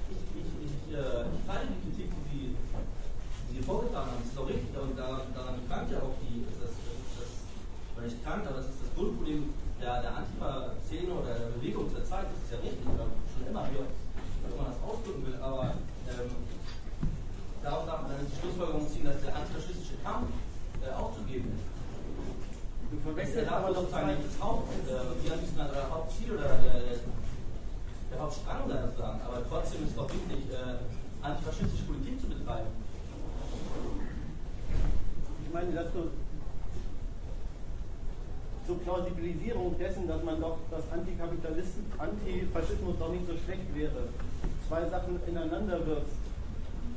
ich, ich, ich, äh, ich teile die Kritik, die Sie, die Sie vorgetragen haben, das ist doch richtig, und daran, daran krankt ja auch die, das, das, oder nicht krankt, aber das ist das Grundproblem der, der Antifa-Szene oder der Bewegung zur Zeit, das ist ja richtig, schon immer hier wenn man das ausdrücken will, aber ähm, daraus darf man dann die Schlussfolgerung ziehen, dass der antifaschistische Kampf äh, aufzugeben ist. Du verwechselst aber doch nicht das Haupt, äh, wie am liebsten der Hauptziel oder der, der Hauptstrang sein sozusagen, aber trotzdem ist es doch wichtig, äh, antifaschistische Politik zu betreiben. Ich meine, dass du zur Plausibilisierung dessen, dass man doch, dass Antifaschismus doch nicht so schlecht wäre, zwei Sachen ineinander wirft,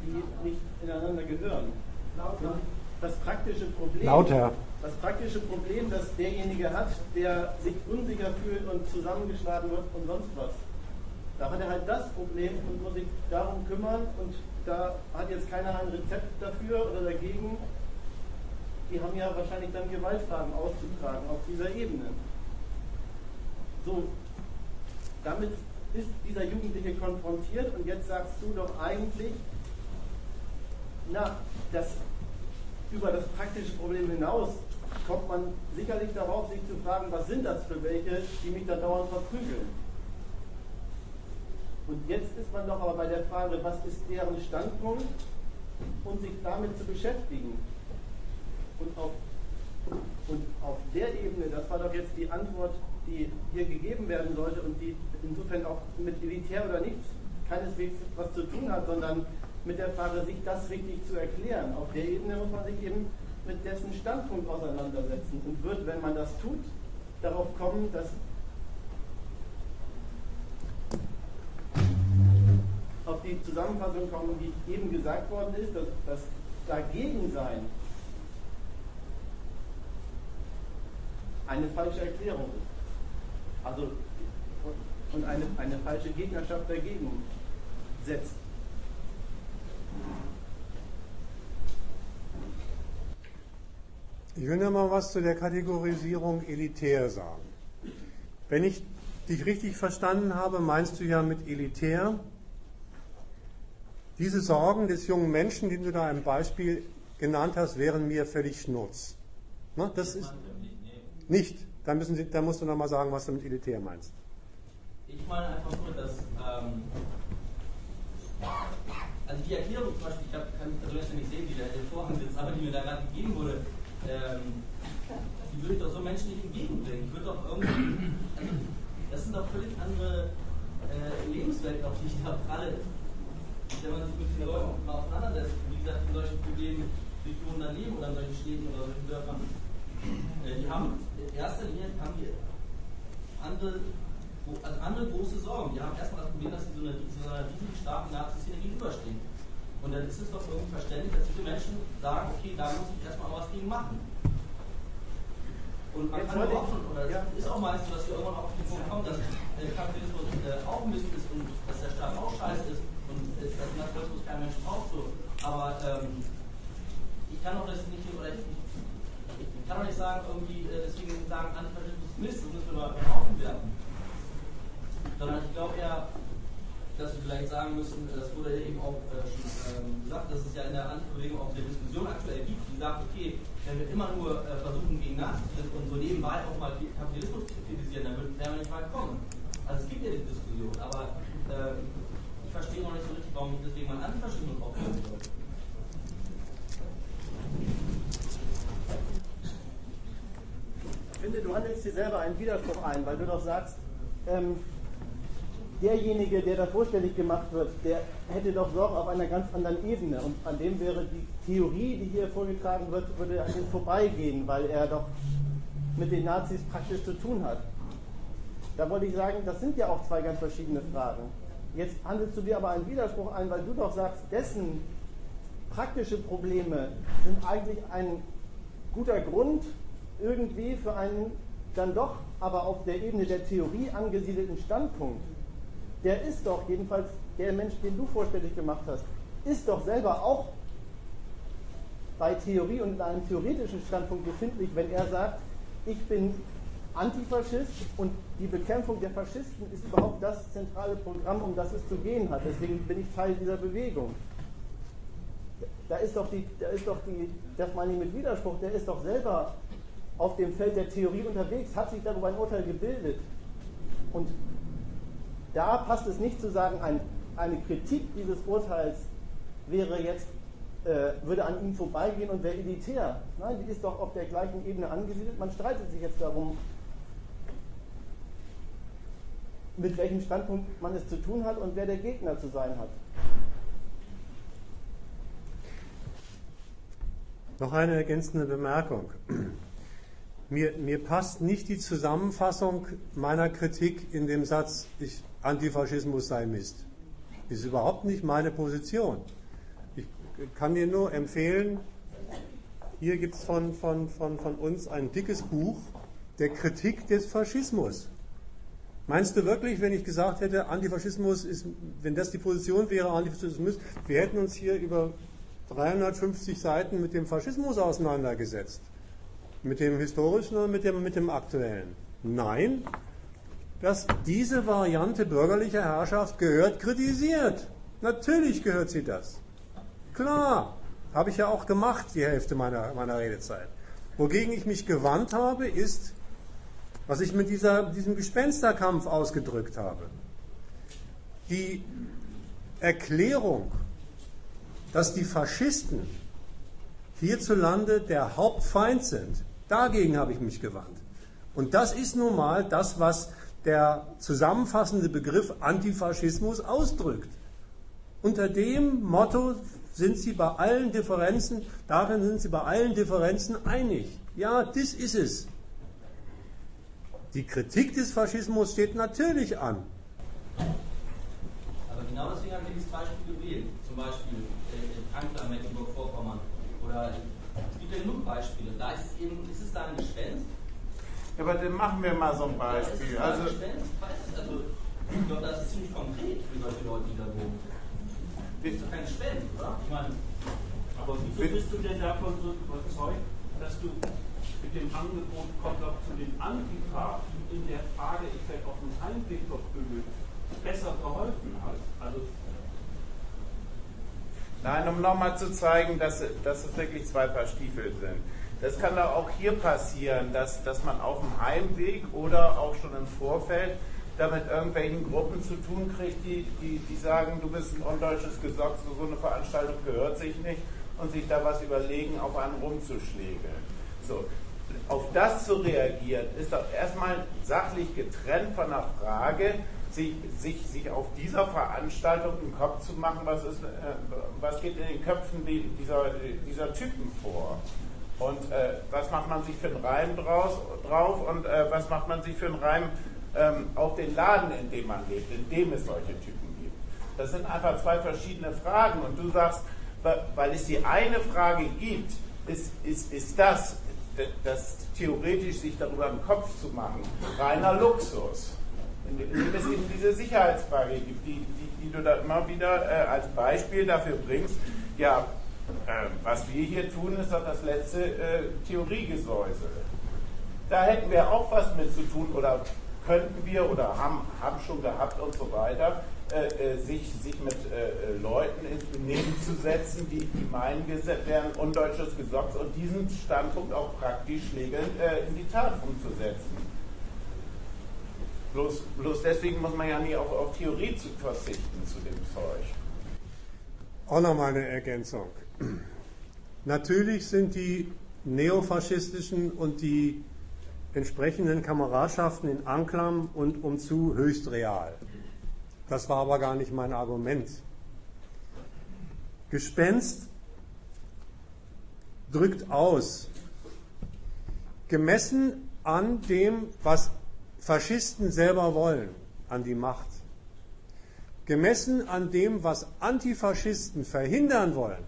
die nicht ineinander gehören. Das praktische Problem, Lauter. das praktische Problem, das derjenige hat, der sich unsicher fühlt und zusammengeschlagen wird und sonst was. Da hat er halt das Problem und muss sich darum kümmern und da hat jetzt keiner ein Rezept dafür oder dagegen. Die haben ja wahrscheinlich dann Gewaltfragen auszutragen auf dieser Ebene. So, damit ist dieser Jugendliche konfrontiert und jetzt sagst du doch eigentlich, na, das, über das praktische Problem hinaus kommt man sicherlich darauf, sich zu fragen, was sind das für welche, die mich da dauernd verprügeln. Und jetzt ist man doch aber bei der Frage, was ist deren Standpunkt und sich damit zu beschäftigen. Und auf, und auf der Ebene, das war doch jetzt die Antwort, die hier gegeben werden sollte und die insofern auch mit elitär oder nicht keineswegs was zu tun hat, sondern mit der Frage, sich das richtig zu erklären. Auf der Ebene muss man sich eben mit dessen Standpunkt auseinandersetzen und wird, wenn man das tut, darauf kommen, dass auf die Zusammenfassung kommen, die eben gesagt worden ist, dass das Dagegensein eine falsche Erklärung ist. Also und eine, eine falsche Gegnerschaft dagegen setzt. Ich will noch mal was zu der Kategorisierung elitär sagen. Wenn ich dich richtig verstanden habe, meinst du ja mit elitär diese Sorgen des jungen Menschen, die du da im Beispiel genannt hast, wären mir völlig schnurz. Ne? Das ist nicht. Da, müssen Sie, da musst du noch mal sagen, was du mit elitär meinst. Ich meine einfach nur, dass ähm, also die Erklärung zum Beispiel, ich hab, kann persönlich nicht sehen, der im Vorhang sitzt, aber die mir da gerade gegeben wurde, ähm, die würde ich doch so Menschen nicht entgegenbringen. Ich würde doch irgendwie, also das sind doch völlig andere äh, Lebenswelten, auf die ich da pralle. Wenn man sich mit den Leuten mal auseinandersetzt, wie gesagt, in solchen Problemen, wie die da leben oder in solchen Städten oder solchen Dörfern, die haben in erster Linie haben die andere also andere große Sorgen. Die haben erstmal das Problem, dass sie so einer, so einer riesigen starken Nazi-Szene gegenüberstehen. Und dann ist es doch irgendwie verständlich, dass diese Menschen sagen, okay, da muss ich erstmal was gegen machen. Und man Jetzt kann auch schon, oder ja. ist auch meist so, dass wir irgendwann auch auf den Punkt kommen, dass der Kapitalismus äh, auch Mist ist und dass der Staat auch scheiße ist und äh, dass Nationalismus kein Mensch braucht. So. Aber ähm, ich kann auch das nicht, oder ich kann auch nicht sagen, irgendwie, äh, deswegen sagen Antifaschismus Mist, das müssen wir mal Haufen werfen sondern ich glaube eher, dass wir vielleicht sagen müssen, das wurde ja eben auch äh, schon ähm, gesagt, dass es ja in der Antibewegung auch eine Diskussion aktuell gibt, die sagt, okay, wenn wir immer nur äh, versuchen, gegen Nazis und so nebenbei auch mal Kapitalismus zu kritisieren, dann werden wir nicht weit kommen. Also es gibt ja die Diskussion, aber äh, ich verstehe noch nicht so richtig, warum deswegen man Antifaschismus aufbauen sollte. Ich finde, du handelst dir selber einen Widerspruch ein, weil du doch sagst, ähm, derjenige, der da vorstellig gemacht wird, der hätte doch Sorge auf einer ganz anderen Ebene. Und an dem wäre die Theorie, die hier vorgetragen wird, würde an ihm vorbeigehen, weil er doch mit den Nazis praktisch zu tun hat. Da wollte ich sagen, das sind ja auch zwei ganz verschiedene Fragen. Jetzt handelst du dir aber einen Widerspruch ein, weil du doch sagst, dessen praktische Probleme sind eigentlich ein guter Grund irgendwie für einen dann doch aber auf der Ebene der Theorie angesiedelten Standpunkt. Der ist doch, jedenfalls der Mensch, den du vorstellig gemacht hast, ist doch selber auch bei Theorie und in einem theoretischen Standpunkt befindlich, wenn er sagt, ich bin Antifaschist und die Bekämpfung der Faschisten ist überhaupt das zentrale Programm, um das es zu gehen hat. Deswegen bin ich Teil dieser Bewegung. Da ist doch die, da ist doch die, das meine ich mit Widerspruch, der ist doch selber auf dem Feld der Theorie unterwegs, hat sich darüber ein Urteil gebildet. Und da passt es nicht zu sagen, ein, eine Kritik dieses Urteils wäre jetzt, äh, würde an ihm vorbeigehen und wäre elitär. Nein, die ist doch auf der gleichen Ebene angesiedelt. Man streitet sich jetzt darum, mit welchem Standpunkt man es zu tun hat und wer der Gegner zu sein hat. Noch eine ergänzende Bemerkung. Mir, mir, passt nicht die Zusammenfassung meiner Kritik in dem Satz, ich, Antifaschismus sei Mist. Ist überhaupt nicht meine Position. Ich kann dir nur empfehlen, hier gibt es von, von, von, von uns ein dickes Buch der Kritik des Faschismus. Meinst du wirklich, wenn ich gesagt hätte, Antifaschismus ist, wenn das die Position wäre, Antifaschismus, wir hätten uns hier über 350 Seiten mit dem Faschismus auseinandergesetzt? Mit dem historischen oder mit dem, mit dem aktuellen? Nein, dass diese Variante bürgerlicher Herrschaft gehört kritisiert. Natürlich gehört sie das. Klar, habe ich ja auch gemacht, die Hälfte meiner, meiner Redezeit. Wogegen ich mich gewandt habe, ist was ich mit dieser, diesem Gespensterkampf ausgedrückt habe. Die Erklärung, dass die Faschisten hierzulande der Hauptfeind sind, dagegen habe ich mich gewandt. Und das ist nun mal das, was der zusammenfassende Begriff Antifaschismus ausdrückt. Unter dem Motto sind sie bei allen Differenzen, darin sind sie bei allen Differenzen einig. Ja, das ist es. Die Kritik des Faschismus steht natürlich an. Aber genau deswegen haben wir dieses Beispiel gewählt. Zum Beispiel äh, in Frankreich, Mecklenburg-Vorpommern. Oder es gibt ja genug Beispiele. Da ist es eben, ist es da ein Gespenst? Ja, aber dann machen wir mal so ein Beispiel. Ja, also, Gespenst? Also, ich glaube, das ist ziemlich konkret für solche Leute, die da wohnen. Das ist doch kein Gespenst, oder? Ich meine, aber wieso bist du denn davon so überzeugt, dass du mit dem Angebot kommt auch zu den Antifa in der Frage, ich werde auf den Einblick verprügelt, besser geholfen hat. Also Nein, um nochmal zu zeigen, dass, dass es wirklich zwei Paar Stiefel sind. Das kann doch auch hier passieren, dass, dass man auf dem Heimweg oder auch schon im Vorfeld damit irgendwelchen Gruppen zu tun kriegt, die, die, die sagen, du bist ein undeutsches Gesocks, so eine Veranstaltung gehört sich nicht und sich da was überlegen, auf einen rumzuschlägeln. So, auf das zu reagieren, ist doch erstmal sachlich getrennt von der Frage, sich, sich, sich auf dieser Veranstaltung einen Kopf zu machen, was, ist, äh, was geht in den Köpfen dieser, dieser Typen vor. Und äh, was macht man sich für einen Reim draus, drauf und äh, was macht man sich für einen Reim ähm, auf den Laden, in dem man lebt, in dem es solche Typen gibt. Das sind einfach zwei verschiedene Fragen. Und du sagst, weil es die eine Frage gibt, ist, ist, ist das, das theoretisch sich darüber im Kopf zu machen, reiner Luxus. Indem es eben diese Sicherheitsfrage gibt, die, die, die du da immer wieder äh, als Beispiel dafür bringst. Ja, äh, was wir hier tun, ist doch das letzte äh, Theoriegesäuse. Da hätten wir auch was mit zu tun oder könnten wir oder haben, haben schon gehabt und so weiter. äh, äh, sich, sich mit äh, Leuten ins Benehmen zu setzen, die, die meinen, wir wären undeutsches Gesocks und diesen Standpunkt auch praktisch regelnd in die Tat umzusetzen. Bloß, bloß deswegen muss man ja nie auf, auf Theorie zu verzichten zu dem Zeug. Auch nochmal eine Ergänzung. Natürlich sind die neofaschistischen und die entsprechenden Kameradschaften in Anklam und umzu höchst real. Das war aber gar nicht mein Argument. Gespenst drückt aus, gemessen an dem, was Faschisten selber wollen, an die Macht, gemessen an dem, was Antifaschisten verhindern wollen,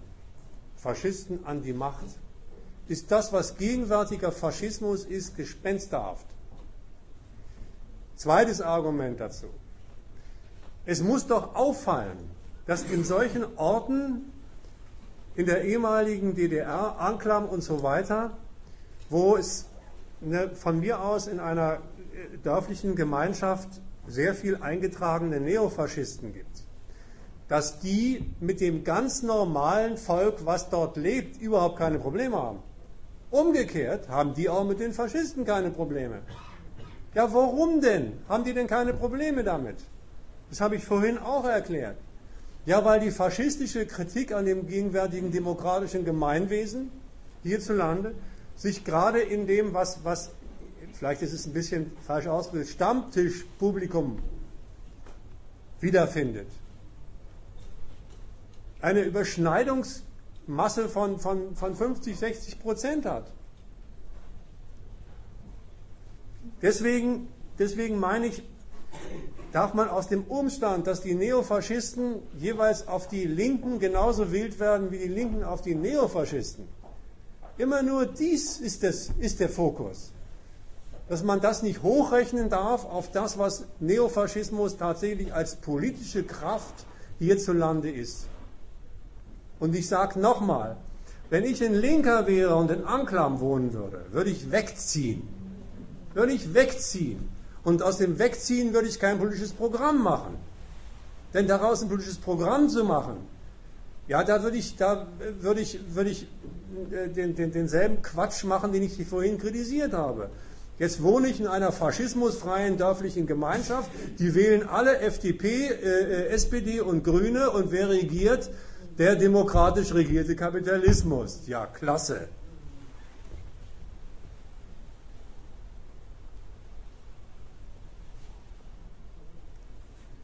Faschisten an die Macht, ist das, was gegenwärtiger Faschismus ist, gespensterhaft. Zweites Argument dazu. Es muss doch auffallen, dass in solchen Orten in der ehemaligen DDR, Anklam und so weiter, wo es eine, von mir aus in einer dörflichen Gemeinschaft sehr viel eingetragene Neofaschisten gibt, dass die mit dem ganz normalen Volk, was dort lebt, überhaupt keine Probleme haben. Umgekehrt haben die auch mit den Faschisten keine Probleme. Ja, warum denn? Haben die denn keine Probleme damit? Das habe ich vorhin auch erklärt. Ja, weil die faschistische Kritik an dem gegenwärtigen demokratischen Gemeinwesen hierzulande sich gerade in dem, was, was vielleicht ist es ein bisschen falsch ausgedrückt, Stammtischpublikum wiederfindet. Eine Überschneidungsmasse von, von, von 50, 60 Prozent hat. Deswegen, deswegen meine ich, darf man aus dem Umstand, dass die Neofaschisten jeweils auf die Linken genauso wild werden wie die Linken auf die Neofaschisten, immer nur dies ist, das, ist der Fokus. Dass man das nicht hochrechnen darf auf das, was Neofaschismus tatsächlich als politische Kraft hierzulande ist. Und ich sage nochmal, wenn ich ein Linker wäre und in Anklam wohnen würde, würde ich wegziehen. Würde ich wegziehen. Und aus dem Wegziehen würde ich kein politisches Programm machen. Denn daraus ein politisches Programm zu machen, ja, da würde ich, da würde ich, würde ich äh, den, den, denselben Quatsch machen, den ich vorhin kritisiert habe. Jetzt wohne ich in einer faschismusfreien dörflichen Gemeinschaft. Die wählen alle FDP, äh, äh SPD und Grüne und wer regiert? Der demokratisch regierte Kapitalismus. Ja, klasse.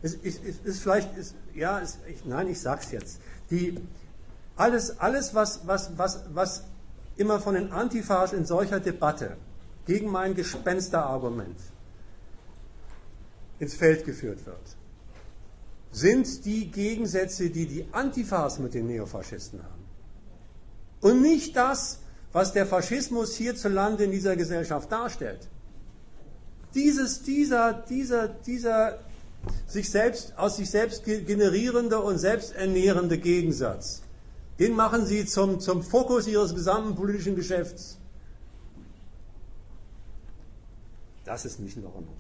Es ist, ist, ist vielleicht, ist, ja, ist, ich, nein, ich sag's jetzt. Die, alles, alles was, was, was, was immer von den Antifas in solcher Debatte gegen mein Gespensterargument ins Feld geführt wird, sind die Gegensätze, die die Antifas mit den Neofaschisten haben. Und nicht das, was der Faschismus hierzulande in dieser Gesellschaft darstellt. Dieses, dieser, dieser, dieser sich selbst, aus sich selbst generierende und selbsternährende Gegensatz. Den machen sie zum, zum Fokus ihres gesamten politischen Geschäfts. Das ist nicht in Ordnung.